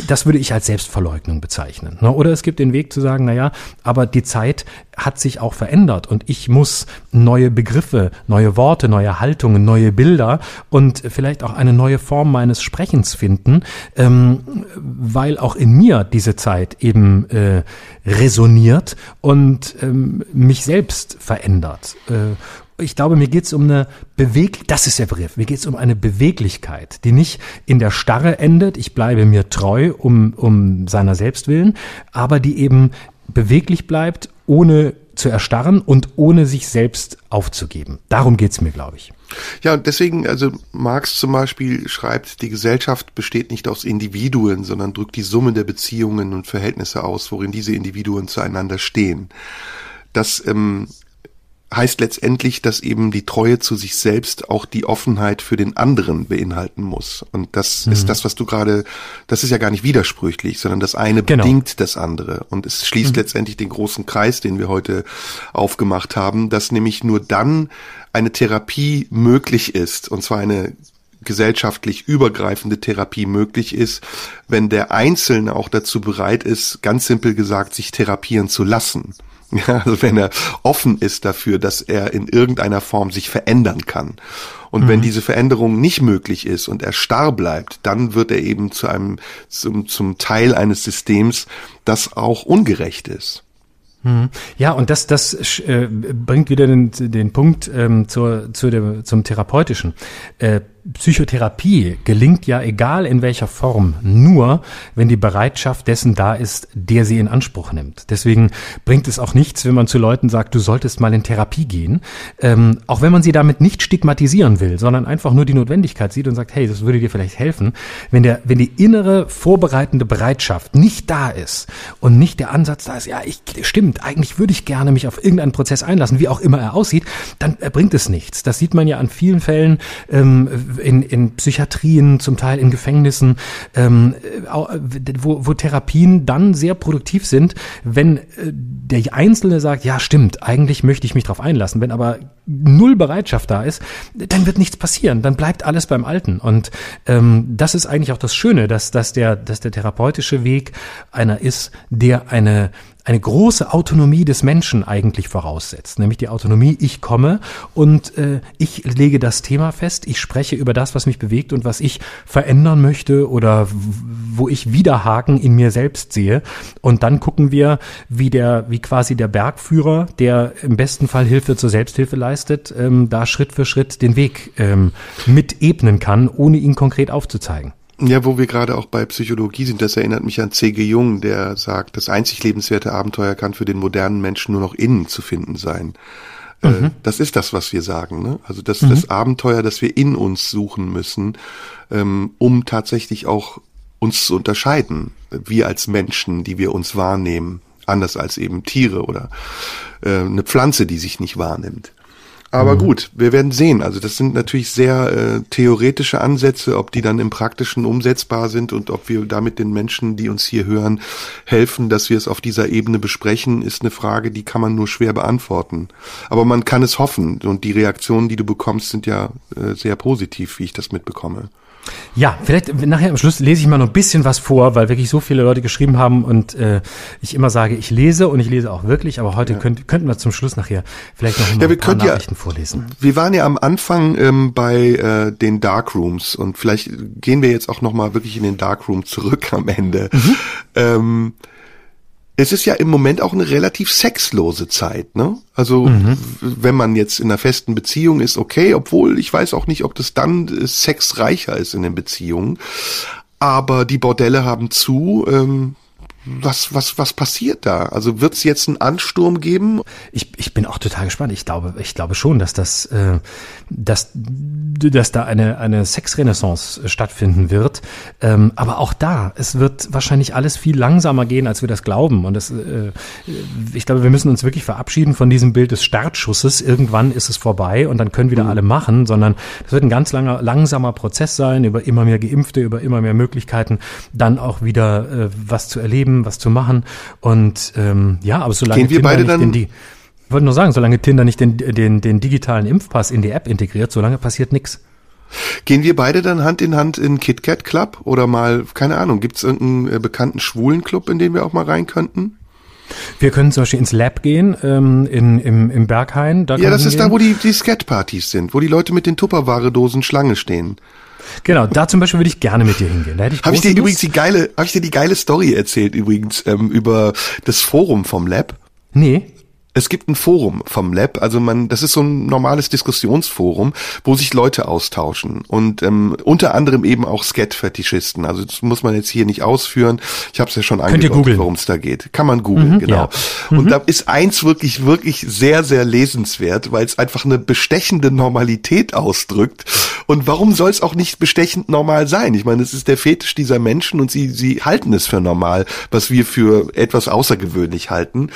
das würde ich als Selbstverleugnung bezeichnen. Ne? Oder es gibt den Weg zu sagen, na ja, aber die Zeit hat sich auch verändert und ich muss neue Begriffe, neue Worte, neue Haltungen, neue Bilder und vielleicht auch eine neue Form meines Sprechens finden, ähm, weil auch in mir diese Zeit eben äh, resoniert und ähm, mich selbst verändert. Äh, ich glaube, mir geht es um eine Beweg, das ist der Begriff, mir geht es um eine Beweglichkeit, die nicht in der Starre endet, ich bleibe mir treu um, um seiner selbst willen, aber die eben beweglich bleibt, ohne zu erstarren und ohne sich selbst aufzugeben. Darum geht's mir, glaube ich. Ja, und deswegen, also Marx zum Beispiel schreibt, die Gesellschaft besteht nicht aus Individuen, sondern drückt die Summe der Beziehungen und Verhältnisse aus, worin diese Individuen zueinander stehen. Das ähm, heißt letztendlich, dass eben die Treue zu sich selbst auch die Offenheit für den anderen beinhalten muss. Und das mhm. ist das, was du gerade, das ist ja gar nicht widersprüchlich, sondern das eine genau. bedingt das andere. Und es schließt mhm. letztendlich den großen Kreis, den wir heute aufgemacht haben, dass nämlich nur dann eine Therapie möglich ist, und zwar eine gesellschaftlich übergreifende Therapie möglich ist, wenn der Einzelne auch dazu bereit ist, ganz simpel gesagt, sich therapieren zu lassen. Ja, also wenn er offen ist dafür, dass er in irgendeiner Form sich verändern kann. Und mhm. wenn diese Veränderung nicht möglich ist und er starr bleibt, dann wird er eben zu einem, zum, zum Teil eines Systems, das auch ungerecht ist. Mhm. Ja, und das, das äh, bringt wieder den, den Punkt ähm, zur, zu dem, zum Therapeutischen. Äh, Psychotherapie gelingt ja egal in welcher Form nur, wenn die Bereitschaft dessen da ist, der sie in Anspruch nimmt. Deswegen bringt es auch nichts, wenn man zu Leuten sagt, du solltest mal in Therapie gehen, ähm, auch wenn man sie damit nicht stigmatisieren will, sondern einfach nur die Notwendigkeit sieht und sagt, hey, das würde dir vielleicht helfen. Wenn der, wenn die innere vorbereitende Bereitschaft nicht da ist und nicht der Ansatz da ist, ja, ich, stimmt, eigentlich würde ich gerne mich auf irgendeinen Prozess einlassen, wie auch immer er aussieht, dann äh, bringt es nichts. Das sieht man ja an vielen Fällen. Ähm, in, in Psychiatrien, zum Teil in Gefängnissen, ähm, wo, wo Therapien dann sehr produktiv sind, wenn äh, der Einzelne sagt, ja stimmt, eigentlich möchte ich mich darauf einlassen. Wenn aber null Bereitschaft da ist, dann wird nichts passieren, dann bleibt alles beim Alten. Und ähm, das ist eigentlich auch das Schöne, dass, dass, der, dass der therapeutische Weg einer ist, der eine eine große Autonomie des Menschen eigentlich voraussetzt, nämlich die Autonomie, ich komme und äh, ich lege das Thema fest, ich spreche über das, was mich bewegt und was ich verändern möchte oder wo ich Widerhaken in mir selbst sehe. Und dann gucken wir, wie der, wie quasi der Bergführer, der im besten Fall Hilfe zur Selbsthilfe leistet, ähm, da Schritt für Schritt den Weg ähm, mit ebnen kann, ohne ihn konkret aufzuzeigen. Ja, wo wir gerade auch bei Psychologie sind, das erinnert mich an C.G. Jung, der sagt, das einzig lebenswerte Abenteuer kann für den modernen Menschen nur noch innen zu finden sein. Äh, mhm. Das ist das, was wir sagen. Ne? Also das, mhm. das Abenteuer, das wir in uns suchen müssen, ähm, um tatsächlich auch uns zu unterscheiden, wir als Menschen, die wir uns wahrnehmen, anders als eben Tiere oder äh, eine Pflanze, die sich nicht wahrnimmt. Aber mhm. gut, wir werden sehen. Also das sind natürlich sehr äh, theoretische Ansätze, ob die dann im Praktischen umsetzbar sind und ob wir damit den Menschen, die uns hier hören, helfen, dass wir es auf dieser Ebene besprechen, ist eine Frage, die kann man nur schwer beantworten. Aber man kann es hoffen und die Reaktionen, die du bekommst, sind ja äh, sehr positiv, wie ich das mitbekomme. Ja, vielleicht nachher am Schluss lese ich mal noch ein bisschen was vor, weil wirklich so viele Leute geschrieben haben und äh, ich immer sage, ich lese und ich lese auch wirklich, aber heute ja. könnt, könnten wir zum Schluss nachher vielleicht noch ja, ein paar Nachrichten ja, vorlesen. Wir waren ja am Anfang ähm, bei äh, den Darkrooms und vielleicht gehen wir jetzt auch noch mal wirklich in den Darkroom zurück am Ende. Mhm. Ähm, es ist ja im Moment auch eine relativ sexlose Zeit, ne? Also mhm. wenn man jetzt in einer festen Beziehung ist, okay, obwohl ich weiß auch nicht, ob das dann äh, sexreicher ist in den Beziehungen. Aber die Bordelle haben zu. Ähm, was, was, was passiert da? Also wird es jetzt einen Ansturm geben? Ich, ich bin auch total gespannt. Ich glaube, ich glaube schon, dass das, äh, dass, dass da eine, eine Sexrenaissance stattfinden wird. Ähm, aber auch da, es wird wahrscheinlich alles viel langsamer gehen, als wir das glauben. Und das, äh, ich glaube, wir müssen uns wirklich verabschieden von diesem Bild des Startschusses. Irgendwann ist es vorbei und dann können wieder mhm. alle machen, sondern das wird ein ganz langer, langsamer Prozess sein, über immer mehr Geimpfte, über immer mehr Möglichkeiten, dann auch wieder äh, was zu erleben was zu machen. Und ähm, ja, aber solange Gehen wir Tinder beide dann in die ich wollte nur sagen, solange Tinder nicht den, den, den digitalen Impfpass in die App integriert, solange passiert nichts. Gehen wir beide dann Hand in Hand in KitKat Club oder mal, keine Ahnung, gibt es irgendeinen äh, bekannten schwulen Club, in den wir auch mal rein könnten? Wir können zum Beispiel ins Lab gehen, ähm, in, im, im Berghain. Da ja, das ist gehen. da, wo die, die Skat-Partys sind, wo die Leute mit den Tupperware-Dosen Schlange stehen. Genau, da zum Beispiel würde ich gerne mit dir hingehen. Da hätte ich habe ich dir Lust. übrigens die geile, habe ich dir die geile Story erzählt übrigens ähm, über das Forum vom Lab? Nee. Es gibt ein Forum vom Lab, also man, das ist so ein normales Diskussionsforum, wo sich Leute austauschen und ähm, unter anderem eben auch Skat-Fetischisten. Also das muss man jetzt hier nicht ausführen. Ich habe es ja schon angedeutet, worum es da geht. Kann man googeln, mhm, genau. Ja. Mhm. Und da ist eins wirklich, wirklich sehr, sehr lesenswert, weil es einfach eine bestechende Normalität ausdrückt. Und warum soll es auch nicht bestechend normal sein? Ich meine, es ist der Fetisch dieser Menschen und sie, sie halten es für normal, was wir für etwas außergewöhnlich halten.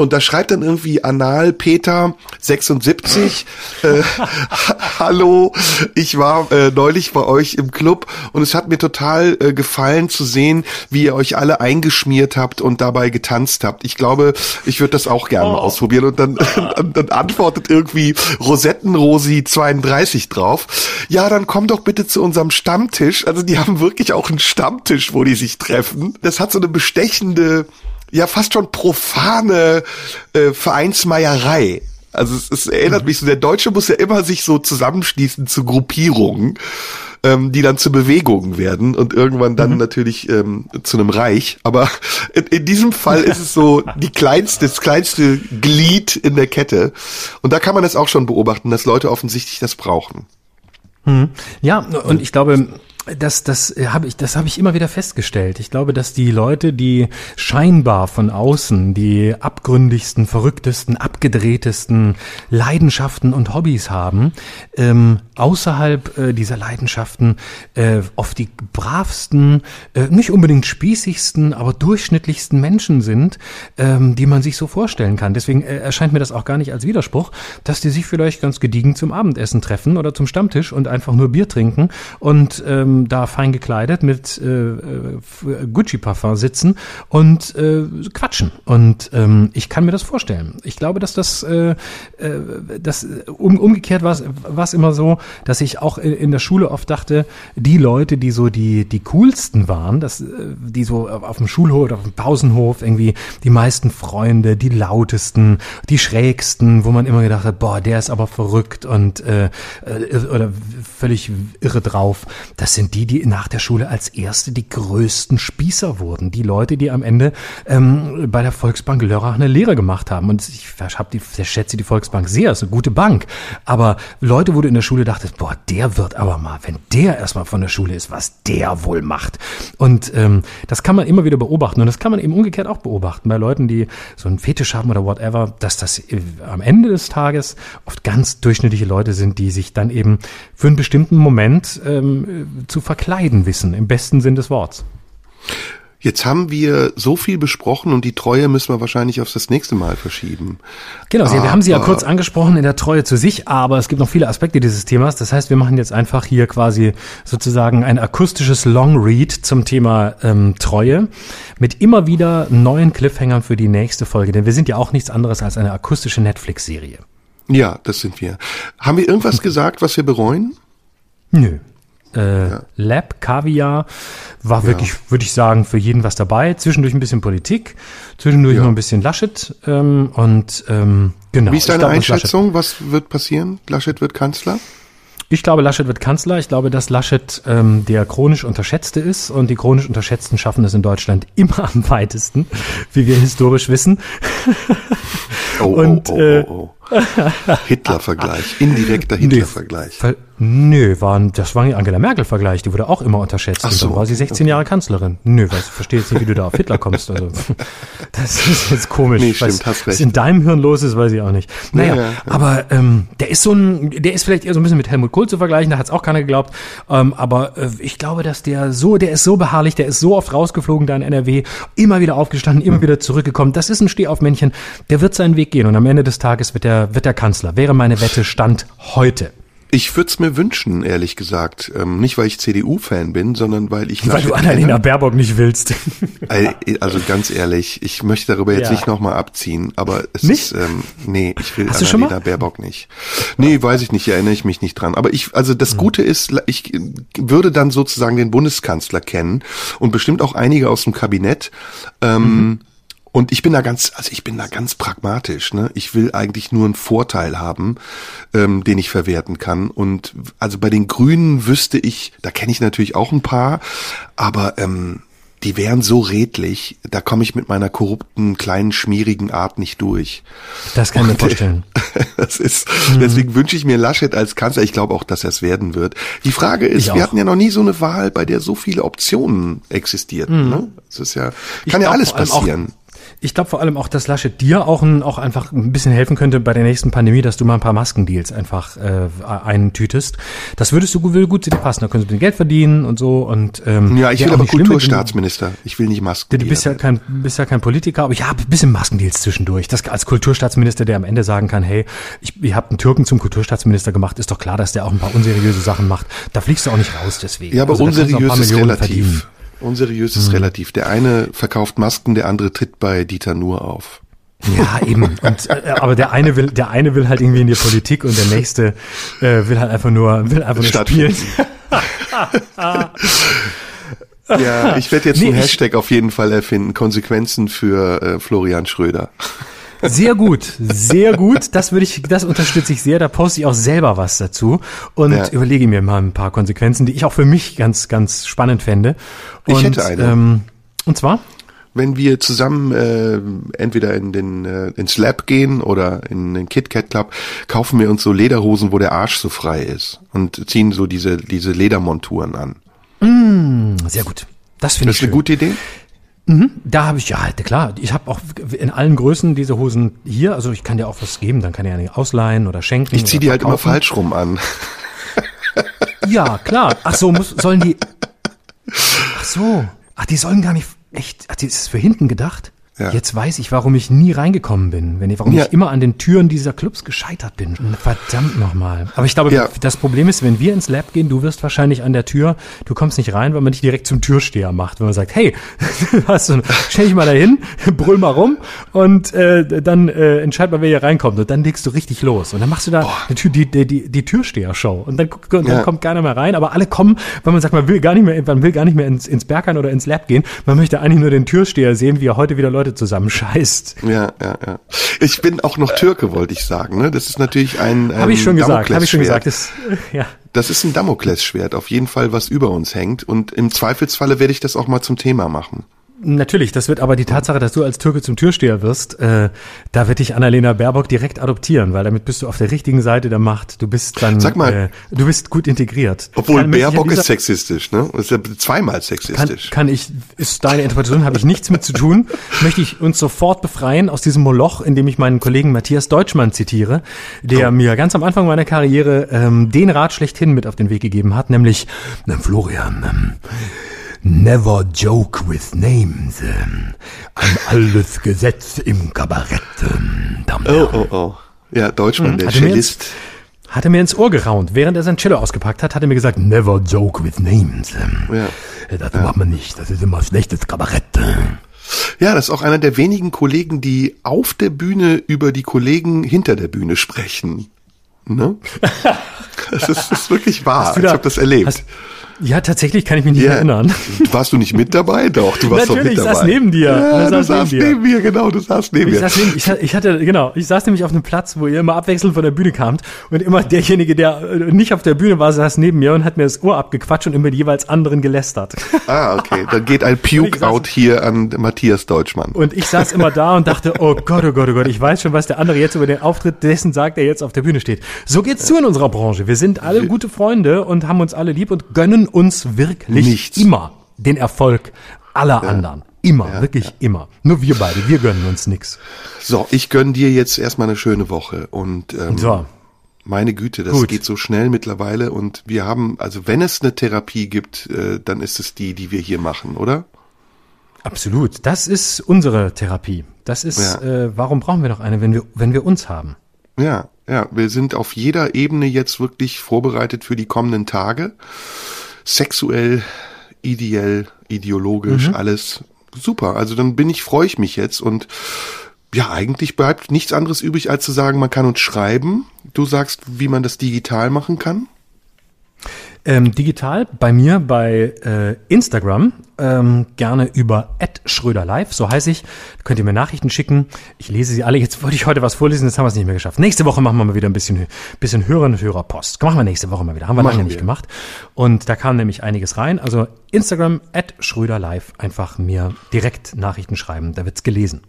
Und da schreibt dann irgendwie Anal Peter 76, äh, hallo, ich war äh, neulich bei euch im Club und es hat mir total äh, gefallen zu sehen, wie ihr euch alle eingeschmiert habt und dabei getanzt habt. Ich glaube, ich würde das auch gerne oh. ausprobieren. Und dann, dann, dann antwortet irgendwie Rosettenrosi 32 drauf. Ja, dann komm doch bitte zu unserem Stammtisch. Also die haben wirklich auch einen Stammtisch, wo die sich treffen. Das hat so eine bestechende ja fast schon profane äh, Vereinsmeierei. Also es, es erinnert mhm. mich so, der Deutsche muss ja immer sich so zusammenschließen zu Gruppierungen, ähm, die dann zu Bewegungen werden und irgendwann dann mhm. natürlich ähm, zu einem Reich. Aber in, in diesem Fall ist es so die kleinste, das kleinste Glied in der Kette. Und da kann man es auch schon beobachten, dass Leute offensichtlich das brauchen. Mhm. Ja, und ich glaube, das, das äh, habe ich, das habe ich immer wieder festgestellt. Ich glaube, dass die Leute, die scheinbar von außen die abgründigsten, verrücktesten, abgedrehtesten Leidenschaften und Hobbys haben, ähm, außerhalb äh, dieser Leidenschaften äh, oft die bravsten, äh, nicht unbedingt spießigsten, aber durchschnittlichsten Menschen sind, ähm, die man sich so vorstellen kann. Deswegen äh, erscheint mir das auch gar nicht als Widerspruch, dass die sich vielleicht ganz gediegen zum Abendessen treffen oder zum Stammtisch und einfach nur Bier trinken und ähm, ähm, da fein gekleidet mit äh, äh, Gucci-Parfum sitzen und äh, quatschen. Und ähm, ich kann mir das vorstellen. Ich glaube, dass das, äh, äh, das um, umgekehrt war es immer so, dass ich auch in, der Schule oft dachte, die Leute, die so die, die coolsten waren, dass, äh, die so auf dem Schulhof oder auf dem Pausenhof irgendwie die meisten Freunde, die lautesten, die schrägsten, wo man immer gedacht hat, boah, der ist aber verrückt und äh, äh, oder völlig irre drauf. Das sind die, die nach der Schule als erste die größten Spießer wurden. Die Leute, die am Ende ähm, bei der Volksbank Lörrach eine Lehre gemacht haben. Und ich hab die, schätze die Volksbank sehr, ist eine gute Bank. Aber Leute, wo du in der Schule dachtest, boah, der wird aber mal, wenn der erstmal von der Schule ist, was der wohl macht. Und ähm, das kann man immer wieder beobachten. Und das kann man eben umgekehrt auch beobachten bei Leuten, die so einen Fetisch haben oder whatever, dass das äh, am Ende des Tages oft ganz durchschnittliche Leute sind, die sich dann eben für einen bestimmten Moment ähm, zu verkleiden wissen, im besten Sinn des Wortes. Jetzt haben wir so viel besprochen und die Treue müssen wir wahrscheinlich auf das nächste Mal verschieben. Genau, aber, wir haben sie ja kurz angesprochen in der Treue zu sich, aber es gibt noch viele Aspekte dieses Themas. Das heißt, wir machen jetzt einfach hier quasi sozusagen ein akustisches Long Read zum Thema ähm, Treue mit immer wieder neuen Cliffhangern für die nächste Folge, denn wir sind ja auch nichts anderes als eine akustische Netflix-Serie. Ja, das sind wir. Haben wir irgendwas gesagt, was wir bereuen? Nö äh, ja. Lab, Kaviar, war wirklich, würde ich sagen, für jeden was dabei. Zwischendurch ein bisschen Politik, zwischendurch ja. noch ein bisschen Laschet ähm, und ähm, genau. Wie ist deine glaub, Einschätzung? Was wird passieren? Laschet wird Kanzler? Ich glaube, Laschet wird Kanzler. Ich glaube, dass Laschet ähm, der chronisch Unterschätzte ist und die chronisch Unterschätzten schaffen es in Deutschland immer am weitesten, wie wir historisch wissen. Oh, und, oh, oh, oh, oh. Hitler-Vergleich, indirekter Hitler-Vergleich. Nö, waren, das war Angela Merkel-Vergleich, die wurde auch immer unterschätzt. Ach so, und dann war sie 16 okay. Jahre Kanzlerin. Nö, weiß, ich verstehe jetzt nicht, wie du da auf Hitler kommst. Also, das ist jetzt komisch. Nee, stimmt, hast recht. Was in deinem Hirn los ist, weiß ich auch nicht. Naja, ja, ja, ja. aber ähm, der ist so ein, der ist vielleicht eher so ein bisschen mit Helmut Kohl zu vergleichen, da hat es auch keiner geglaubt. Ähm, aber äh, ich glaube, dass der so, der ist so beharrlich, der ist so oft rausgeflogen da in NRW, immer wieder aufgestanden, immer mhm. wieder zurückgekommen. Das ist ein Stehaufmännchen, der wird seinen Weg gehen und am Ende des Tages wird er, wird er Kanzler. Wäre meine Wette Stand heute. Ich würde es mir wünschen, ehrlich gesagt. Ähm, nicht, weil ich CDU-Fan bin, sondern weil ich... Weil du Annalena Baerbock nicht willst. Also ganz ehrlich, ich möchte darüber jetzt ja. nicht nochmal abziehen, aber es nicht? ist... Ähm, nee, ich will Hast Annalena Baerbock nicht. Nee, weiß ich nicht, erinnere ich mich nicht dran. Aber ich, also das hm. Gute ist, ich würde dann sozusagen den Bundeskanzler kennen und bestimmt auch einige aus dem Kabinett. Ähm, mhm und ich bin da ganz, also ich bin da ganz pragmatisch. Ne? Ich will eigentlich nur einen Vorteil haben, ähm, den ich verwerten kann. Und also bei den Grünen wüsste ich, da kenne ich natürlich auch ein paar, aber ähm, die wären so redlich, da komme ich mit meiner korrupten, kleinen, schmierigen Art nicht durch. Das kann ich mir vorstellen. das ist, mhm. deswegen wünsche ich mir Laschet als Kanzler. Ich glaube auch, dass er es werden wird. Die Frage ist, wir hatten ja noch nie so eine Wahl, bei der so viele Optionen existierten. Mhm. Ne? Das ist ja, kann ich ja alles passieren. Ich glaube vor allem auch, dass Laschet dir auch, ein, auch einfach ein bisschen helfen könnte bei der nächsten Pandemie, dass du mal ein paar Maskendeals einfach äh, eintütest. Das würdest du will gut zu dir passen. Da könntest du Geld verdienen und so. Und ähm, ja, ich will aber Kulturstaatsminister. Ich will nicht Masken. Du bist ja kein, bist ja kein Politiker, aber ja, ein bisschen Maskendeals zwischendurch. Das als Kulturstaatsminister, der am Ende sagen kann, hey, ich, ihr habt einen Türken zum Kulturstaatsminister gemacht, ist doch klar, dass der auch ein paar unseriöse Sachen macht. Da fliegst du auch nicht raus deswegen. Ja, aber also, unseriös ist relativ. Verdienen. Unseriös ist hm. relativ. Der eine verkauft Masken, der andere tritt bei Dieter Nur auf. Ja, eben. Und, äh, aber der eine will, der eine will halt irgendwie in die Politik und der nächste äh, will halt einfach nur, will einfach nur spielen. ja, ich werde jetzt nee, einen Hashtag auf jeden Fall erfinden. Konsequenzen für äh, Florian Schröder. Sehr gut, sehr gut. Das würde ich, das unterstütze ich sehr. Da poste ich auch selber was dazu und ja. überlege mir mal ein paar Konsequenzen, die ich auch für mich ganz, ganz spannend fände. Und, ich hätte eine. Ähm, und zwar? Wenn wir zusammen äh, entweder in den äh, ins Lab gehen oder in den KitKat Club, kaufen wir uns so Lederhosen, wo der Arsch so frei ist und ziehen so diese diese Ledermonturen an. Mm, sehr gut. Das finde ich. Das ist eine gute Idee. Mhm, da habe ich, ja, klar, ich habe auch in allen Größen diese Hosen hier, also ich kann dir auch was geben, dann kann ich ja ausleihen oder schenken. Ich ziehe die halt immer falsch rum an. Ja, klar. Ach so, muss, sollen die, ach so, ach, die sollen gar nicht, echt, ach, die ist für hinten gedacht? Ja. Jetzt weiß ich, warum ich nie reingekommen bin, wenn ich, warum Ja. ich immer an den Türen dieser Clubs gescheitert bin. Verdammt nochmal. Aber ich glaube, Ja. das Problem ist, wenn wir ins Lab gehen, du wirst wahrscheinlich an der Tür, du kommst nicht rein, weil man dich direkt zum Türsteher macht, wenn man sagt, hey, hast du, stell dich mal dahin, brüll mal rum und äh, dann äh, entscheid mal, wer hier reinkommt und dann legst du richtig los und dann machst du da die, Tür, die, die, die, die Türsteher-Show und dann, und dann kommt keiner mehr rein, aber alle kommen, weil man sagt, man will gar nicht mehr, man will gar nicht mehr ins, ins Berghain oder ins Lab gehen, man möchte eigentlich nur den Türsteher sehen, wie er heute wieder Leute zusammenscheißt. Ja, ja, ja. Ich bin auch noch Türke, wollte ich sagen. Ne? Das ist natürlich ein, ein Habe ich schon gesagt, habe ich schon gesagt. Das, ja. Das ist ein Damoklesschwert, auf jeden Fall, was über uns hängt. Und im Zweifelsfalle werde ich das auch mal zum Thema machen. Natürlich, das wird aber die Tatsache, dass du als Türke zum Türsteher wirst, äh, da wird dich Annalena Baerbock direkt adoptieren, weil damit bist du auf der richtigen Seite der Macht. Du bist dann, Sag mal. äh, du bist gut integriert. Obwohl Kann- Baerbock dieser- ist sexistisch, ne? Ist ja zweimal Kann, sexistisch. kann ich, ist deine Interpretation, habe ich nichts mit zu tun. Möchte ich uns sofort befreien aus diesem Moloch, indem ich meinen Kollegen Matthias Deutschmann zitiere, der mir ganz am Anfang meiner Karriere ähm, den Rat schlechthin mit auf den Weg gegeben hat, nämlich, "Na, Florian, ähm, Never joke with names. Ähm, Ein altes Gesetz im Kabarett. Ähm, und oh, oh, oh. Ja, Deutschmann, der Hm, Hatte mir Cellist. Hat er mir ins Ohr geraunt. Während er sein Cello ausgepackt hat, hat er mir gesagt, never joke with names. Ähm, Ja. Das macht man nicht. Das ist immer schlechtes Kabarett. Ja, das ist auch einer der wenigen Kollegen, die auf der Bühne über die Kollegen hinter der Bühne sprechen. Ne? Das ist, ist wirklich wahr. Du Ich da- habe das erlebt. Hast, ja, tatsächlich kann ich mich nicht Ja. erinnern. Warst du nicht mit dabei? Doch, du warst Natürlich, doch ich mit saß dabei. neben dir. Ja, Ich du saß neben neben mir, genau, du saßt neben Ich, mir. saß neben, ich, ich hatte, genau, ich saß nämlich auf einem Platz, wo ihr immer abwechselnd von der Bühne kamt und immer derjenige, der äh, nicht auf der Bühne war, saß neben mir und hat mir das Ohr abgequatscht und immer die jeweils anderen gelästert. Ah, okay. Dann geht ein ich Puke-Out hier an Matthias Deutschmann. Und ich saß immer da und dachte, oh Gott, oh Gott, oh Gott, ich weiß schon, was der andere jetzt über den Auftritt dessen sagt, der jetzt auf der Bühne steht. So geht's zu in unserer Branche. Wir sind alle gute Freunde und haben uns alle lieb und gönnen uns wirklich Nichts. immer den Erfolg aller anderen. Immer, wirklich immer. Nur wir beide, wir gönnen uns nix. So, ich gönn dir jetzt erstmal eine schöne Woche und ähm, So. meine Güte, das Gut. geht so schnell mittlerweile und wir haben, also wenn es eine Therapie gibt, äh, dann ist es die, die wir hier machen, oder? Absolut. Das ist unsere Therapie. Das ist, Ja. äh, warum brauchen wir noch eine, wenn wir, wenn wir uns haben? Ja, ja, wir sind auf jeder Ebene jetzt wirklich vorbereitet für die kommenden Tage. Sexuell, ideell, ideologisch, Mhm. alles super. Also dann bin ich, freue ich mich jetzt und ja, eigentlich bleibt nichts anderes übrig, als zu sagen, man kann uns schreiben. Du sagst, wie man das digital machen kann. Ähm, digital bei mir bei äh, Instagram ähm, gerne über @schröderlive, so heiße ich. Da könnt ihr mir Nachrichten schicken. Ich lese sie alle. Jetzt wollte ich heute was vorlesen, das haben wir es nicht mehr geschafft. Nächste Woche machen wir mal wieder ein bisschen bisschen Hörerinnen und Hörerpost. Machen wir nächste Woche mal wieder. Haben wir Machen lange nicht wir. gemacht. Und da kam nämlich einiges rein. Also Instagram @schröderlive einfach mir direkt Nachrichten schreiben. Da wird's gelesen.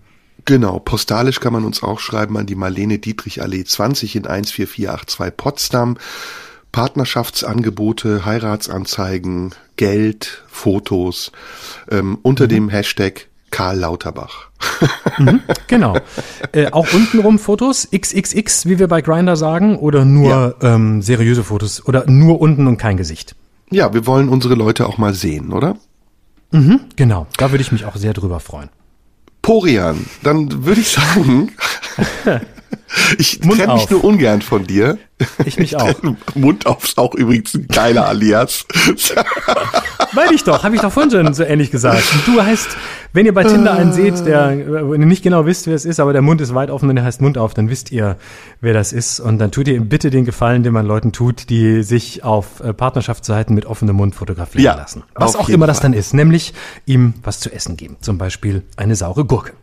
Genau, postalisch kann man uns auch schreiben an die Marlene Dietrich Allee 20 in 14482 Potsdam. Partnerschaftsangebote, Heiratsanzeigen, Geld, Fotos ähm, unter dem Hashtag Karl Lauterbach. Genau. äh, auch untenrum Fotos, XXX, wie wir bei Grinder sagen, oder nur ähm, seriöse Fotos oder nur unten und kein Gesicht. Ja, wir wollen unsere Leute auch mal sehen, oder? Genau, da würde ich mich auch sehr drüber freuen. Porian, dann würde ich sagen, ich trenne mich nur ungern von dir. Ich mich auch. Mund auf ist auch übrigens ein geiler Alias. Meine ich doch, habe ich doch vorhin schon so ähnlich gesagt. Und du heißt, wenn ihr bei Tinder einen seht, der, wenn ihr nicht genau wisst, wer es ist, aber der Mund ist weit offen und der heißt Mund auf, dann wisst ihr, wer das ist. Und dann tut ihr ihm bitte den Gefallen, den man Leuten tut, die sich auf äh, Partnerschaftsseiten mit offenem Mund fotografieren Ja, lassen. Was auch immer das Fall. dann ist, nämlich ihm was zu essen geben. Zum Beispiel eine saure Gurke.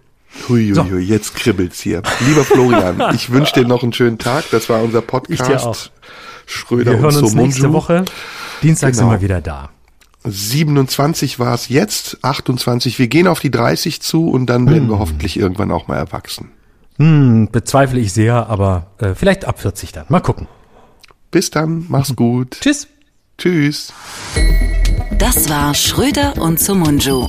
Huiuiui, jetzt kribbelt's hier. Lieber Florian, ich wünsche dir noch einen schönen Tag. Das war unser Podcast. Ich dir auch. Schröder Wir hören und uns nächste Somunju. Woche. Dienstag sind Genau. wir wieder da. 27 war es jetzt, 28. Wir gehen auf die 30 zu und dann werden wir hoffentlich irgendwann auch mal erwachsen. Hm, bezweifle ich sehr, aber äh, vielleicht ab 40 dann. Mal gucken. Bis dann, mach's gut. Tschüss. Tschüss. Das war Schröder und Sumunju.